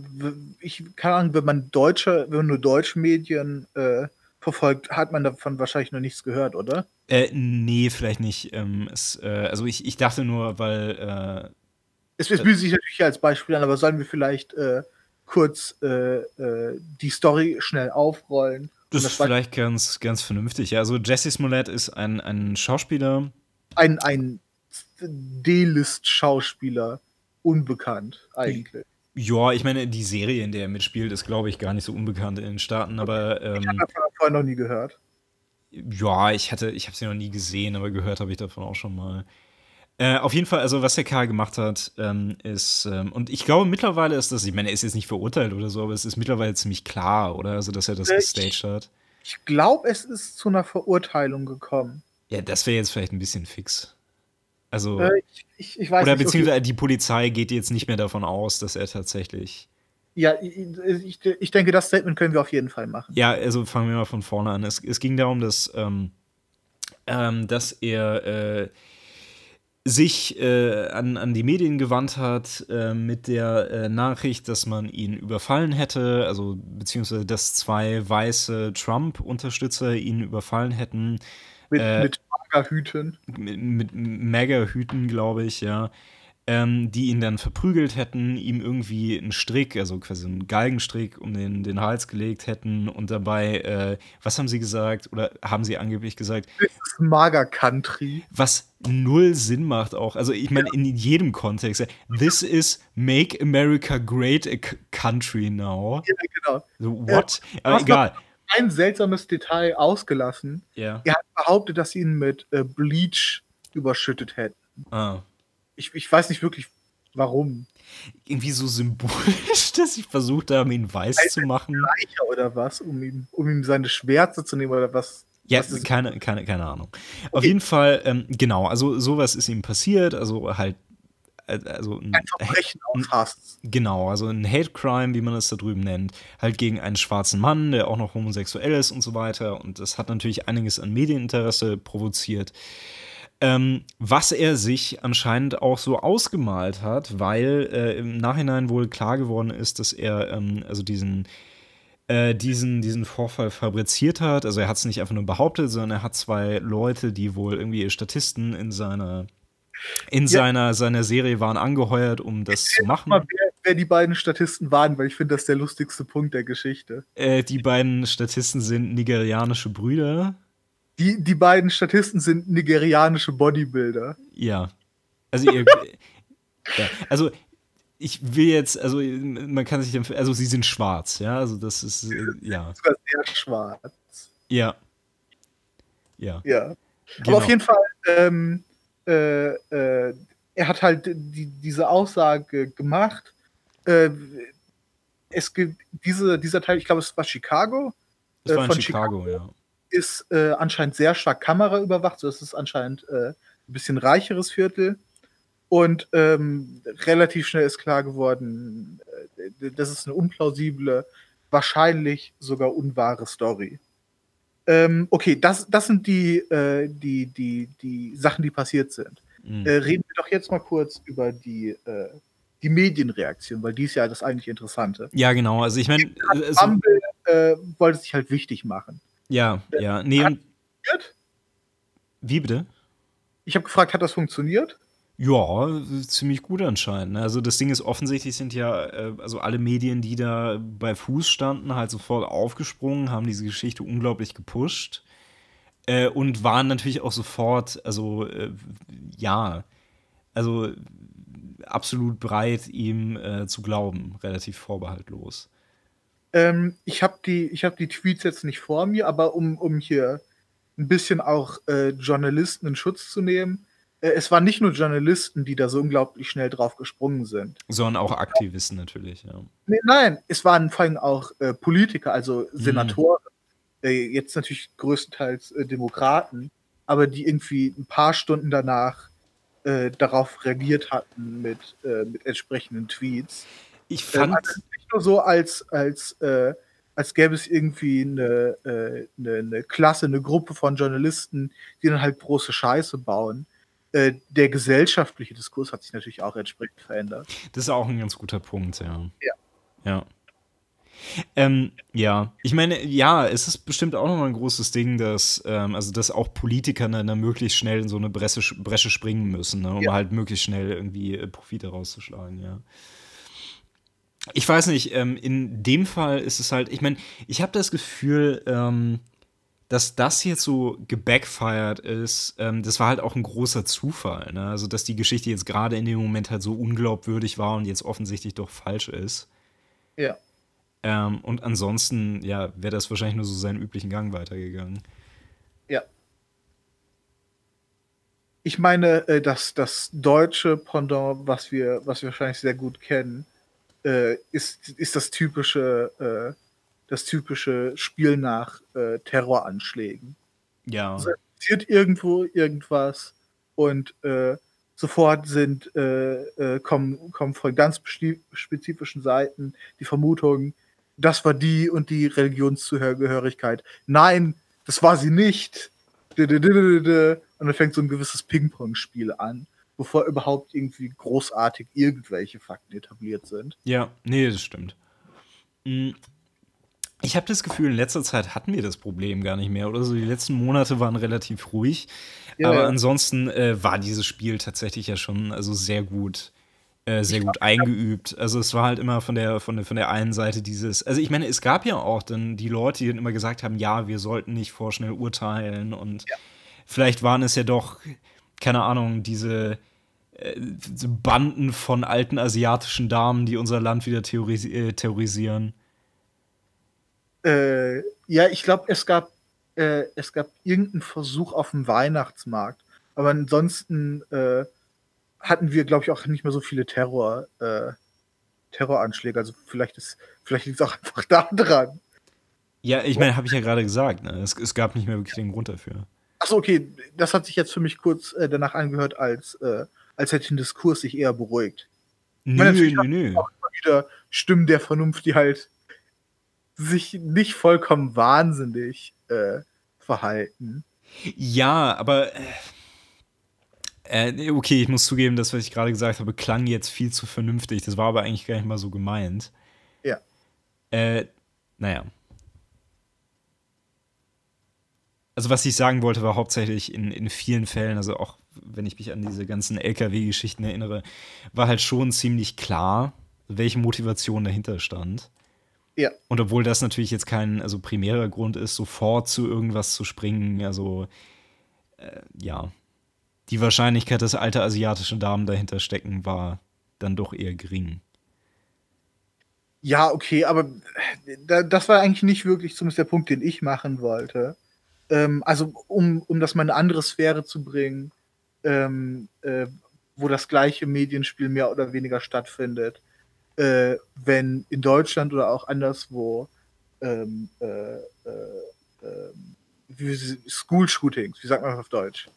ich keine Ahnung, wenn man deutsche, wenn man nur deutsche Medien äh, verfolgt, hat man davon wahrscheinlich noch nichts gehört, oder? Äh, nee, vielleicht nicht. Ähm, es, äh, also ich, ich dachte nur, weil. Äh, es, es bietet sich natürlich als Beispiel an, aber sollen wir vielleicht äh, kurz äh, äh, die Story schnell aufrollen? Das, ist vielleicht ganz, ganz vernünftig. Ja, also Jesse Smollett ist ein, ein Schauspieler. Ein, ein D-List-Schauspieler, unbekannt eigentlich. Ja, ich meine, die Serie, in der er mitspielt, ist, glaube ich, gar nicht so unbekannt in den Staaten, aber. Ähm, ich habe davon vorher noch nie gehört. Ja, ich hatte, ich habe sie noch nie gesehen, aber gehört habe ich davon auch schon mal. Äh, auf jeden Fall, also was der Karl gemacht hat, ähm, ist, ähm, und ich glaube mittlerweile ist das, ich meine, er ist jetzt nicht verurteilt oder so, aber es ist mittlerweile ziemlich klar, oder? Also, dass er das äh, gestaged hat. Ich glaube, es ist zu einer Verurteilung gekommen. Ja, das wäre jetzt vielleicht ein bisschen fix. Also, äh, ich, ich, ich, weiß oder nicht, beziehungsweise okay. die Polizei geht jetzt nicht mehr davon aus, dass er tatsächlich. Ja, ich, ich, denke, das Statement können wir auf jeden Fall machen. Ja, also fangen wir mal von vorne an. Es, es ging darum, dass, ähm, ähm, dass er äh, sich äh, an, an die Medien gewandt hat äh, mit der äh, Nachricht, dass man ihn überfallen hätte, also beziehungsweise dass zwei weiße Trump-Unterstützer ihn überfallen hätten. Mit, äh, mit Magerhüten. Mit, mit Magerhüten, glaube ich, ja. Ähm, die ihn dann verprügelt hätten, ihm irgendwie einen Strick, also quasi einen Galgenstrick um den, den Hals gelegt hätten und dabei, äh, was haben sie gesagt oder haben sie angeblich gesagt? Das ist Mager Country. Was null Sinn macht auch. Also ich meine, ja. in jedem Kontext. This is Make America Great a Country now. Ja, genau. So, what? Ja, Aber egal ein seltsames Detail ausgelassen. Ja. Er hat behauptet, dass sie ihn mit äh, Bleach überschüttet hätten. Ah. Ich, ich weiß nicht wirklich, warum. Irgendwie so symbolisch, (laughs) dass sie versucht haben, ihn weiß Ein zu machen. Reicher oder was, um ihm, um ihm seine Schwärze zu nehmen oder was? Ja, was keine, keine, keine Ahnung. Okay. Auf jeden Fall, ähm, genau, also sowas ist ihm passiert, also halt äh, also ein, ein Verbrechen aus Hass. Genau, also ein Hate Crime, wie man es da drüben nennt, halt gegen einen schwarzen Mann, der auch noch homosexuell ist und so weiter. Und das hat natürlich einiges an Medieninteresse provoziert. Ähm, was er sich anscheinend auch so ausgemalt hat, weil äh, im Nachhinein wohl klar geworden ist, dass er ähm, also diesen äh, diesen, diesen Vorfall fabriziert hat. Also er hat es nicht einfach nur behauptet, sondern er hat zwei Leute, die wohl irgendwie Statisten in seiner in ja. seiner, seiner Serie waren angeheuert, um das zu machen. Mal, wer, wer, die beiden Statisten waren, weil ich finde, das ist der lustigste Punkt der Geschichte. Äh, die beiden Statisten sind nigerianische Brüder. Die, die beiden Statisten sind nigerianische Bodybuilder. Ja. Also, ihr, (laughs) ja. also ich will jetzt, also man kann sich, also sie sind schwarz, ja, also das ist, äh, ja. Sogar sehr schwarz. Ja. Ja. Ja. Genau. Aber auf jeden Fall, ähm, äh, äh, er hat halt die, diese Aussage gemacht. Äh, es gibt diese, dieser Teil, ich glaube, es war Chicago. Das war in Chicago, Chicago, ja. Ist äh, anscheinend sehr stark Kamera überwacht, so ist es anscheinend äh, ein bisschen reicheres Viertel. Und ähm, relativ schnell ist klar geworden, äh, das ist eine unplausible, wahrscheinlich sogar unwahre Story. Ähm, okay, das, das sind die, äh, die, die, die Sachen, die passiert sind. Mhm. Äh, reden wir doch jetzt mal kurz über die, äh, die Medienreaktion, weil die ist ja das eigentlich Interessante. Ja, genau. Also ich meine, also, äh, wollte sich halt wichtig machen. Ja, äh, ja. Nee, hat Wie bitte? Ich habe gefragt, hat das funktioniert? Ja, ziemlich gut anscheinend. Ne? Also das Ding ist offensichtlich sind ja, äh, also alle Medien, die da bei Fuß standen, halt sofort aufgesprungen, haben diese Geschichte unglaublich gepusht äh, und waren natürlich auch sofort, also äh, ja, also absolut bereit, ihm äh, zu glauben, relativ vorbehaltlos. Ähm, ich habe die, hab die Tweets jetzt nicht vor mir, aber um, um hier ein bisschen auch äh, Journalisten in Schutz zu nehmen, äh, es waren nicht nur Journalisten, die da so unglaublich schnell drauf gesprungen sind. Sondern auch Aktivisten natürlich, ja. Nee, nein, es waren vor allem auch äh, Politiker, also mhm. Senatoren, mhm. jetzt natürlich größtenteils äh, Demokraten, aber die irgendwie ein paar Stunden danach äh, darauf reagiert hatten mit, mit entsprechenden Tweets. Ich fand. Also nicht nur so, als, als, als gäbe es irgendwie eine, eine, eine Klasse, eine Gruppe von Journalisten, die dann halt große Scheiße bauen äh, der gesellschaftliche Diskurs hat sich natürlich auch entsprechend verändert. Das ist auch ein ganz guter Punkt, ja. Ja. Ja. Ähm, ja, ich meine, ja, es ist bestimmt auch nochmal ein großes Ding, dass, ähm, also dass auch Politiker dann, dann möglichst schnell in so eine Bresche, Bresche springen müssen, ne, um ja. halt möglichst schnell irgendwie äh, Profite rauszuschlagen, ja. Ich weiß nicht, ähm, in dem Fall ist es halt, ich meine, ich habe das Gefühl, ähm, dass das jetzt so gebackfired ist, ähm, das war halt auch ein großer Zufall. Ne? Also, dass die Geschichte jetzt gerade in dem Moment halt so unglaubwürdig war und jetzt offensichtlich doch falsch ist. Ja. Ähm, und ansonsten, ja, wäre das wahrscheinlich nur so seinen üblichen Gang weitergegangen. Ja. Ich meine, äh, dass das deutsche Pendant, was wir, was wir wahrscheinlich sehr gut kennen, äh, ist, ist das typische, äh, das typische Spiel nach äh, Terroranschlägen. Ja. Also, passiert irgendwo irgendwas und äh, sofort sind, äh, kommen, kommen von ganz spezifischen Seiten die Vermutungen, das war die und die Religionszugehörigkeit. Nein, das war sie nicht. Und dann fängt so ein gewisses Ping-Pong-Spiel an, bevor überhaupt irgendwie großartig irgendwelche Fakten etabliert sind. Ja, nee, das stimmt. Hm. Ich habe das Gefühl, in letzter Zeit hatten wir das Problem gar nicht mehr. Oder so, die letzten Monate waren relativ ruhig. Ja, aber ja. ansonsten äh, war dieses Spiel tatsächlich ja schon also sehr gut äh, sehr gut eingeübt. Also es war halt immer von der, von der, von der einen Seite dieses, also ich meine, es gab ja auch dann die Leute, die dann immer gesagt haben, ja, wir sollten nicht vorschnell urteilen und ja. vielleicht waren es ja doch, keine Ahnung, diese äh, Banden von alten asiatischen Damen, die unser Land wieder theoris äh, terrorisieren. Äh, ja, ich glaube, es gab äh, es gab irgendeinen Versuch auf dem Weihnachtsmarkt, aber ansonsten äh, hatten wir, glaube ich, auch nicht mehr so viele Terror, äh, Terroranschläge. Also vielleicht ist, vielleicht liegt es auch einfach (laughs) da dran. Ja, ich meine, habe ich ja gerade gesagt, ne? es, es, gab nicht mehr wirklich den Grund dafür. Achso, okay, das hat sich jetzt für mich kurz äh, danach angehört, als, äh, als hätte den Diskurs sich eher beruhigt. Nö, nö, nö. Auch immer wieder Stimmen der Vernunft, die halt sich nicht vollkommen wahnsinnig äh, verhalten. Ja, aber äh, äh, okay, ich muss zugeben, das, was ich gerade gesagt habe, klang jetzt viel zu vernünftig. Das war aber eigentlich gar nicht mal so gemeint. Ja. Äh, naja. Also, was ich sagen wollte, war hauptsächlich in, in vielen Fällen, also auch wenn ich mich an diese ganzen LKW-Geschichten erinnere, war halt schon ziemlich klar, welche Motivation dahinter stand. Ja. Und obwohl das natürlich jetzt kein also primärer Grund ist, sofort zu irgendwas zu springen, also äh, ja, die Wahrscheinlichkeit, dass alte asiatische Damen dahinter stecken, war dann doch eher gering. Ja, okay, aber äh, das war eigentlich nicht wirklich zumindest der Punkt, den ich machen wollte. Ähm, also, um, um das mal in eine andere Sphäre zu bringen, ähm, äh, wo das gleiche Medienspiel mehr oder weniger stattfindet, äh, wenn in Deutschland oder auch anderswo ähm, äh, äh, ähm, School-Shootings, wie sagt man das auf Deutsch?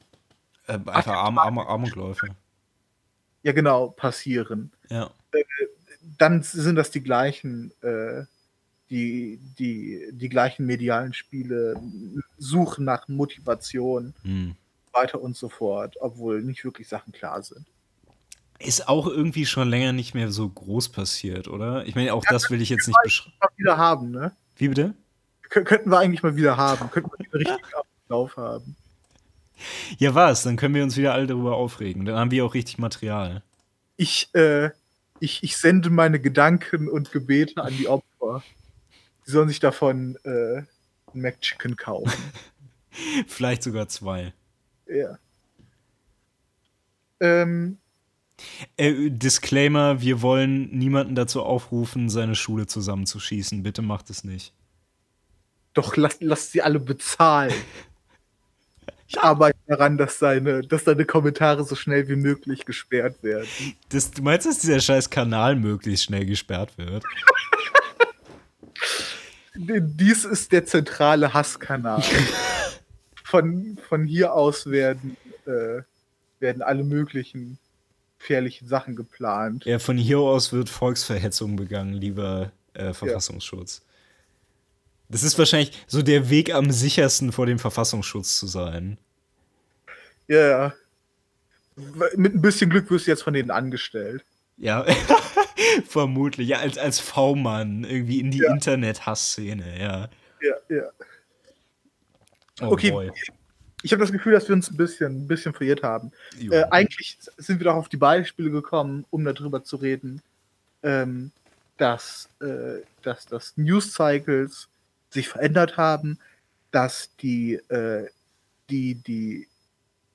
Äh, einfach Arm, Arm, Armutläufe. Ja, genau, passieren. Ja. Äh, dann sind das die gleichen, äh, die, die, die gleichen medialen Spiele, suchen nach Motivation, hm. weiter und so fort, obwohl nicht wirklich Sachen klar sind. Ist auch irgendwie schon länger nicht mehr so groß passiert, oder? Ich meine, auch ja, das will ich jetzt nicht beschreiben. wieder haben, ne? Wie bitte? K könnten wir eigentlich mal wieder haben. Könnten wir wieder richtig Ablauf haben. Ja, was? Dann können wir uns wieder alle darüber aufregen. Dann haben wir auch richtig Material. Ich, äh, ich, ich sende meine Gedanken und Gebete an die Opfer. Sie sollen sich davon äh, ein McChicken kaufen. (laughs) Vielleicht sogar zwei. Ja. Ähm, äh, Disclaimer: Wir wollen niemanden dazu aufrufen, seine Schule zusammenzuschießen. Bitte macht es nicht. Doch, lasst lass sie alle bezahlen. (laughs) Ich arbeite daran, dass deine, dass deine Kommentare so schnell wie möglich gesperrt werden. Das, du meinst, dass dieser scheiß Kanal möglichst schnell gesperrt wird? (laughs) Dies ist der zentrale Hasskanal. (laughs) von, von hier aus werden, äh, werden alle möglichen gefährlichen Sachen geplant. Ja, von hier aus wird Volksverhetzung begangen, lieber äh, Verfassungsschutz. Ja. Das ist wahrscheinlich so der Weg am sichersten vor dem Verfassungsschutz zu sein. Ja, ja. Mit ein bisschen Glück wirst du jetzt von denen angestellt. Ja, (laughs) vermutlich. Ja, als, als V-Mann irgendwie in die Ja. Internet-Hassszene, ja. Ja, ja. Oh Okay. boy. Ich habe das Gefühl, dass wir uns ein bisschen, ein bisschen verirrt haben. Äh, eigentlich sind wir doch auf die Beispiele gekommen, um darüber zu reden, ähm, dass, äh, dass, dass News-Cycles sich verändert haben, dass die, äh, die, die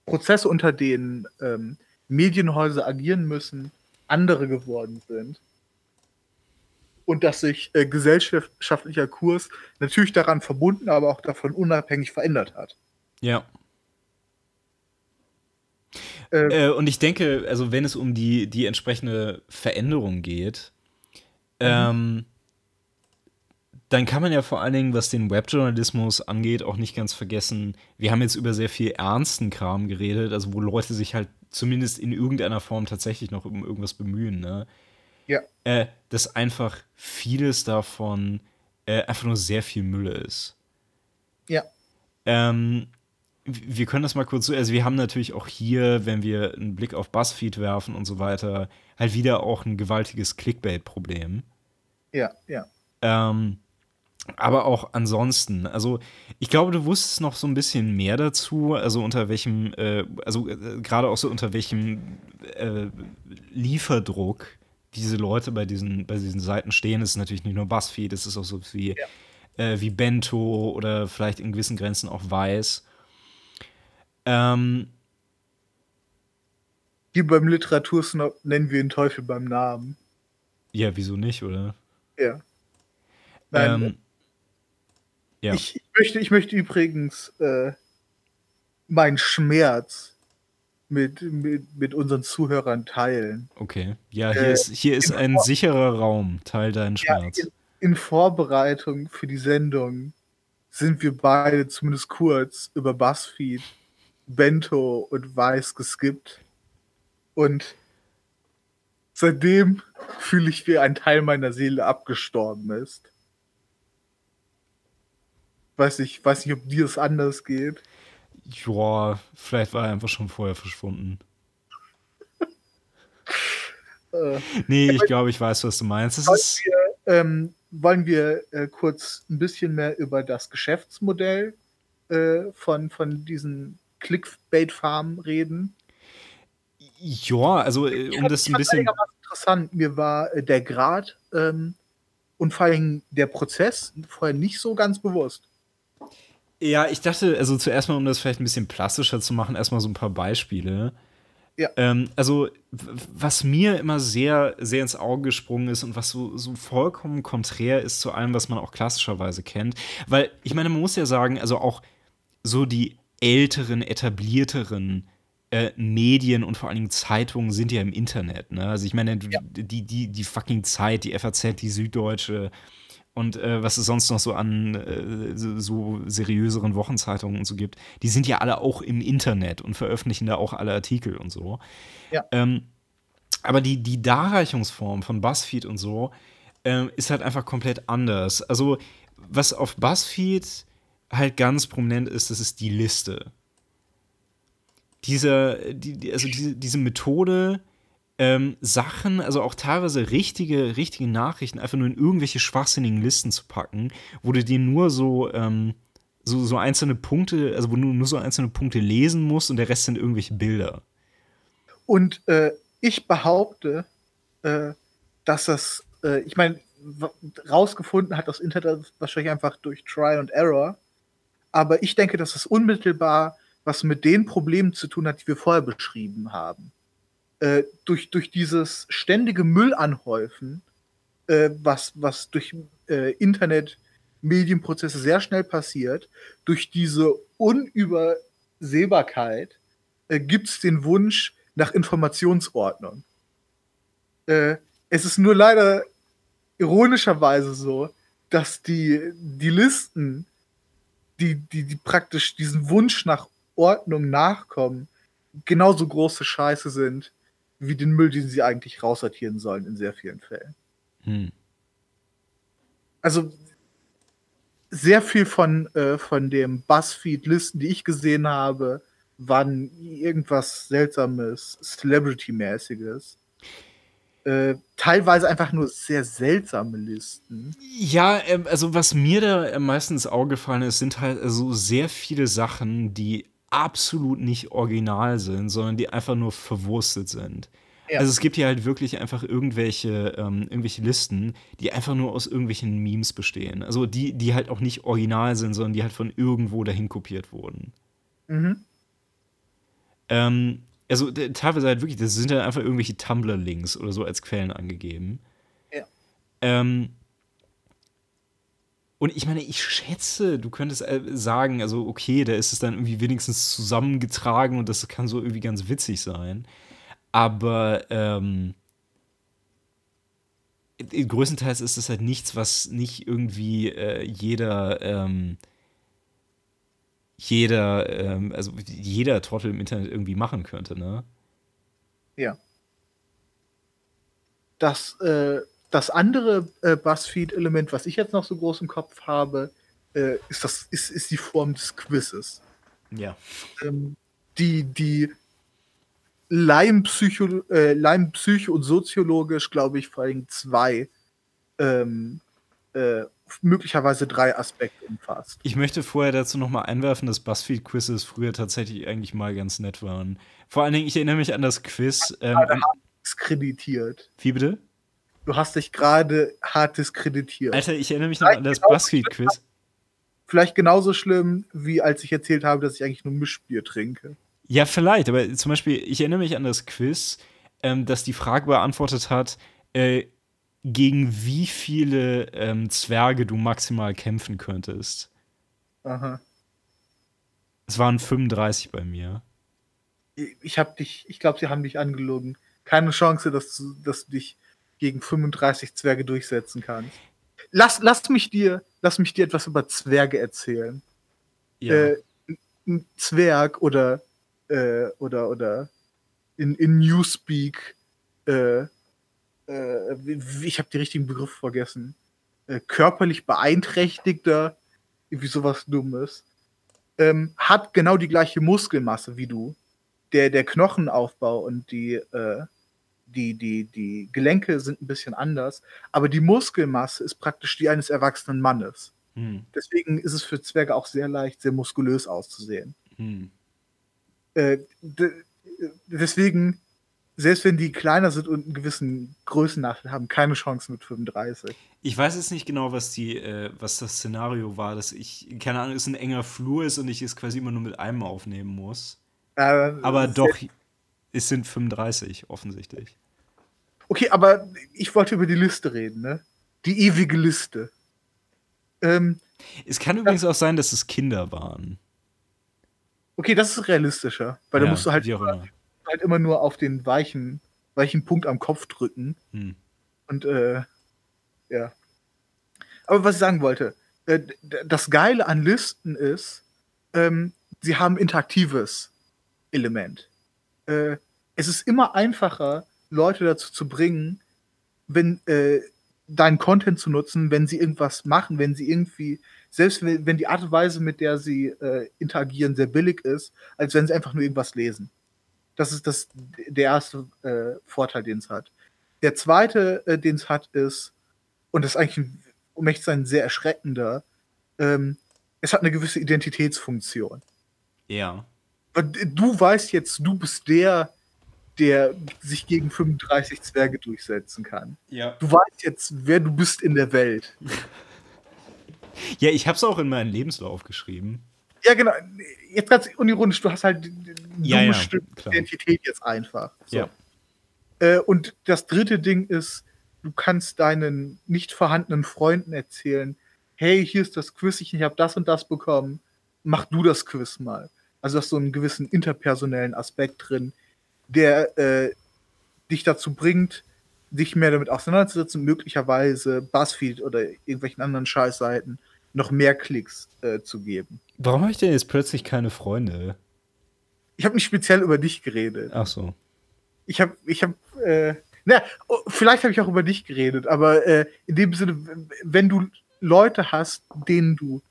Prozesse, unter denen ähm, Medienhäuser agieren müssen, andere geworden sind. Und dass sich äh, gesellschaftlicher Kurs natürlich daran verbunden, aber auch davon unabhängig verändert hat. ja. Äh, Äh, und ich denke, also wenn es um die, die entsprechende Veränderung geht, ähm, dann kann man ja vor allen Dingen, was den Webjournalismus angeht, auch nicht ganz vergessen, wir haben jetzt über sehr viel ernsten Kram geredet, also wo Leute sich halt zumindest in irgendeiner Form tatsächlich noch um irgendwas bemühen, ne? Ja. Äh, dass einfach vieles davon äh, einfach nur sehr viel Mülle ist. Ja. Ähm, wir können das mal kurz so, also wir haben natürlich auch hier, wenn wir einen Blick auf Buzzfeed werfen und so weiter, halt wieder auch ein gewaltiges Clickbait-Problem. ja, ja. Ähm, aber auch ansonsten, also ich glaube, du wusstest noch so ein bisschen mehr dazu, also unter welchem, äh, also äh, gerade auch so unter welchem äh, Lieferdruck diese Leute bei diesen, bei diesen Seiten stehen. Es ist natürlich nicht nur Buzzfeed, es ist auch so wie, äh, wie Bento oder vielleicht in gewissen Grenzen auch Weiß. Ähm, Hier beim Literatursnob nennen wir den Teufel beim Namen. ja, wieso nicht, oder? Ja. Nein, ähm, ja. ich, ich, möchte, ich möchte übrigens äh, meinen Schmerz mit, mit, mit unseren Zuhörern teilen. Okay. Ja, hier Äh, ist, hier ist ein sicherer Raum. Teil deinen Ja, Schmerz. in, in Vorbereitung für die Sendung sind wir beide zumindest kurz über Buzzfeed, Bento und Weiß geskippt. Und seitdem fühle ich, wie ein Teil meiner Seele abgestorben ist. Weiß nicht, weiß nicht, ob dir es anders geht. Ja, vielleicht war er einfach schon vorher verschwunden. (laughs) Äh, Nee, ich glaube, ich weiß, was du meinst. Es wollen ist, wir, ähm, wollen wir äh, kurz ein bisschen mehr über das Geschäftsmodell äh, von, von diesen Clickbait-Farmen reden? ja, also äh, um das ein bisschen. interessant. Mir war äh, der Grad ähm, und vor allem der Prozess vorher nicht so ganz bewusst. Ja, ich dachte, also zuerst mal, um das vielleicht ein bisschen plastischer zu machen, erstmal so ein paar Beispiele. Ja. Ähm, also, was mir immer sehr, sehr ins Auge gesprungen ist und was so, so vollkommen konträr ist zu allem, was man auch klassischerweise kennt. Weil, ich meine, man muss ja sagen, also auch so die älteren, etablierteren äh, Medien und vor allen Dingen Zeitungen sind ja im Internet. Ne? Also ich meine, Ja. die, die, die fucking Zeit, die FAZ, die Süddeutsche und äh, was es sonst noch so an äh, so, seriöseren Wochenzeitungen und so gibt, die sind ja alle auch im Internet und veröffentlichen da auch alle Artikel und so. Ja. Ähm, aber die, die Darreichungsform von BuzzFeed und so ähm, ist halt einfach komplett anders. Also, was auf BuzzFeed halt ganz prominent ist, das ist die Liste. Diese, die, die- also diese, diese Methode, ähm, Sachen, also auch teilweise richtige, richtige Nachrichten einfach nur in irgendwelche schwachsinnigen Listen zu packen, wo du dir nur so, ähm, so, so einzelne Punkte, also wo du nur so einzelne Punkte lesen musst und der Rest sind irgendwelche Bilder. Und äh, ich behaupte, äh, dass das, äh, ich meine, rausgefunden hat das Internet wahrscheinlich einfach durch Trial and Error. Aber ich denke, dass es unmittelbar was mit den Problemen zu tun hat, die wir vorher beschrieben haben. Äh, durch, durch dieses ständige Müllanhäufen, äh, was, was durch äh, Internet-Medienprozesse sehr schnell passiert, durch diese Unübersehbarkeit äh, gibt es den Wunsch nach Informationsordnung. Äh, es ist nur leider ironischerweise so, dass die, die Listen, die, die, die praktisch diesen Wunsch nach Ordnung nachkommen, genauso große Scheiße sind, wie den Müll, den sie eigentlich raussortieren sollen in sehr vielen Fällen. Hm. Also sehr viel von, äh, von dem Buzzfeed-Listen, die ich gesehen habe, waren irgendwas Seltsames, Celebrity-mäßiges. äh, teilweise einfach nur sehr seltsame Listen. Ja, ähm, also was mir da meistens Auge gefallen ist, sind halt so sehr viele Sachen, die absolut nicht original sind, sondern die einfach nur verwurstet sind. Ja. Also es gibt hier halt wirklich einfach irgendwelche, ähm, irgendwelche Listen, die einfach nur aus irgendwelchen Memes bestehen. Also die, die halt auch nicht original sind, sondern die halt von irgendwo dahin kopiert wurden. Mhm. Ähm, also teilweise halt wirklich, das sind ja einfach irgendwelche Tumblr-Links oder so als Quellen angegeben. Ja. Ähm, und ich meine, ich schätze, du könntest äh, sagen, also okay, da ist es dann irgendwie wenigstens zusammengetragen und das kann so irgendwie ganz witzig sein. Aber ähm, größtenteils ist es halt nichts, was nicht irgendwie äh, jeder ähm, jeder, ähm, also jeder Trottel im Internet irgendwie machen könnte, ne? Ja. Das, äh, das andere äh, Buzzfeed-Element, was ich jetzt noch so groß im Kopf habe, äh, ist, das, ist, ist die Form des Quizzes. Ja. Ähm, die, die Leimpsycho, äh, und soziologisch, glaube ich, vor allem zwei ähm, äh, möglicherweise drei Aspekte umfasst. Ich möchte vorher dazu noch mal einwerfen, dass Buzzfeed-Quizzes früher tatsächlich eigentlich mal ganz nett waren. Vor allen Dingen, ich erinnere mich an das Quiz. Ähm, diskreditiert. Wie bitte? Du hast dich gerade hart diskreditiert. Alter, ich erinnere mich noch an das Buzzfeed-Quiz. Vielleicht genauso schlimm, wie als ich erzählt habe, dass ich eigentlich nur Mischbier trinke. Ja, vielleicht, aber zum Beispiel, ich erinnere mich an das Quiz, ähm, das die Frage beantwortet hat, äh, gegen wie viele ähm, Zwerge du maximal kämpfen könntest. Aha. Es waren 35 bei mir. Ich habe dich, ich glaube, sie haben dich angelogen. Keine Chance, dass du, dass du dich gegen 35 Zwerge durchsetzen kannst. Lass, lass, mich dir, lass mich dir etwas über Zwerge erzählen. Ja. Äh, ein Zwerg oder, äh, oder, oder in, in Newspeak äh, äh, ich habe die richtigen Begriff vergessen, äh, körperlich beeinträchtigter, irgendwie sowas Dummes, ähm, hat genau die gleiche Muskelmasse wie du. Der, der Knochenaufbau und die, äh, die, die, die Gelenke sind ein bisschen anders, aber die Muskelmasse ist praktisch die eines erwachsenen Mannes. Hm. Deswegen ist es für Zwerge auch sehr leicht, sehr muskulös auszusehen. Hm. Äh, deswegen selbst wenn die kleiner sind und einen gewissen Größennachteil haben, keine Chance mit 35. Ich weiß jetzt nicht genau, was die, äh, was das Szenario war, dass ich, keine Ahnung, es ein enger Flur ist und ich es quasi immer nur mit einem aufnehmen muss. Äh, aber doch, es sind 35, offensichtlich. Okay, aber ich wollte über die Liste reden, ne? Die ewige Liste. Ähm, es kann übrigens auch sein, dass es Kinder waren. Okay, das ist realistischer, weil ja, da musst du halt halt immer nur auf den weichen, weichen Punkt am Kopf drücken. Hm. Und äh, ja. Aber was ich sagen wollte, äh, das Geile an Listen ist, ähm, sie haben interaktives Element. Äh, es ist immer einfacher, Leute dazu zu bringen, wenn äh, deinen Content zu nutzen, wenn sie irgendwas machen, wenn sie irgendwie, selbst wenn, wenn die Art und Weise, mit der sie äh, interagieren, sehr billig ist, als wenn sie einfach nur irgendwas lesen. Das ist das, der erste äh, Vorteil, den es hat. Der zweite, äh, den es hat, ist, und das ist eigentlich, ein, um echt sein, sehr erschreckender, ähm, es hat eine gewisse Identitätsfunktion. Ja. Du weißt jetzt, du bist der, der sich gegen 35 Zwerge durchsetzen kann. Ja. Du weißt jetzt, wer du bist in der Welt. (laughs) ja, ich habe es auch in meinen Lebenslauf geschrieben. Ja, genau. Jetzt ganz unironisch, du hast halt ein ja, ja, Stück klar. Identität jetzt einfach. So. Ja. Äh, und das dritte Ding ist, du kannst deinen nicht vorhandenen Freunden erzählen, hey, hier ist das Quiz, ich habe das und das bekommen, mach du das Quiz mal. Also du hast so einen gewissen interpersonellen Aspekt drin, der äh, dich dazu bringt, dich mehr damit auseinanderzusetzen, möglicherweise Buzzfeed oder irgendwelchen anderen Scheißseiten noch mehr Klicks äh, zu geben. Warum habe ich denn jetzt plötzlich keine Freunde? Ich habe nicht speziell über dich geredet. Ach so. Ich habe, ich habe, äh, na, oh, vielleicht habe ich auch über dich geredet, aber äh, in dem Sinne, wenn du Leute hast, denen du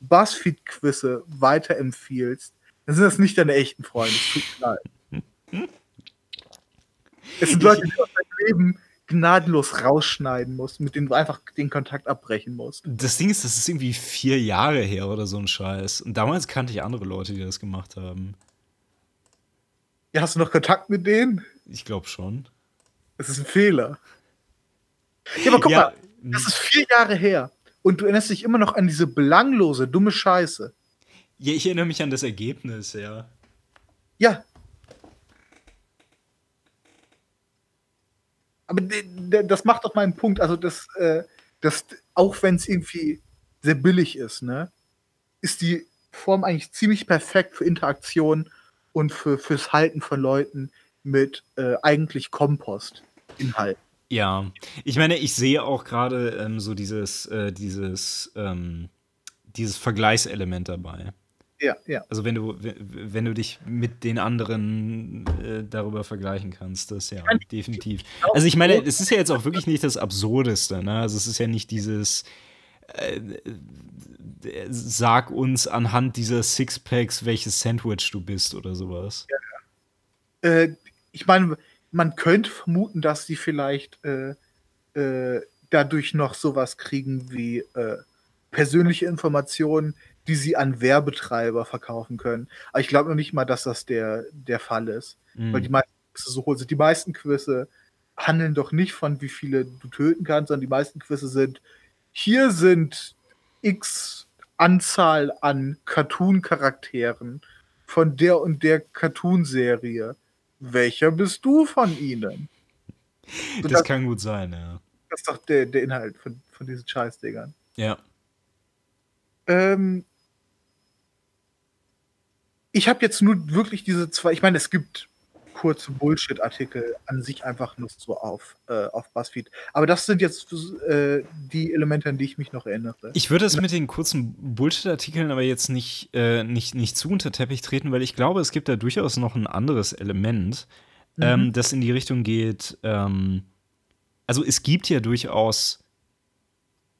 Buzzfeed-Quizze weiterempfiehlst, dann sind das nicht deine echten Freunde. Es tut mir leid. Es sind Leute, die aus deinem Leben gnadenlos rausschneiden musst, mit denen du einfach den Kontakt abbrechen musst. Das Ding ist, das ist irgendwie vier Jahre her oder so ein Scheiß. Und damals kannte ich andere Leute, die das gemacht haben. Ja, hast du noch Kontakt mit denen? Ich glaube schon. Das ist ein Fehler. Ja, aber guck Ja, mal, das ist vier Jahre her. Und du erinnerst dich immer noch an diese belanglose, dumme Scheiße. Ja, ich erinnere mich an das Ergebnis, ja. Ja. Aber das macht doch meinen Punkt. Also, das, äh, das auch wenn es irgendwie sehr billig ist, ne, ist die Form eigentlich ziemlich perfekt für Interaktion und für, fürs Halten von Leuten mit äh, eigentlich Kompost-Inhalt. Ja, ich meine, ich sehe auch gerade ähm, so dieses, äh, dieses, ähm, dieses Vergleichselement dabei. Ja, ja. Also wenn du, wenn du dich mit den anderen äh, darüber vergleichen kannst, das ja, definitiv. Also ich meine, es ist ja jetzt auch wirklich nicht das Absurdeste, ne? Also es ist ja nicht dieses äh, äh, sag uns anhand dieser Sixpacks, welches Sandwich du bist oder sowas. Äh, ich meine, man könnte vermuten, dass die vielleicht äh, äh, dadurch noch sowas kriegen wie persönliche Informationen, die sie an Werbetreiber verkaufen können. Aber ich glaube noch nicht mal, dass das der, der Fall ist. Mhm. Weil die meisten Quizze so hohl sind. Die meisten Quizze handeln doch nicht von, wie viele du töten kannst, sondern die meisten Quizze sind, hier sind x Anzahl an Cartoon-Charakteren von der und der Cartoon-Serie. Welcher bist du von ihnen? So, Das das, kann gut sein, ja. das ist doch der, der Inhalt von, von diesen Scheißdingern. Ja. Ähm, ich habe jetzt nur wirklich diese zwei, ich meine, es gibt kurze Bullshit-Artikel an sich einfach nur so auf, äh, auf BuzzFeed. Aber das sind jetzt äh, die Elemente, an die ich mich noch erinnere. Ich würde es mit den kurzen Bullshit-Artikeln aber jetzt nicht, äh, nicht, nicht zu unter Teppich treten, weil ich glaube, es gibt da durchaus noch ein anderes Element, ähm, das in die Richtung geht. Ähm, also es gibt ja durchaus,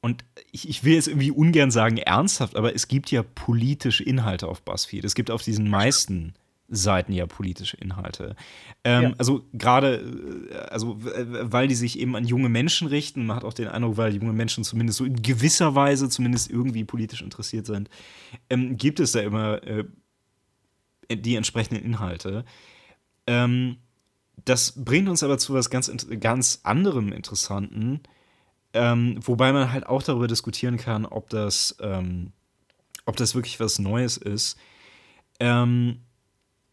und ich, ich will jetzt irgendwie ungern sagen ernsthaft, aber es gibt ja politische Inhalte auf BuzzFeed. Es gibt auf diesen meisten Seiten ja politische Inhalte. Ähm, Ja. Also gerade, äh, also weil die sich eben an junge Menschen richten, man hat auch den Eindruck, weil junge Menschen zumindest so in gewisser Weise zumindest irgendwie politisch interessiert sind, ähm, gibt es da immer äh, die entsprechenden Inhalte. Ähm, das bringt uns aber zu was ganz, ganz anderem Interessanten, ähm, wobei man halt auch darüber diskutieren kann, ob das, ähm, ob das wirklich was Neues ist. Ähm,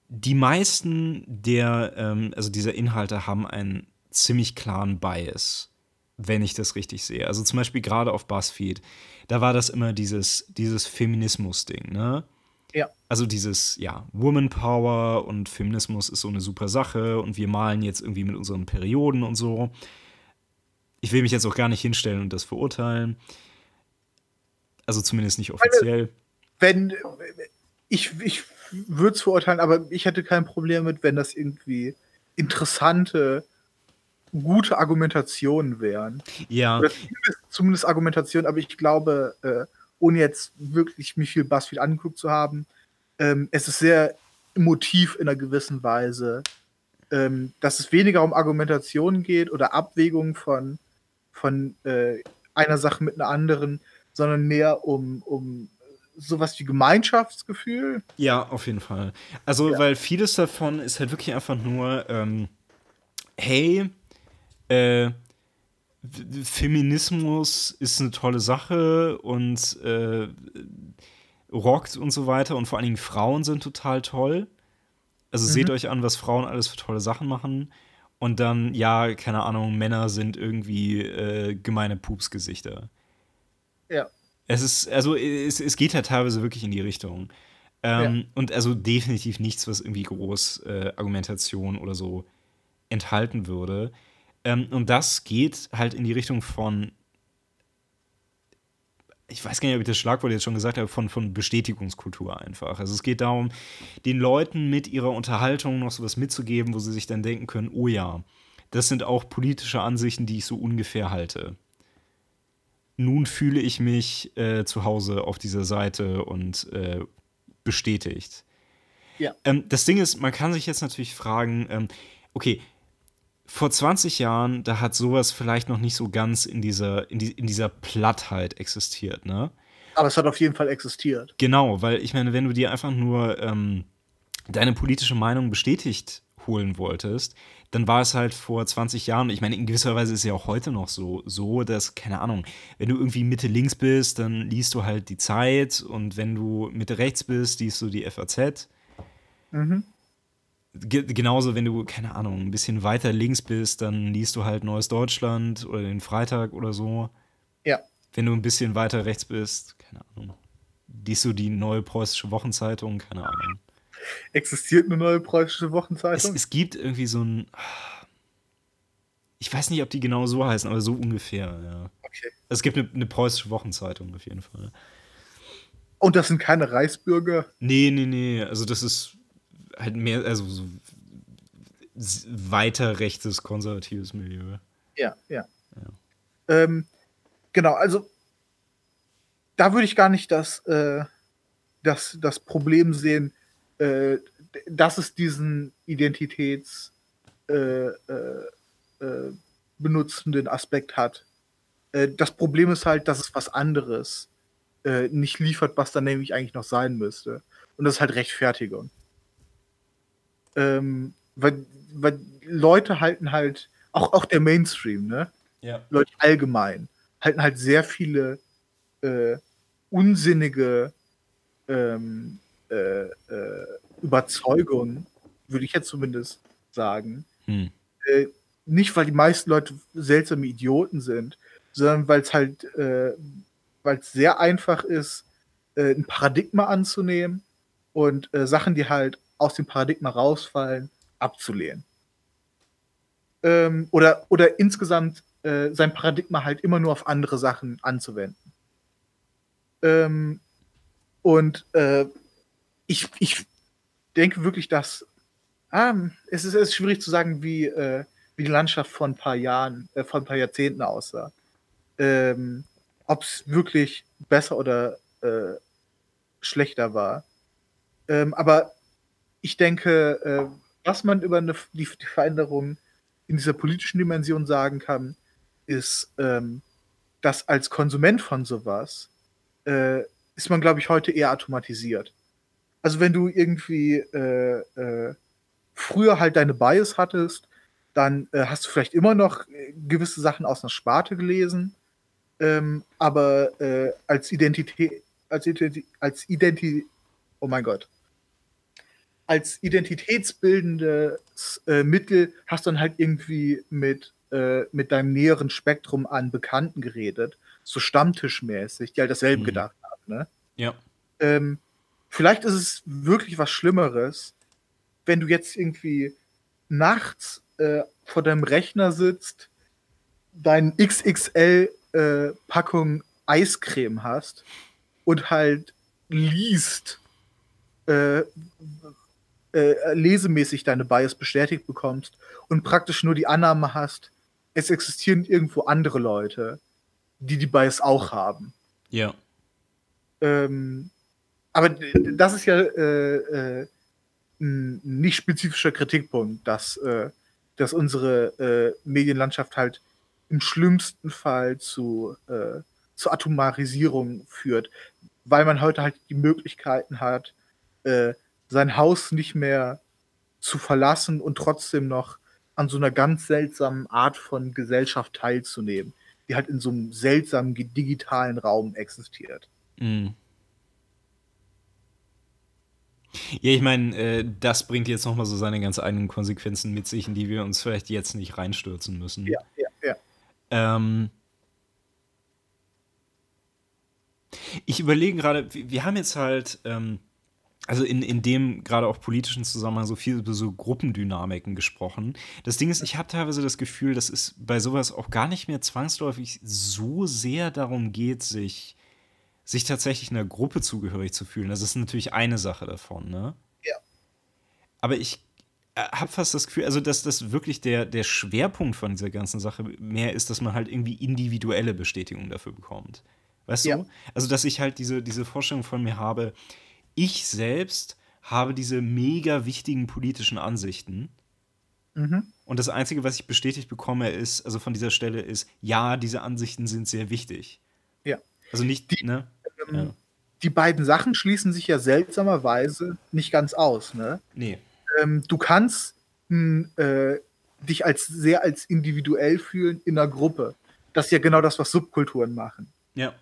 die meisten der, ähm, also dieser Inhalte haben einen ziemlich klaren Bias, wenn ich das richtig sehe. Also zum Beispiel gerade auf BuzzFeed, da war das immer dieses, dieses Feminismus-Ding, ne? Ja. Also dieses, ja, Woman Power und Feminismus ist so eine super Sache und wir malen jetzt irgendwie mit unseren Perioden und so. Ich will mich jetzt auch gar nicht hinstellen und das verurteilen. Also zumindest nicht offiziell. wenn ich, ich würde es verurteilen, aber ich hätte kein Problem mit, wenn das irgendwie interessante, gute Argumentationen wären. Ja, Oder zumindest, zumindest Argumentationen, aber ich glaube, äh, ohne jetzt wirklich mich viel Buzzfeed angeguckt zu haben, ähm, es ist sehr emotiv in einer gewissen Weise, ähm, dass es weniger um Argumentationen geht oder Abwägungen von, von äh, einer Sache mit einer anderen, sondern mehr um, um sowas wie Gemeinschaftsgefühl. Ja, auf jeden Fall. Also, Ja. weil vieles davon ist halt wirklich einfach nur, ähm, hey, äh, Feminismus ist eine tolle Sache und äh, rockt und so weiter und vor allen Dingen Frauen sind total toll. Also Mhm. seht euch an, was Frauen alles für tolle Sachen machen. Und dann, ja, keine Ahnung, Männer sind irgendwie äh, gemeine Pupsgesichter. Ja. Es ist, also es, es geht ja teilweise wirklich in die Richtung. Ähm, Und also definitiv nichts, was irgendwie groß äh, Argumentation oder so enthalten würde. Ähm, und das geht halt in die Richtung von, ich weiß gar nicht, ob ich das Schlagwort jetzt schon gesagt habe, von, von Bestätigungskultur einfach. Also es geht darum, den Leuten mit ihrer Unterhaltung noch sowas mitzugeben, wo sie sich dann denken können, oh ja, das sind auch politische Ansichten, die ich so ungefähr halte. Nun fühle ich mich äh, zu Hause auf dieser Seite und äh, bestätigt. Ja. Ähm, das Ding ist, man kann sich jetzt natürlich fragen, ähm, okay, vor 20 Jahren, da hat sowas vielleicht noch nicht so ganz in dieser, in, die, in dieser Plattheit existiert, ne? Aber es hat auf jeden Fall existiert. Genau, weil ich meine, wenn du dir einfach nur ähm, deine politische Meinung bestätigt holen wolltest, dann war es halt vor 20 Jahren, ich meine, in gewisser Weise ist es ja auch heute noch so, so, dass, keine Ahnung, wenn du irgendwie Mitte links bist, dann liest du halt die Zeit und wenn du Mitte rechts bist, liest du die FAZ. Mhm. Ge genauso, wenn du, keine Ahnung, ein bisschen weiter links bist, dann liest du halt Neues Deutschland oder den Freitag oder so. Ja. Wenn du ein bisschen weiter rechts bist, keine Ahnung, liest du die neue preußische Wochenzeitung, keine Ahnung. Existiert eine neue preußische Wochenzeitung? Es, es gibt irgendwie so ein. Ich weiß nicht, ob die genau so heißen, aber so ungefähr, ja. Okay. Es gibt eine, eine preußische Wochenzeitung auf jeden Fall. Und das sind keine Reichsbürger? Nee, nee, nee. Also das ist halt mehr, also so weiter rechtes, konservatives Milieu. Ja, ja. ja. Ähm, genau, also da würde ich gar nicht das, äh, das, das Problem sehen, äh, dass es diesen Identitäts äh, äh, äh benutzenden Aspekt hat. Äh, das Problem ist halt, dass es was anderes nicht liefert, was dann nämlich eigentlich noch sein müsste. Und das ist halt Rechtfertigung. Ähm, weil, weil Leute halten halt, auch, auch der Mainstream, ne? Ja. Leute allgemein, halten halt sehr viele äh, unsinnige ähm, äh, äh, Überzeugung, würde ich jetzt zumindest sagen. Hm. Äh, nicht, weil die meisten Leute seltsame Idioten sind, sondern weil es halt, äh, weil es sehr einfach ist, äh, ein Paradigma anzunehmen und Sachen, die halt aus dem Paradigma rausfallen, abzulehnen. Ähm, oder, oder insgesamt äh, sein Paradigma halt immer nur auf andere Sachen anzuwenden. Ähm, und äh, ich, ich denke wirklich, dass ah, es, ist, es ist schwierig zu sagen, wie, äh, wie die Landschaft vor ein paar Jahren, äh, vor ein paar Jahrzehnten aussah. Ähm, Ob es wirklich besser oder äh, schlechter war. Ähm, aber ich denke, äh, was man über eine, die, die, Veränderung in dieser politischen Dimension sagen kann, ist, ähm, dass als Konsument von sowas äh, ist man, glaube ich, heute eher automatisiert. Also wenn du irgendwie äh, äh, früher halt deine Bias hattest, dann äh, hast du vielleicht immer noch äh, gewisse Sachen aus einer Sparte gelesen, ähm, aber als Identität, als Identität, als Identität, oh mein Gott, als identitätsbildendes äh, Mittel hast du dann halt irgendwie mit, mit deinem näheren Spektrum an Bekannten geredet, so stammtischmäßig, die halt dasselbe mhm. gedacht haben, ne? Ja. Ähm, Vielleicht ist es wirklich was Schlimmeres, wenn du jetzt irgendwie nachts äh, vor deinem Rechner sitzt, deine XXL-Packung äh, Eiscreme hast und halt liest, äh, äh, lesemäßig deine Bias bestätigt bekommst und praktisch nur die Annahme hast, es existieren irgendwo andere Leute, die die Bias auch haben. Ja. Ähm, aber das ist ja äh, äh, ein nicht spezifischer Kritikpunkt, dass, äh, dass unsere äh, Medienlandschaft halt im schlimmsten Fall zu, äh, zu Atomarisierung führt, weil man heute halt die Möglichkeiten hat, äh, sein Haus nicht mehr zu verlassen und trotzdem noch an so einer ganz seltsamen Art von Gesellschaft teilzunehmen, die halt in so einem seltsamen digitalen Raum existiert. Mhm. Ja, ich meine, äh, das bringt jetzt nochmal so seine ganz eigenen Konsequenzen mit sich, in die wir uns vielleicht jetzt nicht reinstürzen müssen. Ja, ja, ja. Ähm, ich überlege gerade, wir haben jetzt halt, ähm, also in, in dem gerade auch politischen Zusammenhang so viel über so Gruppendynamiken gesprochen. Das Ding ist, ich habe teilweise das Gefühl, dass es bei sowas auch gar nicht mehr zwangsläufig so sehr darum geht, sich sich tatsächlich einer Gruppe zugehörig zu fühlen. Das ist natürlich eine Sache davon, ne? Ja. Aber ich äh, habe fast das Gefühl, also dass das wirklich der, der Schwerpunkt von dieser ganzen Sache mehr ist, dass man halt irgendwie individuelle Bestätigung dafür bekommt. Weißt ja. du? Also, dass ich halt diese, diese Vorstellung von mir habe, ich selbst habe diese mega wichtigen politischen Ansichten Mhm. Und das Einzige, was ich bestätigt bekomme, ist, also von dieser Stelle, ist, ja, diese Ansichten sind sehr wichtig. Ja. Also nicht, die, ne? Ähm, ja. Die beiden Sachen schließen sich ja seltsamerweise nicht ganz aus, ne? Nee. Ähm, du kannst mh, äh, dich als sehr als individuell fühlen in einer Gruppe. Das ist ja genau das, was Subkulturen machen. Ja.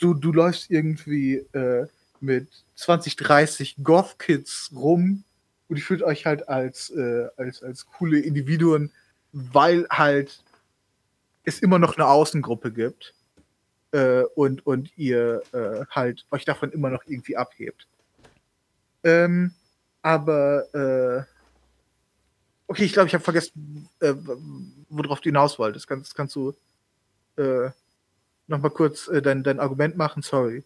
Du, du läufst irgendwie äh, mit 20, 30 Goth-Kids rum und ihr fühlt euch halt als, äh, als, als coole Individuen, weil halt es immer noch eine Außengruppe gibt äh, und, und ihr äh, halt euch davon immer noch irgendwie abhebt. Ähm, aber äh, okay, ich glaube, ich habe vergessen, äh, worauf du hinaus wolltest. Kannst, kannst du äh, noch mal kurz äh, dein, dein Argument machen? Sorry.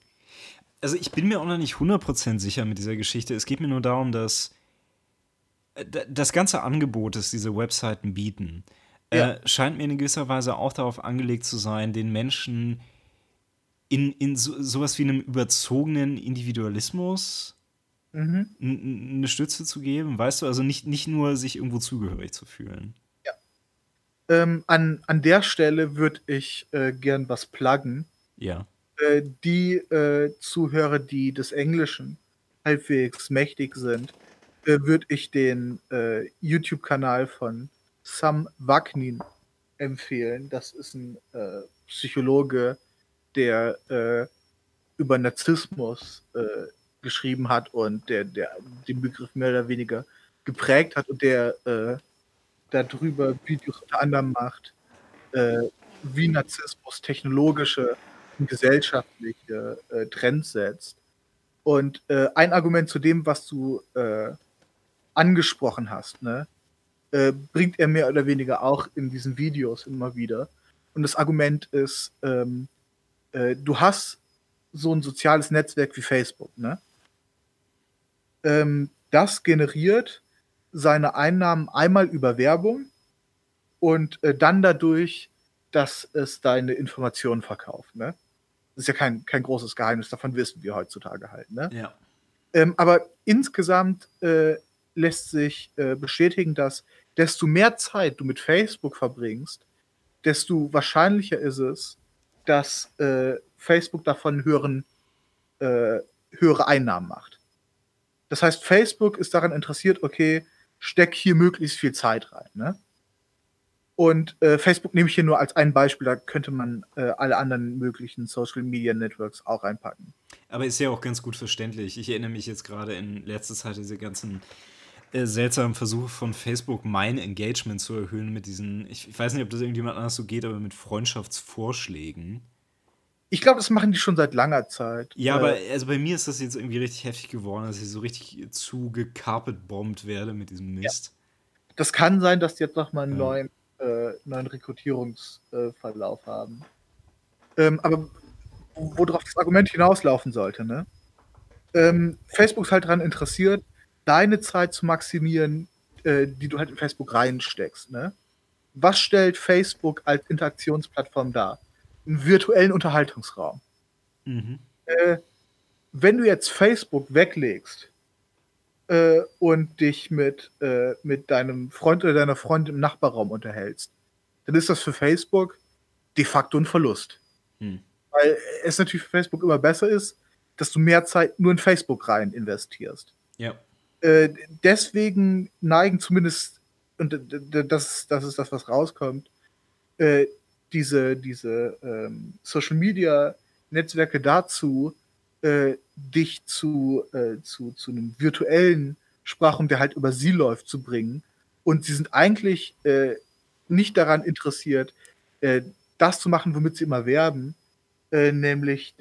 Also ich bin mir auch noch nicht 100% sicher mit dieser Geschichte. Es geht mir nur darum, dass äh, das ganze Angebot, das diese Webseiten bieten, äh, ja. äh, scheint mir in gewisser Weise auch darauf angelegt zu sein, den Menschen in, in so, sowas wie einem überzogenen Individualismus mhm. eine Stütze zu geben, weißt du? Also nicht, nicht nur sich irgendwo zugehörig zu fühlen. Ja. Ähm, an, an der Stelle würde ich äh, gern was pluggen. Ja. Äh, die äh, Zuhörer, die des Englischen halbwegs mächtig sind, äh, würde ich den äh, YouTube-Kanal von Sam Wagnin empfehlen. Das ist ein äh, Psychologe, der über Narzissmus geschrieben hat und der, der den Begriff mehr oder weniger geprägt hat und der darüber Videos unter anderem macht, wie Narzissmus technologische gesellschaftliche äh, Trends setzt. Und äh, ein Argument zu dem, was du äh, angesprochen hast, ne, äh, bringt er mehr oder weniger auch in diesen Videos immer wieder. Und das Argument ist, ähm, äh, du hast so ein soziales Netzwerk wie Facebook, ne? Ähm, das generiert seine Einnahmen einmal über Werbung und äh, dann dadurch, dass es deine Informationen verkauft. Ne? Das ist ja kein, kein großes Geheimnis, davon wissen wir heutzutage halt. Ne? Ja. Ähm, aber insgesamt äh, lässt sich äh, bestätigen, dass desto mehr Zeit du mit Facebook verbringst, desto wahrscheinlicher ist es, dass äh, Facebook davon höheren, äh, höhere Einnahmen macht. Das heißt, Facebook ist daran interessiert, okay, steck hier möglichst viel Zeit rein. Ne? Und äh, Facebook nehme ich hier nur als ein Beispiel, da könnte man äh, alle anderen möglichen Social Media Networks auch reinpacken. Aber ist ja auch ganz gut verständlich. Ich erinnere mich jetzt gerade in letzter Zeit diese ganzen äh, seltsamen Versuche von Facebook, mein Engagement zu erhöhen mit diesen, ich, ich weiß nicht, ob das irgendjemand anders so geht, aber mit Freundschaftsvorschlägen. Ich glaube, das machen die schon seit langer Zeit. Ja, aber also bei mir ist das jetzt irgendwie richtig heftig geworden, dass ich so richtig zu gecarpetbombt werde mit diesem Mist. Ja. Das kann sein, dass die jetzt nochmal einen ja. neuen, äh, neuen Rekrutierungsverlauf haben. Ähm, aber worauf das Argument hinauslaufen sollte, ne? Ähm, Facebook ist halt daran interessiert, deine Zeit zu maximieren, äh, die du halt in Facebook reinsteckst, ne? Was stellt Facebook als Interaktionsplattform dar? einen virtuellen Unterhaltungsraum. Mhm. Äh, wenn du jetzt Facebook weglegst äh, und dich mit, äh, mit deinem Freund oder deiner Freundin im Nachbarraum unterhältst, dann ist das für Facebook de facto ein Verlust. Mhm. Weil es natürlich für Facebook immer besser ist, dass du mehr Zeit nur in Facebook rein investierst. Ja. Äh, deswegen neigen zumindest, und das, das ist das, was rauskommt, äh, diese, diese ähm, Social Media Netzwerke dazu, äh, dich zu, äh, zu, zu einem virtuellen Sprachraum, der halt über sie läuft, zu bringen. Und sie sind eigentlich äh, nicht daran interessiert, äh, das zu machen, womit sie immer werben, äh, nämlich,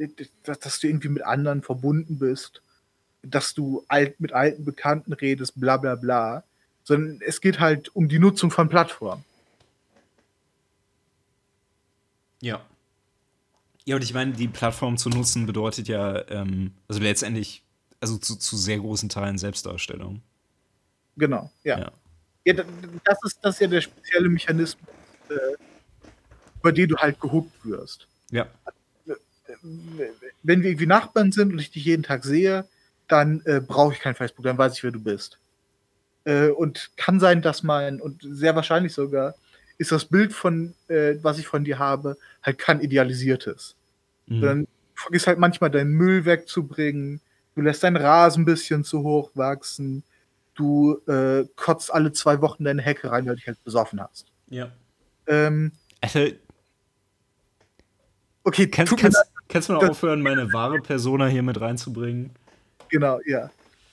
dass, du irgendwie mit anderen verbunden bist, dass du alt, mit alten Bekannten redest, bla bla bla. Sondern es geht halt um die Nutzung von Plattformen. Ja. Ja, und ich meine, die Plattform zu nutzen bedeutet ja, ähm, also letztendlich, also zu, zu, sehr großen Teilen Selbstdarstellung. Genau, ja. ja. ja das, ist, das ist ja der spezielle Mechanismus, äh, über den du halt gehuckt wirst. Ja. Wenn wir irgendwie Nachbarn sind und ich dich jeden Tag sehe, dann äh, brauche ich kein Facebook, dann weiß ich, wer du bist. Äh, und kann sein, dass mein, und sehr wahrscheinlich sogar, ist das Bild von, äh, was ich von dir habe, halt kein idealisiertes. Mhm. Dann vergisst halt manchmal deinen Müll wegzubringen, du lässt deinen Rasen ein bisschen zu hoch wachsen, du äh, kotzt alle zwei Wochen deine Hecke rein, weil du dich halt besoffen hast. Ja. Ähm, also, okay, kannst, kannst, kannst du mal aufhören, meine wahre Persona hier mit reinzubringen? Genau, ja.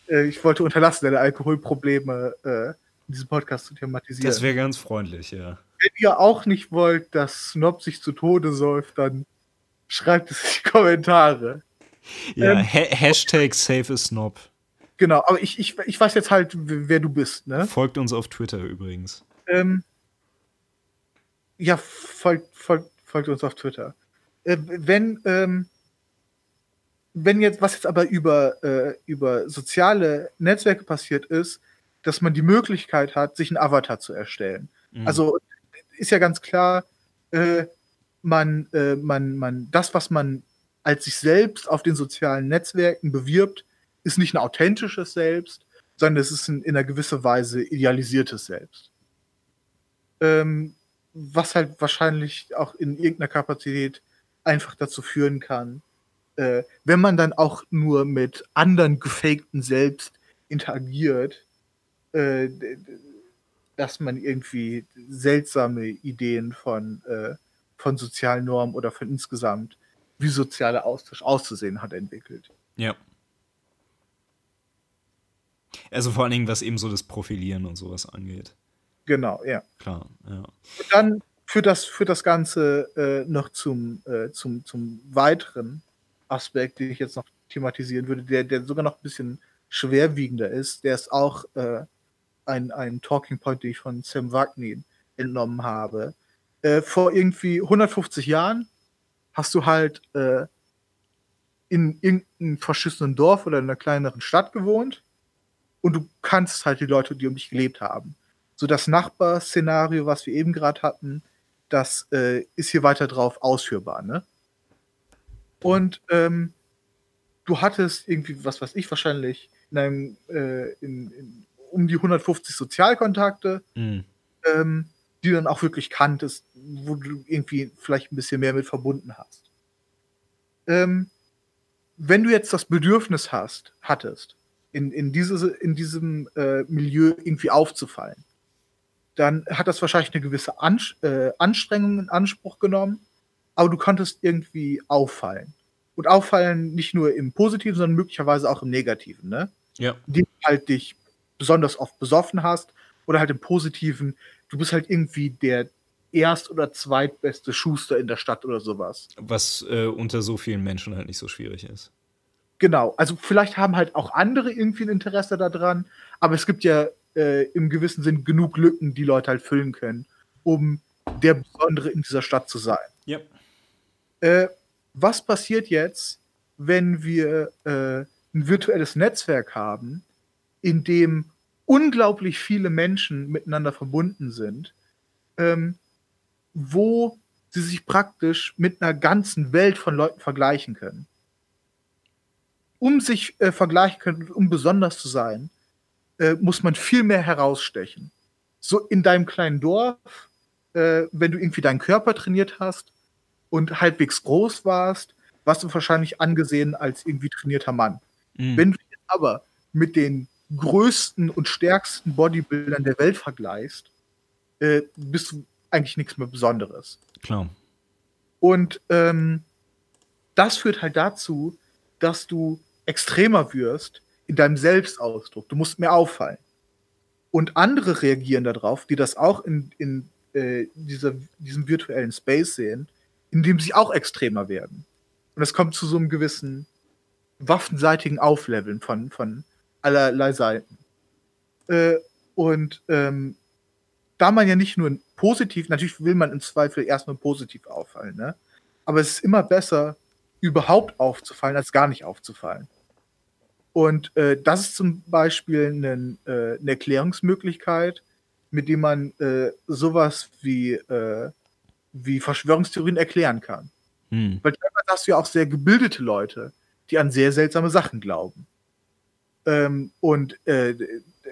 Äh, ich wollte unterlassen, deine Alkoholprobleme äh, in diesem Podcast zu thematisieren. Das wäre ganz freundlich, ja. Wenn ihr auch nicht wollt, dass Snob sich zu Tode säuft, dann schreibt es in die Kommentare. Ja, ähm, ha Hashtag Save Snob. Genau, aber ich, ich, ich weiß jetzt halt, wer du bist, ne? Folgt uns auf Twitter übrigens. Ähm, ja, folgt, folgt, folgt uns auf Twitter. Äh, wenn, ähm, wenn jetzt, was jetzt aber über, äh, über soziale Netzwerke passiert ist, dass man die Möglichkeit hat, sich einen Avatar zu erstellen. Mhm. Also ist ja ganz klar, äh, man, äh, man, man, das, was man als sich selbst auf den sozialen Netzwerken bewirbt, ist nicht ein authentisches Selbst, sondern es ist ein, in einer gewisser Weise idealisiertes Selbst. Ähm, was halt wahrscheinlich auch in irgendeiner Kapazität einfach dazu führen kann, äh, wenn man dann auch nur mit anderen gefakten Selbst interagiert, äh, dass man irgendwie seltsame Ideen von, äh, von sozialen Normen oder von insgesamt, wie sozialer Austausch auszusehen hat, entwickelt. Ja. Also vor allen Dingen, was eben so das Profilieren und sowas angeht. Genau, ja. Klar, ja. Und dann führt das, führt das Ganze äh, noch zum, äh, zum, zum weiteren Aspekt, den ich jetzt noch thematisieren würde, der, der sogar noch ein bisschen schwerwiegender ist. Der ist auch äh, ein, ein Talking Point, den ich von Sam Wagner entnommen habe. Äh, vor irgendwie 150 Jahren hast du halt äh, in irgendeinem verschissenen Dorf oder in einer kleineren Stadt gewohnt und du kannst halt die Leute, die um dich gelebt haben. So das Nachbarszenario, was wir eben gerade hatten, das äh, ist hier weiter drauf ausführbar, ne? Und ähm, du hattest irgendwie, was weiß ich, wahrscheinlich in einem, äh, in, in, um die 150 Sozialkontakte, mhm. ähm, die du dann auch wirklich kanntest, wo du irgendwie vielleicht ein bisschen mehr mit verbunden hast. Ähm, wenn du jetzt das Bedürfnis hast, hattest, in, in, diese, in diesem äh, Milieu irgendwie aufzufallen, dann hat das wahrscheinlich eine gewisse An äh, Anstrengung in Anspruch genommen, aber du konntest irgendwie auffallen. Und auffallen nicht nur im Positiven, sondern möglicherweise auch im Negativen, ne? Ja. Die halt dich besonders oft besoffen hast oder halt im Positiven, du bist halt irgendwie der erst- oder zweitbeste Schuster in der Stadt oder sowas. Was äh, unter so vielen Menschen halt nicht so schwierig ist. Genau, also vielleicht haben halt auch andere irgendwie ein Interesse daran, aber es gibt ja äh, im gewissen Sinn genug Lücken, die Leute halt füllen können, um der Besondere in dieser Stadt zu sein. Ja. Äh, was passiert jetzt, wenn wir äh, ein virtuelles Netzwerk haben, in dem unglaublich viele Menschen miteinander verbunden sind, ähm, wo sie sich praktisch mit einer ganzen Welt von Leuten vergleichen können. Um sich äh, vergleichen können, um besonders zu sein, äh, muss man viel mehr herausstechen. So in deinem kleinen Dorf, äh, wenn du irgendwie deinen Körper trainiert hast und halbwegs groß warst, warst du wahrscheinlich angesehen als irgendwie trainierter Mann. Mhm. Wenn du aber mit den größten und stärksten Bodybuildern der Welt vergleichst, äh, bist du eigentlich nichts mehr Besonderes. Klar. Und ähm, das führt halt dazu, dass du extremer wirst in deinem Selbstausdruck. Du musst mehr auffallen. Und andere reagieren darauf, die das auch in, in äh, dieser, diesem virtuellen Space sehen, indem sie auch extremer werden. Und es kommt zu so einem gewissen waffenseitigen Aufleveln von, von allerlei Seiten. Äh, und ähm, da man ja nicht nur positiv, natürlich will man im Zweifel erstmal positiv auffallen, ne? aber es ist immer besser, überhaupt aufzufallen, als gar nicht aufzufallen. Und äh, das ist zum Beispiel eine, äh, eine Erklärungsmöglichkeit, mit dem man äh, sowas wie, äh, wie Verschwörungstheorien erklären kann. Hm. Weil teilweise hast du ja auch sehr gebildete Leute, die an sehr seltsame Sachen glauben. Ähm, und äh,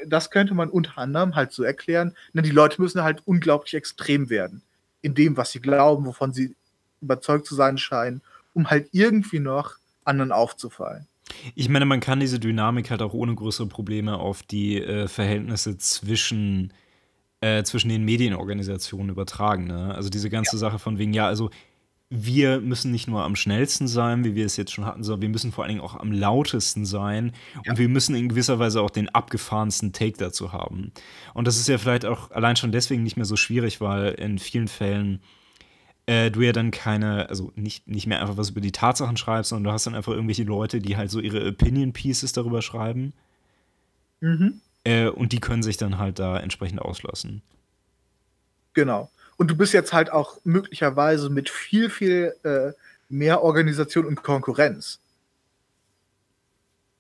das könnte man unter anderem halt so erklären, na, die Leute müssen halt unglaublich extrem werden in dem, was sie glauben, wovon sie überzeugt zu sein scheinen, um halt irgendwie noch anderen aufzufallen. Ich meine, man kann diese Dynamik halt auch ohne größere Probleme auf die äh, Verhältnisse zwischen, äh, zwischen den Medienorganisationen übertragen. Ne? Also diese ganze ja. Sache von wegen, ja, also wir müssen nicht nur am schnellsten sein, wie wir es jetzt schon hatten, sondern wir müssen vor allen Dingen auch am lautesten sein ja. und wir müssen in gewisser Weise auch den abgefahrensten Take dazu haben. Und das ist ja vielleicht auch allein schon deswegen nicht mehr so schwierig, weil in vielen Fällen äh, du ja dann keine, also nicht, nicht mehr einfach was über die Tatsachen schreibst, sondern du hast dann einfach irgendwelche Leute, die halt so ihre Opinion Pieces darüber schreiben. Mhm. Äh, und die können sich dann halt da entsprechend auslassen. Genau. Und du bist jetzt halt auch möglicherweise mit viel, viel äh, mehr Organisation und Konkurrenz,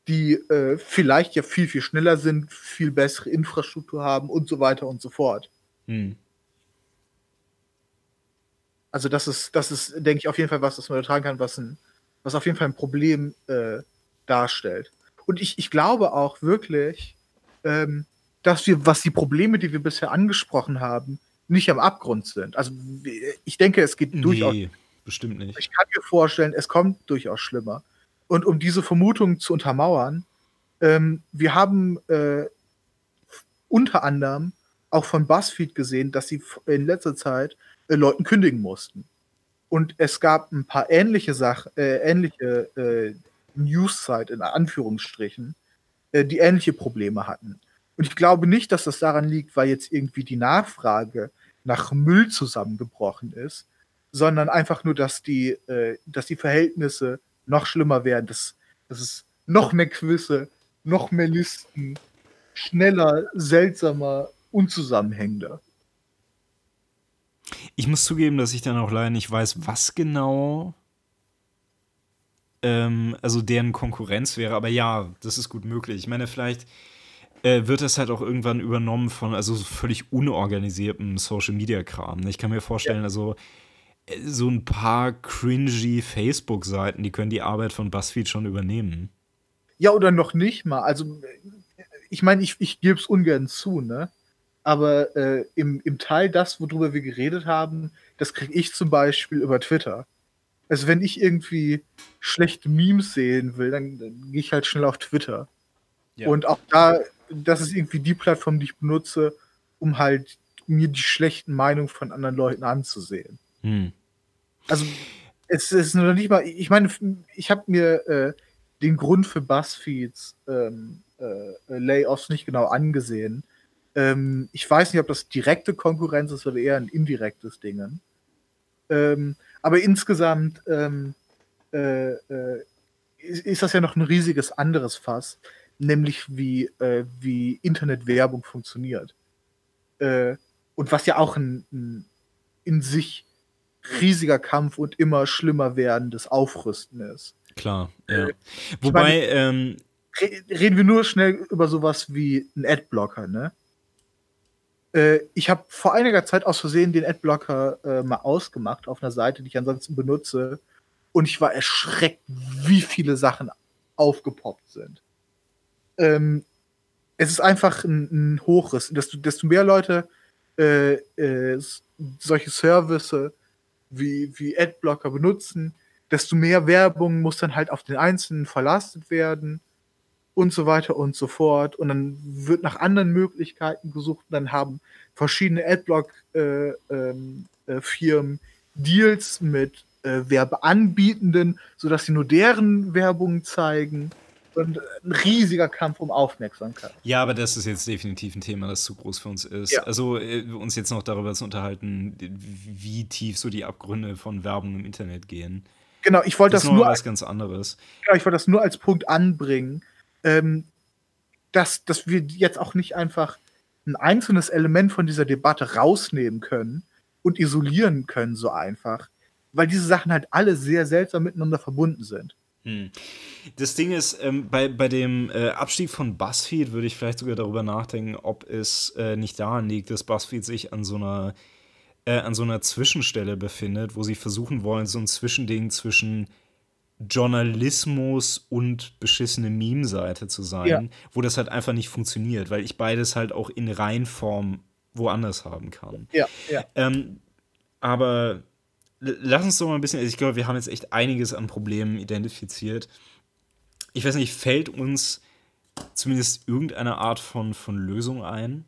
die äh, vielleicht ja viel, viel schneller sind, viel bessere Infrastruktur haben und so weiter und so fort. Hm. Also das ist, das ist, denke ich, auf jeden Fall was, das man übertragen kann, was, ein, was auf jeden Fall ein Problem äh, darstellt. Und ich, ich glaube auch wirklich, ähm, dass wir, was die Probleme, die wir bisher angesprochen haben, nicht am Abgrund sind. Also ich denke, es geht nee, durchaus. Bestimmt nicht. Ich kann mir vorstellen, es kommt durchaus schlimmer. Und um diese Vermutung zu untermauern, ähm, wir haben äh, unter anderem auch von BuzzFeed gesehen, dass sie in letzter Zeit äh, Leuten kündigen mussten. Und es gab ein paar ähnliche Sachen, äh, ähnliche äh, News-Site in Anführungsstrichen, äh, die ähnliche Probleme hatten. Und ich glaube nicht, dass das daran liegt, weil jetzt irgendwie die Nachfrage nach Müll zusammengebrochen ist, sondern einfach nur, dass die, äh, dass die Verhältnisse noch schlimmer werden, dass, dass es noch mehr Quizze, noch mehr Listen, schneller, seltsamer, unzusammenhängender. Ich muss zugeben, dass ich dann auch leider nicht weiß, was genau ähm, also deren Konkurrenz wäre, aber ja, das ist gut möglich. Ich meine, vielleicht äh, wird das halt auch irgendwann übernommen von also völlig unorganisiertem Social Media Kram. Ne? Ich kann mir vorstellen, ja. also äh, so ein paar cringy Facebook-Seiten, die können die Arbeit von BuzzFeed schon übernehmen. Ja, oder noch nicht mal. Also, ich meine, ich, ich gebe es ungern zu, ne? Aber äh, im, im Teil das, worüber wir geredet haben, das kriege ich zum Beispiel über Twitter. Also, wenn ich irgendwie schlechte Memes sehen will, dann, dann gehe ich halt schnell auf Twitter. Ja. Und auch da das ist irgendwie die Plattform, die ich benutze, um halt mir die schlechten Meinungen von anderen Leuten anzusehen. Hm. Also es ist noch nicht mal, ich meine, ich habe mir äh, den Grund für BuzzFeeds ähm, äh, Layoffs nicht genau angesehen. Ähm, ich weiß nicht, ob das direkte Konkurrenz ist oder eher ein indirektes Ding. Ähm, aber insgesamt ähm, äh, äh, ist, ist das ja noch ein riesiges anderes Fass nämlich wie, äh, wie Internetwerbung funktioniert. Äh, und was ja auch ein, ein, in sich riesiger Kampf und immer schlimmer werdendes Aufrüsten ist. Klar, ja. Äh, Wobei, meine, ähm, reden wir nur schnell über sowas wie einen Adblocker, ne? Äh, ich habe vor einiger Zeit aus Versehen den Adblocker äh, mal ausgemacht auf einer Seite, die ich ansonsten benutze. Und ich war erschreckt, wie viele Sachen aufgepoppt sind ähm, es ist einfach ein, ein Hochriss. Desto, desto mehr Leute äh, äh, solche Services wie, wie Adblocker benutzen, desto mehr Werbung muss dann halt auf den Einzelnen verlastet werden und so weiter und so fort. Und dann wird nach anderen Möglichkeiten gesucht dann haben verschiedene Adblock-Firmen äh, ähm, äh, Deals mit äh, Werbeanbietenden, sodass sie nur deren Werbung zeigen ein riesiger Kampf um Aufmerksamkeit. Ja, aber das ist jetzt definitiv ein Thema, das zu groß für uns ist. Ja. Also äh, uns jetzt noch darüber zu unterhalten, wie tief so die Abgründe von Werbung im Internet gehen. Genau, ich wollte das, das nur was ganz anderes. Genau, ich wollte das nur als Punkt anbringen, ähm, dass, dass wir jetzt auch nicht einfach ein einzelnes Element von dieser Debatte rausnehmen können und isolieren können so einfach, weil diese Sachen halt alle sehr seltsam miteinander verbunden sind. Hm. Das Ding ist, ähm, bei, bei dem äh, Abstieg von BuzzFeed würde ich vielleicht sogar darüber nachdenken, ob es äh, nicht daran liegt, dass BuzzFeed sich an so einer äh, an so einer Zwischenstelle befindet, wo sie versuchen wollen, so ein Zwischending zwischen Journalismus und beschissene Meme-Seite zu sein, Ja. wo das halt einfach nicht funktioniert, weil ich beides halt auch in Reinform woanders haben kann. Ja, ja. Ähm, aber lass uns doch mal ein bisschen, also ich glaube, wir haben jetzt echt einiges an Problemen identifiziert. Ich weiß nicht, fällt uns zumindest irgendeine Art von, von Lösung ein?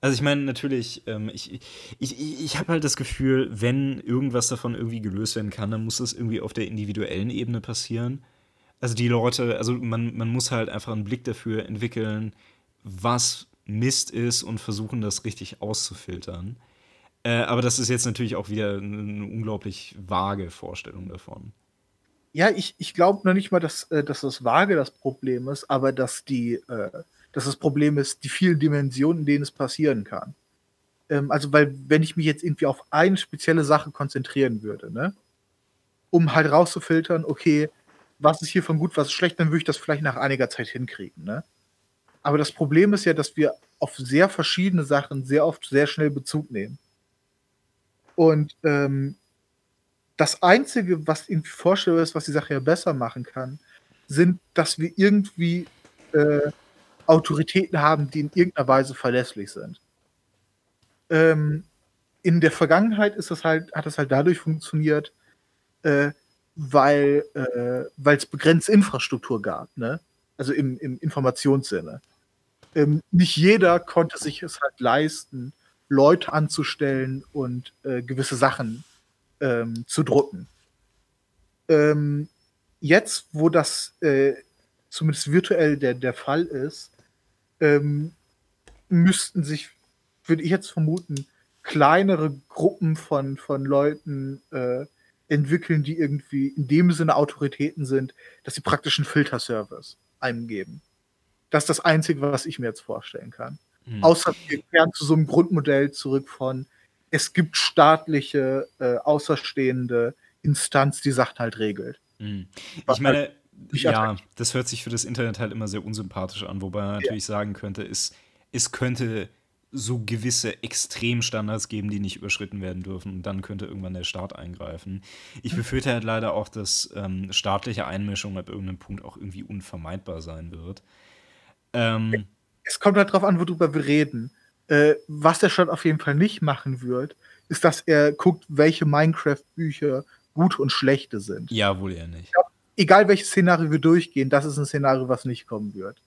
Also ich meine, natürlich, ähm, ich, ich, ich, ich habe halt das Gefühl, wenn irgendwas davon irgendwie gelöst werden kann, dann muss das irgendwie auf der individuellen Ebene passieren. Also die Leute, also man, man muss halt einfach einen Blick dafür entwickeln, was Mist ist und versuchen, das richtig auszufiltern. Äh, aber das ist jetzt natürlich auch wieder eine, unglaublich vage Vorstellung davon. Ja, ich, ich glaube noch nicht mal, dass, äh, dass das vage das Problem ist, aber dass die, äh, dass das Problem ist, die vielen Dimensionen, in denen es passieren kann. Ähm, also, weil, wenn ich mich jetzt irgendwie auf eine spezielle Sache konzentrieren würde, ne, um halt rauszufiltern, okay, was ist hiervon gut, was ist schlecht, dann würde ich das vielleicht nach einiger Zeit hinkriegen, ne? Aber das Problem ist ja, dass wir auf sehr verschiedene Sachen sehr oft sehr schnell Bezug nehmen. Und ähm, das Einzige, was irgendwie vorstellbar ist, was die Sache ja besser machen kann, sind, dass wir irgendwie äh, Autoritäten haben, die in irgendeiner Weise verlässlich sind. Ähm, in der Vergangenheit ist das halt, hat das halt dadurch funktioniert, äh, weil äh, es begrenzte Infrastruktur gab, ne? Also im, im Informationssinne. Ähm, nicht jeder konnte sich es halt leisten, Leute anzustellen und äh, gewisse Sachen ähm, zu drucken. Ähm, jetzt, wo das äh, zumindest virtuell der, der Fall ist, ähm, müssten sich, würde ich jetzt vermuten, kleinere Gruppen von, von Leuten äh, entwickeln, die irgendwie in dem Sinne Autoritäten sind, dass sie praktisch einen Filterservice einem geben. Das ist das Einzige, was ich mir jetzt vorstellen kann. Hm. Außer wir kehren zu so einem Grundmodell zurück von, es gibt staatliche, äh, außerstehende Instanz, die Sachen halt regelt. Hm. Was Ich meine, nicht ja, das hört sich für das Internet halt immer sehr unsympathisch an, wobei man natürlich sagen könnte, es, es könnte so gewisse Extremstandards geben, die nicht überschritten werden dürfen. Und dann könnte irgendwann der Staat eingreifen. Ich befürchte halt leider auch, dass ähm, staatliche Einmischung ab irgendeinem Punkt auch irgendwie unvermeidbar sein wird. Ähm, Es kommt halt drauf an, worüber wir reden. Äh, was der Staat auf jeden Fall nicht machen wird, ist, dass er guckt, welche Minecraft-Bücher gute und schlechte sind. ja, wohl eher nicht. Egal welches Szenario wir durchgehen, das ist ein Szenario, was nicht kommen wird.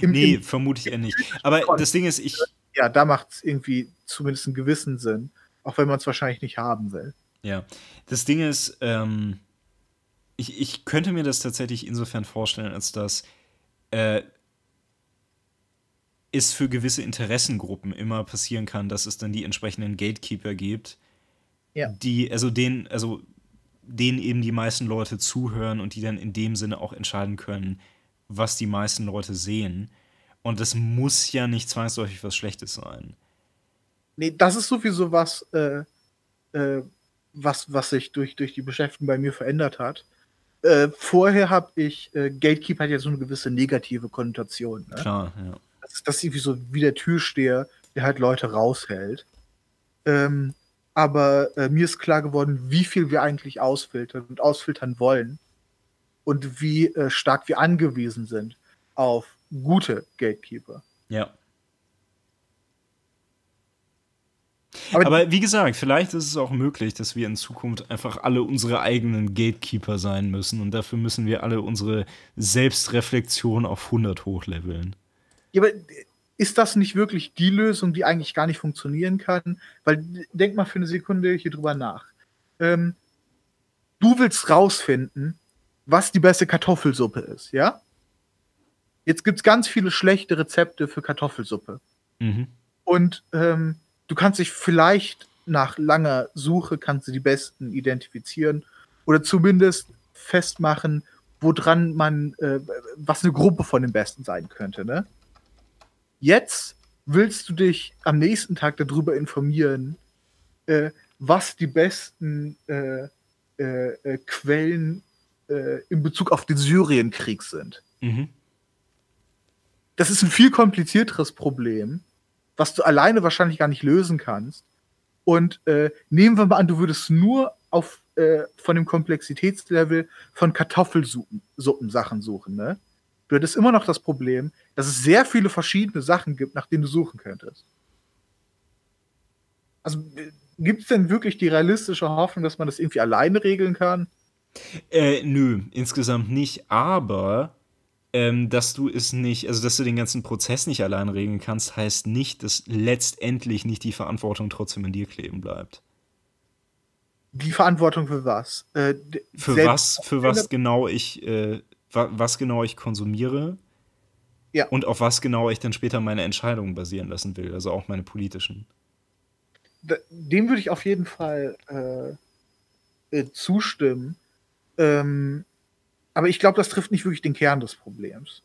Im, Nee, im, vermute ich eher nicht. Aber das Ding ist, ich, ja, da macht es irgendwie zumindest einen gewissen Sinn, auch wenn man es wahrscheinlich nicht haben will. Ja, das Ding ist, ähm, ich, ich könnte mir das tatsächlich insofern vorstellen, als dass äh, es für gewisse Interessengruppen immer passieren kann, dass es dann die entsprechenden Gatekeeper gibt, Ja. die, also denen, also denen eben die meisten Leute zuhören und die dann in dem Sinne auch entscheiden können, was die meisten Leute sehen. Und das muss ja nicht zwangsläufig was Schlechtes sein. Nee, das ist sowieso was, äh, äh, was, was sich durch, durch die Beschäftigung bei mir verändert hat. Äh, vorher habe ich, äh, Gatekeeper hat ja so eine gewisse negative Konnotation. Ne? Klar, ja. Das, ist- das ist irgendwie so wie der Türsteher, der halt Leute raushält. Ähm, aber äh, mir ist klar geworden, wie viel wir eigentlich ausfiltern und ausfiltern wollen und wie äh, stark wir angewiesen sind auf gute Gatekeeper. Ja. Aber- Aber, wie gesagt, vielleicht ist es auch möglich, dass wir in Zukunft einfach alle unsere eigenen Gatekeeper sein müssen und dafür müssen wir alle unsere Selbstreflexion auf 100 hochleveln. Ja, aber ist das nicht wirklich die Lösung, die eigentlich gar nicht funktionieren kann? Weil denk mal für eine Sekunde hier drüber nach. Ähm, du willst rausfinden, was die beste Kartoffelsuppe ist, ja? Jetzt gibt es ganz viele schlechte Rezepte für Kartoffelsuppe. Mhm. Und ähm, du kannst dich vielleicht nach langer Suche kannst du die besten identifizieren oder zumindest festmachen, woran man, äh, was eine Gruppe von den besten sein könnte. Ne? Jetzt willst du dich am nächsten Tag darüber informieren, äh, was die besten äh, äh, äh, Quellen äh, in Bezug auf den Syrienkrieg sind. Mhm. Das ist ein viel komplizierteres Problem, was du alleine wahrscheinlich gar nicht lösen kannst. Und äh, nehmen wir mal an, du würdest nur auf äh, von dem Komplexitätslevel von Kartoffelsuppen-Sachen suchen, ne? Du hättest immer noch das Problem, dass es sehr viele verschiedene Sachen gibt, nach denen du suchen könntest. Also gibt es denn wirklich die realistische Hoffnung, dass man das irgendwie alleine regeln kann? Äh, nö, insgesamt nicht, aber ähm, dass du es nicht, also dass du den ganzen Prozess nicht allein regeln kannst, heißt nicht, dass letztendlich nicht die Verantwortung trotzdem an dir kleben bleibt. Die Verantwortung für was? Äh, für was, für was genau ich, äh, wa was genau ich konsumiere ja. und auf was genau ich dann später meine Entscheidungen basieren lassen will, also auch meine politischen. Dem würde ich auf jeden Fall äh, äh zustimmen. Ähm, aber ich glaube, das trifft nicht wirklich den Kern des Problems.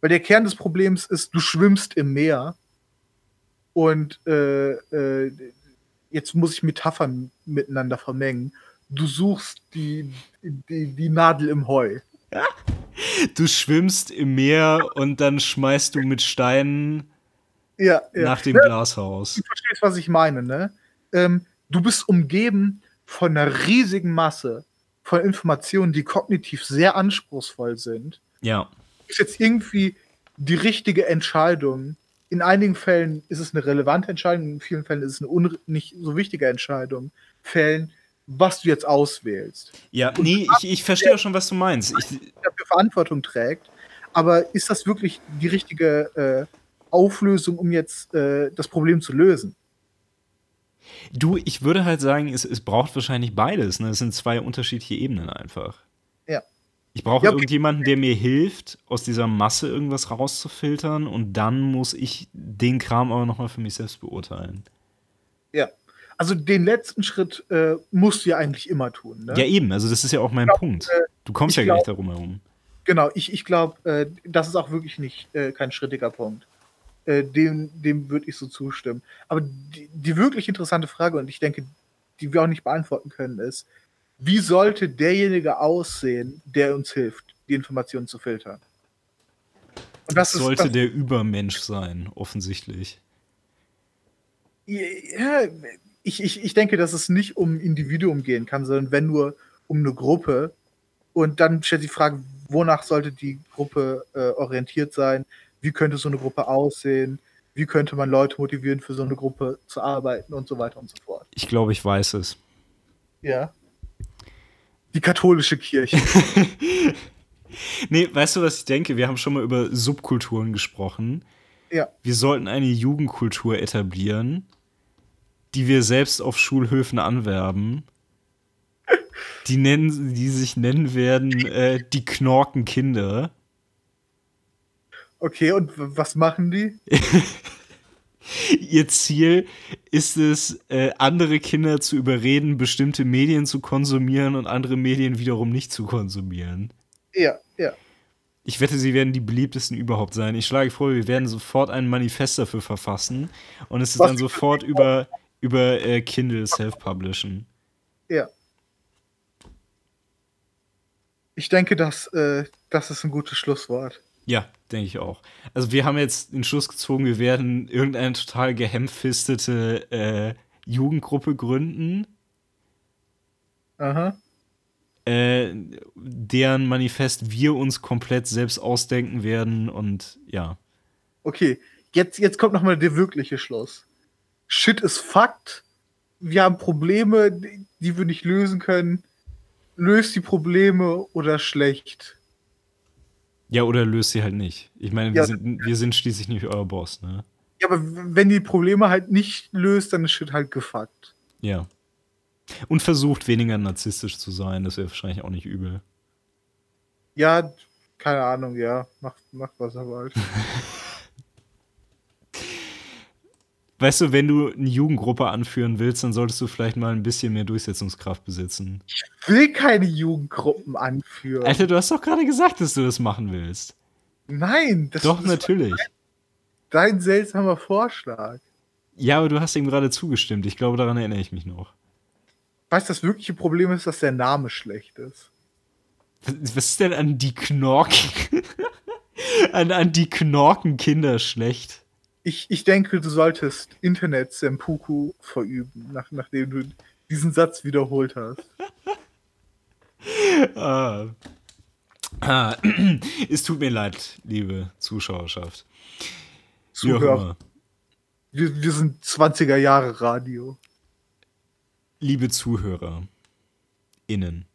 Weil der Kern des Problems ist, du schwimmst im Meer und äh, äh, jetzt muss ich Metaphern miteinander vermengen. Du suchst die, die, die Nadel im Heu. (laughs) Du schwimmst im Meer und dann schmeißt du mit Steinen ja, ja. nach dem ja, Glashaus. Du verstehst, was ich meine, ne? Ähm, du bist umgeben von einer riesigen Masse von Informationen, die kognitiv sehr anspruchsvoll sind. Ja. Ist jetzt irgendwie die richtige Entscheidung. In einigen Fällen ist es eine relevante Entscheidung, in vielen Fällen ist es eine nicht so wichtige Entscheidung. Fällen, was du jetzt auswählst. Ja, Und nee, ich, ich verstehe auch schon, was du meinst. Ich, dafür Verantwortung trägt. Aber ist das wirklich die richtige äh, Auflösung, um jetzt äh, das Problem zu lösen? Du, ich würde halt sagen, es, es braucht wahrscheinlich beides. Ne? Es sind zwei unterschiedliche Ebenen einfach. Ja. Ich brauche Ja, irgendjemanden, der mir hilft, aus dieser Masse irgendwas rauszufiltern und dann muss ich den Kram aber nochmal für mich selbst beurteilen. Ja. Also den letzten Schritt äh, musst du ja eigentlich immer tun. Ne? Ja, eben, also das ist ja auch mein glaub, Punkt. äh, Du kommst ja gar nicht glaub- darum herum. Genau, ich, ich glaube, äh, das ist auch wirklich nicht äh, kein strittiger Punkt. Äh, dem dem würde ich so zustimmen. Aber die, die wirklich interessante Frage, und ich denke, die wir auch nicht beantworten können, ist, wie sollte derjenige aussehen, der uns hilft, die Informationen zu filtern? Und Das ist sollte das, der Übermensch sein, offensichtlich. Ja, ich, ich, ich denke, dass es nicht um Individuum gehen kann, sondern wenn nur um eine Gruppe. Und dann stellt sich die Frage, wonach sollte die Gruppe äh, orientiert sein? Wie könnte so eine Gruppe aussehen? Wie könnte man Leute motivieren, für so eine Gruppe zu arbeiten und so weiter und so fort? Ich glaube, ich weiß es. Ja. Die katholische Kirche. (laughs) Nee, weißt du, was ich denke? Wir haben schon mal über Subkulturen gesprochen. Ja. Wir sollten eine Jugendkultur etablieren, die wir selbst auf Schulhöfen anwerben. (laughs) Die, nennen, die sich nennen werden äh, die Knorkenkinder. Okay, und was machen die? (laughs) Ihr Ziel ist es, äh, andere Kinder zu überreden, bestimmte Medien zu konsumieren und andere Medien wiederum nicht zu konsumieren. Ja, ja. Ich wette, sie werden die beliebtesten überhaupt sein. Ich schlage vor, wir werden sofort ein Manifest dafür verfassen und es ist Was dann sofort über, über äh, Kindle self-publishen. Ja. Ich denke, dass, äh, das ist ein gutes Schlusswort. Ja, denke ich auch. Also wir haben jetzt den Schluss gezogen, wir werden irgendeine total gehemmfistete äh, Jugendgruppe gründen, Aha. äh, deren Manifest wir uns komplett selbst ausdenken werden und ja. Okay, jetzt, jetzt kommt nochmal der wirkliche Schluss. Shit ist Fakt. Wir haben Probleme, die die wir nicht lösen können. Löst die Probleme oder schlecht. Ja, oder löst sie halt nicht. Ich meine, wir, Ja. sind, wir sind schließlich nicht euer Boss, ne? Ja, aber wenn die Probleme halt nicht löst, dann ist Shit halt gefuckt. Ja. Und versucht weniger narzisstisch zu sein, das wäre wahrscheinlich auch nicht übel. Ja, keine Ahnung, ja. Macht, macht was er wollt. (laughs) Weißt du, wenn du eine Jugendgruppe anführen willst, dann solltest du vielleicht mal ein bisschen mehr Durchsetzungskraft besitzen. Will keine Jugendgruppen anführen. Alter, du hast doch gerade gesagt, dass du das machen willst. Nein, das Doch, ist natürlich. dein seltsamer Vorschlag. Ja, aber du hast ihm gerade zugestimmt. Ich glaube, daran erinnere ich mich noch. Weißt du, das wirkliche Problem ist, dass der Name schlecht ist. Was was ist denn an die Knorken? (laughs) an, an die Knorkenkinder schlecht? Ich, ich denke, du solltest Internet Sempuku verüben, nach, nachdem du diesen Satz wiederholt hast. (laughs) ah. Ah. (clears throat) Es tut mir leid, liebe Zuschauerschaft. Zuhörer. Wir, wir sind 20er Jahre Radio. Liebe Zuhörer. Innen.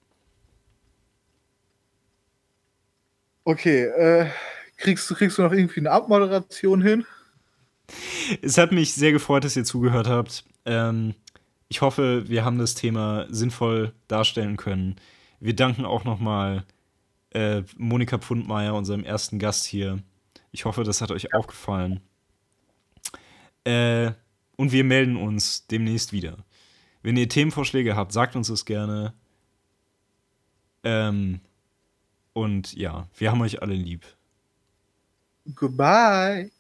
Okay, äh, kriegst, kriegst du noch irgendwie eine Abmoderation hin? Es hat mich sehr gefreut, dass ihr zugehört habt. Ähm, ich hoffe, wir haben das Thema sinnvoll darstellen können. Wir danken auch nochmal äh, Monika Pfundmeier, unserem ersten Gast hier. Ich hoffe, das hat euch auch gefallen. Äh, und wir melden uns demnächst wieder. Wenn ihr Themenvorschläge habt, sagt uns das gerne. Ähm, und ja, wir haben euch alle lieb. Goodbye.